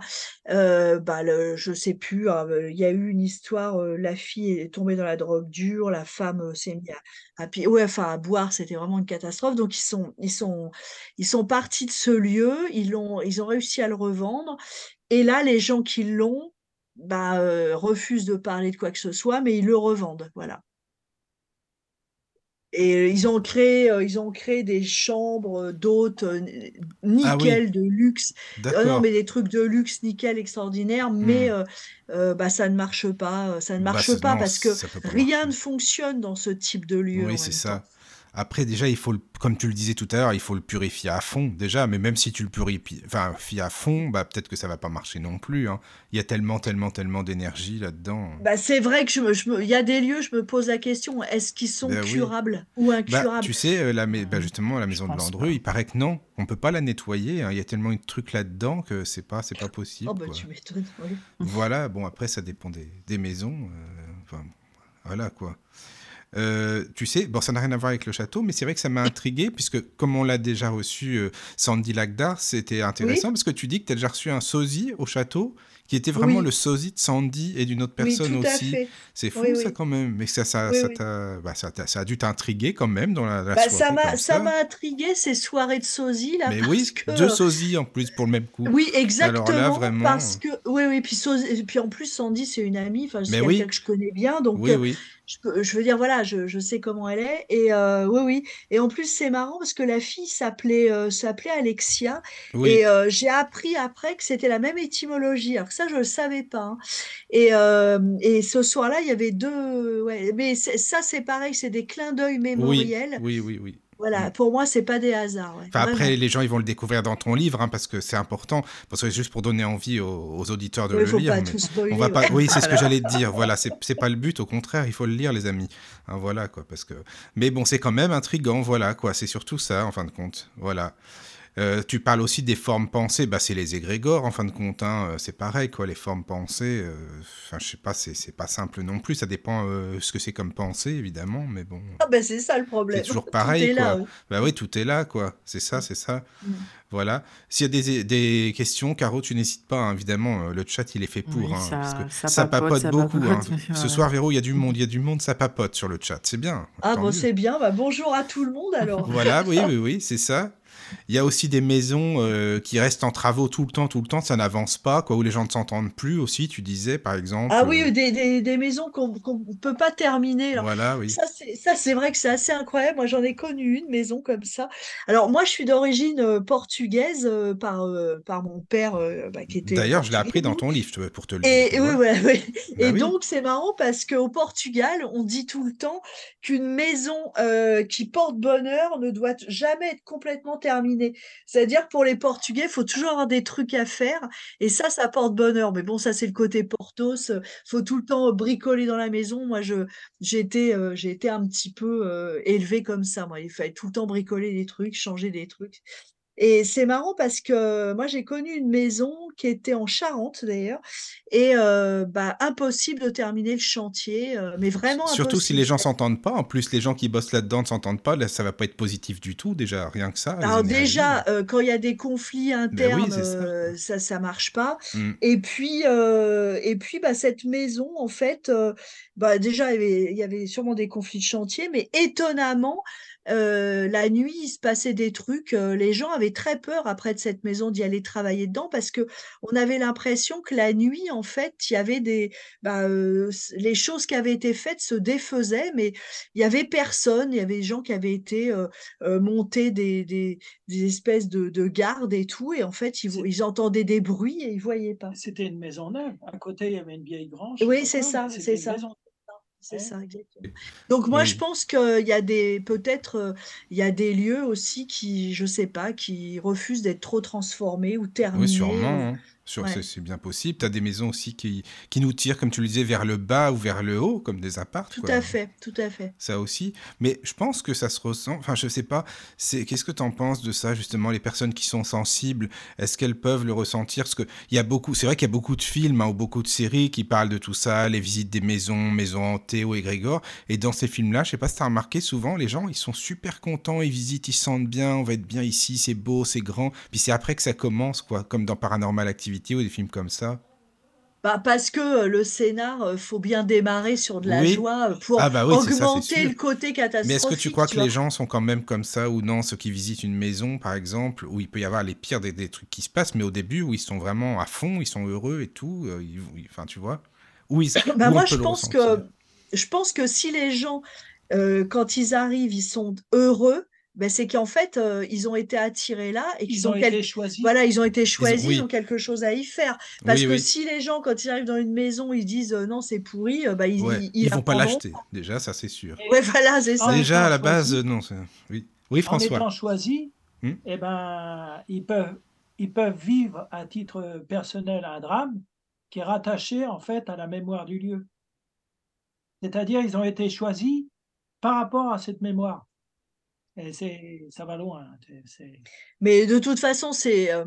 Heu, bah, je sais plus, hein, il y a eu une histoire, la fille est tombée dans la drogue dure, la femme, s'est mis à à boire, c'était vraiment une catastrophe. Donc ils sont ils sont ils sont partis de ce lieu, ils l'ont ils ont réussi à le revendre et là, les gens qui l'ont, bah, refusent de parler de quoi que ce soit, mais ils le revendent, voilà. Et ils ont créé, heu, ils ont créé des chambres, d'hôtes, heu, Ah oui, nickel, de luxe. Ah non, mais des trucs de luxe nickel extraordinaires, mais Mmh. heu heu, bah, ça ne marche pas, ça ne Bah, marche ça pas non, parce que ça rien ne fonctionne dans ce type de lieu Oui, c'est temps. Après, déjà, il faut le, comme tu le disais tout à l'heure, il faut le purifier à fond, déjà, mais même si tu le purifies, enfin, à fond, bah, peut-être que ça va pas marcher non plus, hein. Il y a tellement, tellement, tellement d'énergie là-dedans. Bah, c'est vrai que je me je me il y a des lieux, je me pose la question, est-ce qu'ils sont oui. curables ou Bah, incurables? tu sais, euh, la, mais, bah, Mmh, justement, la je maison de Landru, il paraît que non, on peut pas la nettoyer, hein. Il y a tellement de trucs là-dedans que c'est pas, c'est pas Oh possible, bah, quoi. tu m'étonnes, oui. Voilà, bon, après, ça dépend des, des maisons, euh, enfin, voilà, quoi. Euh, tu sais, bon, ça n'a rien à voir avec le château, mais c'est vrai que ça m'a intrigué, puisque comme on l'a déjà reçu, euh, Sandy Lagdar, c'était intéressant, Oui, parce que tu dis que tu as déjà reçu un sosie au château, qui était vraiment le oui, sosie de Sandy et d'une autre oui, personne à aussi. C'est Oui, fou, ça, oui, quand même. Mais ça, ça, oui, oui. bah, ça, a dû t'intriguer quand même dans la, la Bah, ça soirée, ça m'a intrigué ces soirées de sosie là Mais parce oui, deux que sosies en plus pour le même coup. oui Alors là, exactement vraiment. parce que oui oui puis sosie puis en plus Sandy c'est une amie, enfin c'est quelqu'un oui, que je connais bien donc oui, oui. Je peux je veux dire voilà je je sais comment elle est et heu, oui oui et en plus c'est marrant parce que la fille s'appelait, heu, s'appelait Alexia Oui, et heu, j'ai appris après que c'était la même étymologie alors que ça je le savais pas, hein et et ce soir-là il y avait 2 ouais mais ça c'est pareil, c'est des clins d'œil mémoriels. oui, oui, oui. Voilà, pour moi c'est pas des hasards, ouais, Enfin, après, les gens, ils vont le découvrir dans ton livre, hein, parce que c'est important, parce que c'est juste pour donner envie aux, aux auditeurs de Oui, le faut lire, pas mais tout on va pas. ouais. Oui, c'est ce que j'allais te dire. Voilà, c'est c'est pas le but, au contraire, il faut le lire, les amis. Hein, voilà, quoi, parce que. Mais bon, c'est quand même intriguant, voilà, quoi. C'est surtout ça, en fin de compte. Voilà. Euh, tu parles aussi des formes pensées, bah, c'est les égrégores en fin de compte, hein, euh, c'est pareil quoi, les formes pensées, euh, enfin je sais pas, c'est c'est pas simple non plus, ça dépend euh, ce que c'est comme pensée évidemment, mais bon, Ah ben c'est ça le c'est problème, toujours tout pareil est là, quoi. oui. Bah oui, tout est là quoi, c'est ça, c'est ça, mmh. voilà. S'il y a des, des questions, Caro, tu n'hésites pas, hein, évidemment, euh, le chat il est fait pour, Oui, hein, parce que ça, papote, papote ça beaucoup. hein. papote. Ce soir, Véro, il y a du monde, il y a du monde, ça papote sur le chat, c'est bien, Ah bon, c'est bien, bah bonjour à tout le monde alors. Voilà, oui, oui, oui, c'est ça. Il y a aussi des maisons euh, qui restent en travaux tout le temps, tout le temps, ça n'avance pas, quoi, où les gens ne s'entendent plus aussi, tu disais, par exemple. Ah euh, oui, des, des, des maisons qu'on qu'on peut pas terminer. Alors, voilà, oui. ça, c'est vrai que c'est assez incroyable. Moi, j'en ai connu une maison comme ça. Alors, moi, je suis d'origine euh, portugaise euh, par, euh, par mon père euh, bah, qui était D'ailleurs, je l'ai appris dans ton livre, pour te le dire, Et, et oui, voilà, oui. Bah Et oui, donc, c'est marrant parce qu'au Portugal, on dit tout le temps qu'une maison euh, qui porte bonheur ne doit jamais être complètement terminée. C'est-à-dire, pour les Portugais, il faut toujours avoir des trucs à faire. Et ça, ça porte bonheur. Mais bon, ça, c'est le côté Portos. faut tout le temps bricoler dans la maison. Moi, je, j'ai été, euh, été un petit peu euh, élevée comme ça. Moi, il fallait tout le temps bricoler des trucs, changer des trucs. Et c'est marrant parce que moi, j'ai connu une maison qui était en Charente d'ailleurs et bah, impossible de terminer le chantier, mais vraiment surtout si les gens s'entendent pas. En plus, les gens qui bossent là-dedans ne s'entendent pas, là, ça va pas être positif du tout, déjà, rien que ça, Alors déjà, quand il y a des conflits Ben oui, internes, ça, ça ça marche pas Mm. et puis, et puis, bah, cette maison en fait, bah, déjà il y avait il y avait sûrement des conflits de chantier, mais étonnamment, euh, la nuit, il se passait des trucs. euh, les gens avaient très peur après de cette maison d'y aller travailler dedans parce que on avait l'impression que la nuit, en fait, il y avait des, bah, euh, les choses qui avaient été faites se défaisaient, mais il y avait personne. Il y avait des gens qui avaient été monter des, des, des espèces de, de gardes et tout, et en fait, ils, ils entendaient des bruits et ils voyaient pas. C'était une maison neuve. À côté, il y avait une vieille grange. Oui, c'est ça, c'est ça. maison. C'est ça, exactement. Donc moi, je pense qu'il y a des, peut-être, euh, il y a des lieux aussi qui, je sais pas, qui refusent d'être trop transformés ou Oui, terminés. sûrement. hein. Sur- Ouais. C'est bien possible. Tu as des maisons aussi qui, qui nous tirent, comme tu le disais, vers le bas ou vers le haut, comme des apparts. Tout quoi. à fait, tout à fait. Ça aussi. Mais je pense que ça se ressent. Enfin, je sais pas. C'est qu'est-ce que tu en penses de ça justement Les personnes qui sont sensibles, est-ce qu'elles peuvent le ressentir? Parce que il y a beaucoup. C'est vrai qu'il y a beaucoup de films hein, ou beaucoup de séries qui parlent de tout ça, les visites des maisons, maisons hantées ou égrégores. Et dans ces films-là, je sais pas si t'as remarqué, souvent les gens ils sont super contents, ils visitent, ils se sentent bien, on va être bien ici, c'est beau, c'est grand. Puis c'est après que ça commence, quoi, comme dans Paranormal Activity ou des films comme ça. Bah, parce que euh, le scénar, euh, faut bien démarrer sur de la Oui. joie euh, pour Ah bah oui, ça, augmenter le côté Mais est-ce que tu catastrophique, crois tu que les gens sont quand même comme ça ou non Ceux qui visitent une maison, par exemple, où il peut y avoir les pires des, des trucs qui se passent, mais au début, où ils sont vraiment à fond, ils sont heureux et tout, enfin, tu vois Où ils, Bah, où moi, je pense ressentir. que, je pense que si les gens, euh, quand ils arrivent, ils sont heureux, ben c'est qu'en fait, euh, ils ont été attirés là et qu'ils Ils ont ont quel- été choisis. Voilà, ils ont été choisis, ils, oui. ont quelque chose à y faire. Parce Oui, que oui. si les gens, quand ils arrivent dans une maison, ils disent euh, non, c'est pourri, euh, bah, ils, Ouais, ils, ils vont pas l'acheter, déjà, ça c'est sûr. Et Ouais, voilà, c'est en ça. Déjà, à la base, choisis- non. c'est- Oui, oui en François. étant choisis, Hmm. eh ben, ils peuvent, ils peuvent vivre à titre personnel un drame qui est rattaché en fait à la mémoire du lieu. C'est-à-dire, ils ont été choisis par rapport à cette mémoire. Ça va loin. C'est- Mais de toute façon, c'est euh,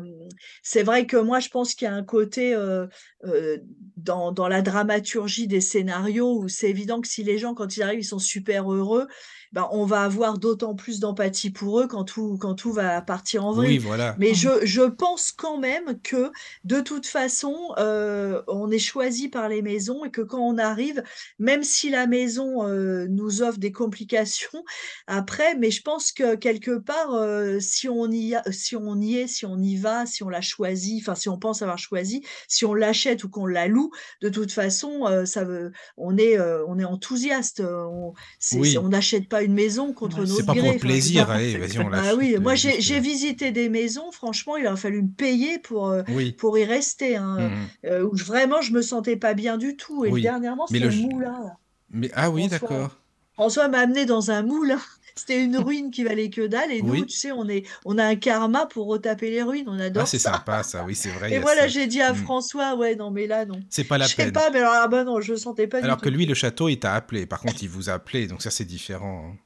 c'est vrai que moi, je pense qu'il y a un côté euh, euh, dans, dans la dramaturgie des scénarios où c'est évident que si les gens, quand ils arrivent, ils sont super heureux, ben, on va avoir d'autant plus d'empathie pour eux quand tout, quand tout va partir en vrille. Oui, voilà. Mais je, je pense quand même que de toute façon, euh, on est choisi par les maisons et que quand on arrive, même si la maison euh, nous offre des complications après, mais je pense que quelque part, euh, si on y a, si on y est, si on y va, si on l'a choisi, enfin si on pense avoir choisi, si on l'achète ou qu'on la loue, de toute façon, ça veut, on est, on est enthousiaste. On Oui. n'achète pas une maison contre Ouais, C'est notre pas pour le plaisir, allez, vas-y, on ah l'achète. oui, moi euh, j'ai euh, visité des maisons, franchement, il a fallu me payer pour, euh, Oui. pour y rester, hein, Mhm. euh, où je- vraiment je me sentais pas bien du tout. Et Oui. dernièrement, c'était le- moulin. là. Mais ah oui, d'accord. François m'a amené dans un moulin. C'était une ruine qui valait que dalle. Et nous, Oui. tu sais, on, est, on a un karma pour retaper les ruines. On adore Ah, c'est ça. sympa, ça. Oui, c'est vrai. Et voilà, ça. j'ai dit à Mm. François, ouais, non, mais là, non. C'est pas la Je sais peine. pas, mais alors, ah bah non, je sentais pas Alors du que tout. lui, le château, il t'a appelé. Par contre, il vous a appelé, donc ça, c'est différent. hein.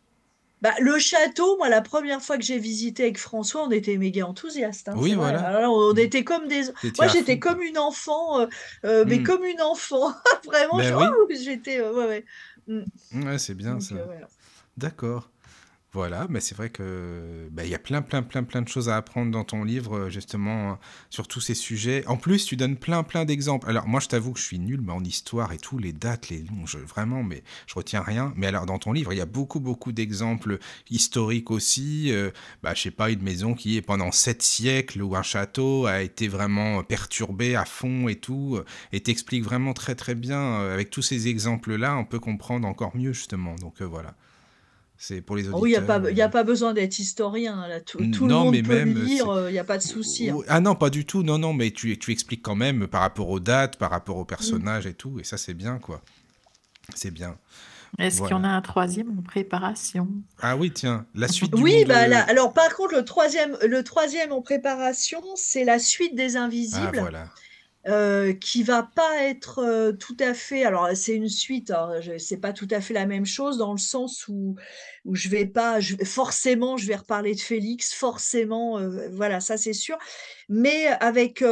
Bah, le château, moi, la première fois que j'ai visité avec François, on était méga enthousiastes. hein, Oui, voilà. Alors, on Mm. était comme des. Moi, j'étais fond, quoi. comme une enfant, euh, euh, mais Mm. comme une enfant. Vraiment, Ben je- oui. j'étais. euh, ouais, ouais. Ouais, c'est bien Donc, ça. euh, voilà. D'accord. Voilà, mais c'est vrai que bah, il y a plein, plein, plein, plein de choses à apprendre dans ton livre, euh, justement, euh, sur tous ces sujets. En plus, tu donnes plein, plein d'exemples. Alors, moi, je t'avoue que je suis nul en histoire et tout, les dates, les noms, je, vraiment, mais je retiens rien. Mais alors, dans ton livre, il y a beaucoup, beaucoup d'exemples historiques aussi. Euh, bah, je sais pas, une maison qui est pendant sept siècles ou un château a été vraiment perturbé à fond et tout. euh, Et t'expliques vraiment très, très bien. avec tous ces exemples-là, on peut comprendre encore mieux, justement. Donc, voilà. C'est pour les Ah auditeurs. oui, il n'y a, pas- euh, a pas besoin d'être historien. Là. Tout, tout Non, le monde mais peut même, lire, il n'y a pas de souci. hein. Ah non, pas du tout. Non, non, mais tu, tu expliques quand même par rapport aux dates, par rapport Mm. aux personnages et tout. Et ça, c'est bien, quoi. C'est bien. Est-ce qu'il y en a un troisième en préparation? Ah oui, tiens, la suite du Oui, monde, bah euh, là, alors par contre, le troisième, le troisième en préparation, c'est la suite des Ah Invisibles. voilà. Euh, qui va pas être euh, tout à fait. Alors c'est une suite, je- c'est pas tout à fait la même chose dans le sens où où je vais pas, je, forcément je vais reparler de Félix, forcément, euh, voilà, ça c'est sûr, mais avec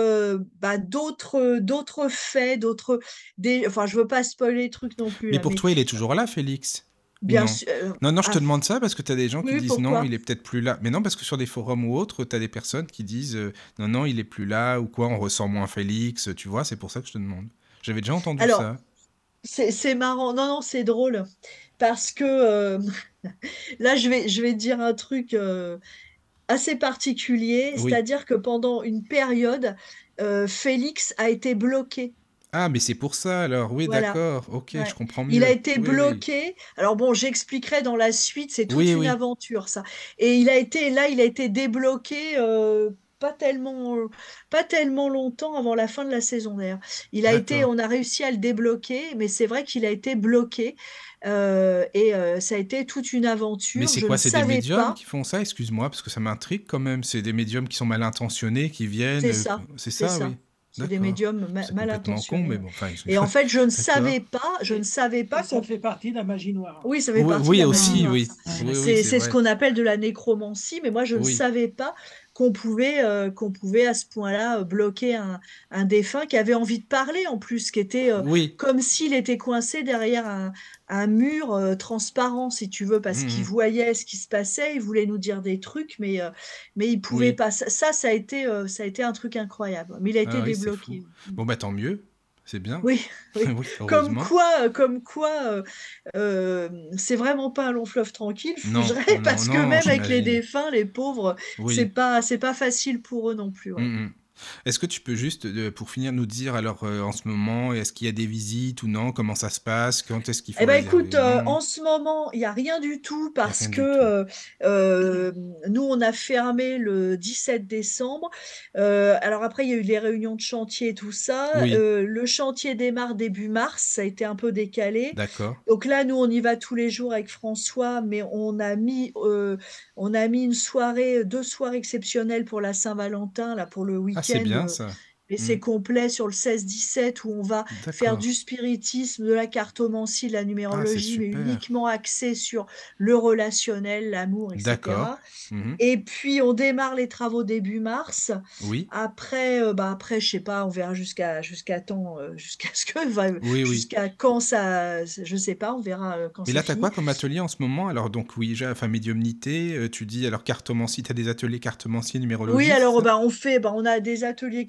bah, d'autres d'autres faits, d'autres, des, enfin je veux pas spoiler les trucs non plus Mais là, pour mais toi, il est toujours là, Félix? Bien non sûr. euh, Non, non, je te ah, demande ça parce que tu as des gens qui Oui, disent non, il est peut-être plus là. Mais non, parce que sur des forums ou autres, tu as des personnes qui disent euh, non, non, il est plus là ou quoi, on ressent moins Félix, tu vois, c'est pour ça que je te demande. J'avais déjà entendu Alors, ça. C'est c'est marrant. Non, non, c'est drôle. Parce que, euh, Là, je vais, je vais dire un truc assez particulier, Oui. c'est-à-dire que pendant une période, Félix a été bloqué. Ah, mais c'est pour ça alors. Oui, Voilà. d'accord. Ok, Ouais. je comprends Il a mieux. été Oui, oui. bloqué. Alors bon, j'expliquerai dans la suite, c'est toute Oui, une oui. aventure ça. Et il a été là, il a été débloqué euh, pas tellement pas tellement longtemps avant la fin de la saison d'ailleurs. Il a été, D'accord. on a réussi à le débloquer, mais c'est vrai qu'il a été bloqué euh, et euh, ça a été toute une Mais aventure. c'est Je quoi? C'est des savais médiums pas. qui font ça? Excuse-moi, parce que ça m'intrigue quand même. C'est des médiums qui sont mal intentionnés, qui viennent. C'est euh, ça, C'est c'est ça, ça. oui. C'est des médiums ma- C'est mal complètement con, intentionnés. mais ouais. bon, enfin, Et en fait, je ne savais pas, je ne savais pas ça fait partie de la magie noire. Oui, ça fait Oui, partie de la magie aussi, noire, oui. Oui, C'est ce qu'on appelle de la nécromancie, mais moi je ne Oui. savais pas qu'on pouvait, euh, qu'on pouvait à ce point-là euh, bloquer un, un défunt qui avait envie de parler en plus, qui était euh, Oui. comme s'il était coincé derrière un, un mur euh, transparent, si tu veux, parce qu'il Mhm. voyait ce qui se passait, il voulait nous dire des trucs, mais, mais il pouvait Oui. pas. Ça, ça, a été, ça a été un truc incroyable. Mais il a été Ah c'est débloqué. Bon, bah tant mieux. C'est bien. Oui, oui. Oui, Comme quoi, euh, comme quoi, euh, euh, c'est vraiment pas un long fleuve tranquille, Non, parce que même avec les défunts, les pauvres, c'est pas, c'est pas facile pour eux non plus. ouais. Mm, mm. Est-ce que tu peux juste, euh, pour finir, nous dire alors euh, en ce moment, est-ce qu'il y a des visites ou non? Comment ça se passe? Quand est-ce qu'il faut Eh ben écoute, euh, en ce moment, il n'y a rien du tout parce que tout. euh, nous, on a fermé le 17 décembre. Alors après, il y a eu les réunions de chantier et tout ça. Oui, le chantier démarre début mars, ça a été un peu décalé. d'accord. Donc là, nous, on y va tous les jours avec François, mais on a mis, on a mis une soirée, deux soirées exceptionnelles pour la Saint-Valentin, là, pour le Ah, c'est bien euh, ça. Et c'est Mm, complet sur le 16-17 où on va faire du spiritisme, de la cartomancie, de la Ah, numérologie, mais uniquement axé sur le relationnel, l'amour, etc. Mhm. Et puis on démarre les travaux début mars. Oui, Après, euh, bah après, je sais pas, on verra jusqu'à jusqu'à temps, euh, jusqu'à ce que, va- oui, oui. jusqu'à quand ça, je sais pas, on verra euh, quand Et là, tu as fini. quoi comme atelier en ce moment? Alors, donc, oui, j'ai, enfin, médiumnité, euh, tu dis, alors, cartomancie, as des ateliers cartomancie, Oui, numérologie, alors c'est ça? bah, on fait, bah, on a des ateliers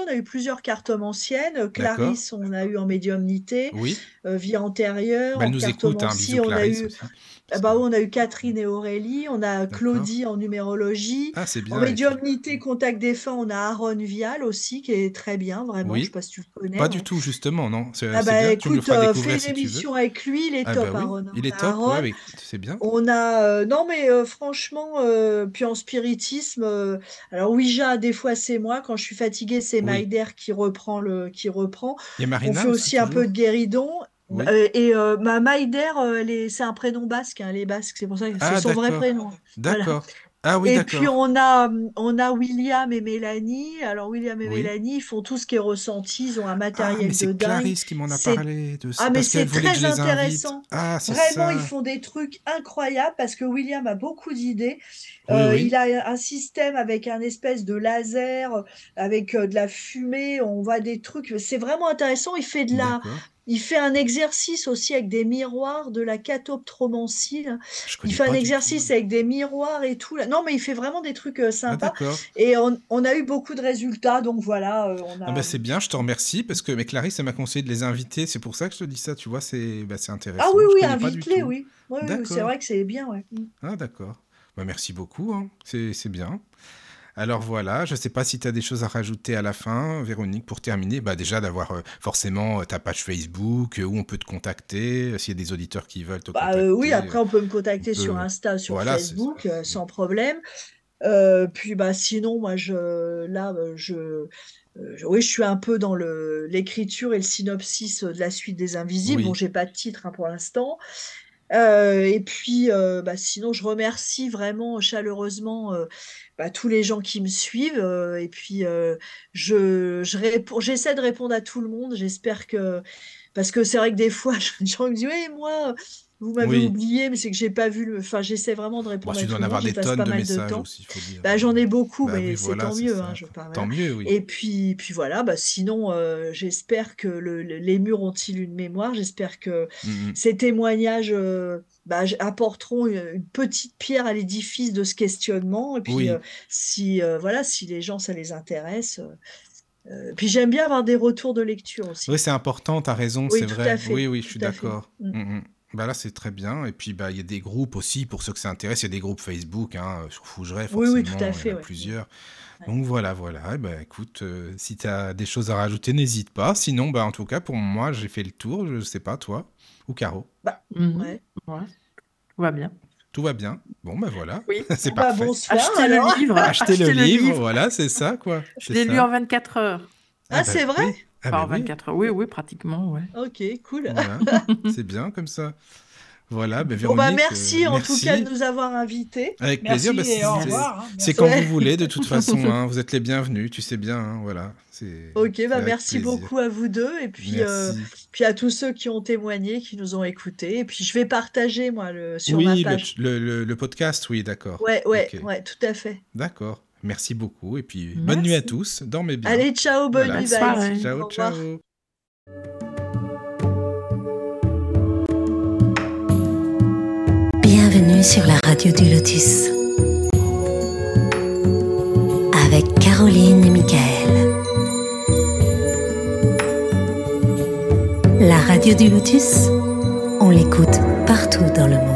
on a eu plusieurs cartomanciennes. Euh, D'accord. Clarisse, on a eu en médiumnité, Oui. Euh, vie antérieure, Bah, elle en nous écoute, hein. Bisous, on a eu, aussi. ah bah, oui, on a eu Catherine et Aurélie, on a. Claudie en numérologie. Ah, c'est En bien. médiumnité, contact défunt, on a Aaron Vial aussi, qui est très bien, vraiment. Je sais Oui. pas si tu le connais. Pas du tout, justement, non. C'est Ah bah bien, tu écoute, feras euh, fais une si émission avec lui, il est Ah top, bah oui, Aaron. il On est top, ouais, mais c'est bien. on a euh, non mais euh, franchement, euh, puis en spiritisme, alors Ouija des fois c'est moi, quand je suis fatiguée c'est Oui. Maïder qui reprend le qui reprend. Il y a On fait aussi, un peu de guéridon. Oui. Euh, et euh, ma Maïder, euh, c'est un prénom basque, hein, elle est basque, c'est pour ça que c'est Ah, son vrai d'accord. prénom. Voilà. D'accord. Ah oui, Et puis on a, on a William et Mélanie. Alors William et Oui. Mélanie, ils font tout ce qui est ressenti, ils ont un Ah, matériel de c'est dingue. Clarisse qui m'en a C'est parlé de ah mais c'est très intéressant. Ah, c'est Vraiment, ils font des trucs incroyables parce que William a beaucoup d'idées. Oui, Euh, oui. il a un système avec un espèce de laser, avec euh, de la fumée. On voit des trucs. C'est vraiment intéressant. Il fait de la. Il fait un exercice aussi avec des miroirs, de la catoptromancie. Il fait un exercice avec des miroirs et tout. Non, mais il fait vraiment des trucs euh, Ah, sympas. d'accord. Et on, on a eu beaucoup de résultats. Donc voilà, euh, on Ah bah c'est bien, je te remercie parce que mais Clarisse elle m'a conseillé de les inviter, c'est pour ça que je te dis ça, tu vois, c'est bah, c'est Ah intéressant. oui, oui, invite-les, oui. Oui, oui, c'est vrai que c'est bien, ouais. Mm. Ah d'accord. Bah, merci beaucoup, hein. C'est c'est bien. Alors voilà, je sais pas si tu as des choses à rajouter à la fin, Véronique, pour terminer. Bah déjà d'avoir euh, forcément euh, ta page Facebook euh, où on peut te contacter, s'il y a des auditeurs qui veulent te Bah, euh, oui, contacter. après, on peut me on contacter sur. Insta, sur Voilà. Facebook, sans problème. Puis, bah, sinon, moi, je, là, je, oui, je suis un peu dans le, l'écriture et le synopsis de la suite des Invisibles. Bon, Oui, j'ai pas de titre hein, pour l'instant. Euh, et puis, euh, bah, sinon, je remercie vraiment chaleureusement euh, bah, tous les gens qui me suivent. et puis, j'essaie de répondre à tout le monde. J'espère que, parce que c'est vrai que des fois, les me disent, oui, moi, vous m'avez oui. oublié, mais c'est que j'ai pas vu le. Enfin, j'essaie vraiment de Bon, répondre à tu dois en avoir des tonnes pas de mal de messages temps. aussi, il faut dire. Bah, j'en ai beaucoup, Bah mais oui, c'est voilà, tant mieux. Hein, je, Tant mieux, oui. Et puis, puis voilà, bah, sinon, euh, j'espère que le- le- les murs ont-ils une mémoire? J'espère que Mm, mm. ces témoignages euh, bah, apporteront une, une petite pierre à l'édifice de ce questionnement. Et puis, euh, si, voilà, si les gens, ça les intéresse. puis j'aime bien avoir des retours de lecture aussi. oui, c'est important, tu as raison, c'est vrai. Oui, oui, je suis d'accord. Mm. Bah là, c'est très bien. Et puis, bah, il y a des groupes aussi, pour ceux que ça intéresse, il y a des groupes Facebook, hein, sur Fougeray, Oui, forcément, oui, tout à il y en fait, a ouais. plusieurs. Ouais. Donc voilà, voilà. Ben, écoute, euh, si tu as des choses à rajouter, n'hésite pas. Sinon, bah, en tout cas, pour moi, j'ai fait le tour. Je sais pas, toi ou Caro? Mhm. Ouais. Ouais. Tout va bien. Tout va bien. Bon, bah voilà. Oui. c'est bah, parfait. bonsoir Achetez alors. le livre. Achetez le livre, voilà, c'est ça, quoi. Je l'ai lu en 24 heures. Ah, c'est vrai oui. Ah, Enfin, bah en oui. 24 heures. Oui, oui, pratiquement, ouais. Ok, cool. Voilà. c'est bien comme ça. Voilà, Bon, bah, Véronique, merci euh, en tout cas de nous avoir invités. Avec Merci plaisir. bah, au c'est- hein. Quand Ouais. vous voulez, de toute façon. hein, vous êtes les bienvenus, tu sais bien. hein, voilà. c'est- Ok, bah merci plaisir. beaucoup à vous deux et puis, euh, puis à tous ceux qui ont témoigné, qui nous ont écoutés. Et puis je vais partager moi le, sur oui, ma le, page. le- le- le podcast, oui, d'accord. Ouais, ouais, ouais, tout à fait. D'accord. Merci beaucoup. Et puis, bonne nuit à tous. Dormez bien. Allez, ciao, bonne Voilà. nuit, bye. soirée. Ciao, ciao. Bienvenue sur la radio du Lotus. Avec Caroline et Michael. La radio du Lotus, on l'écoute partout dans le monde.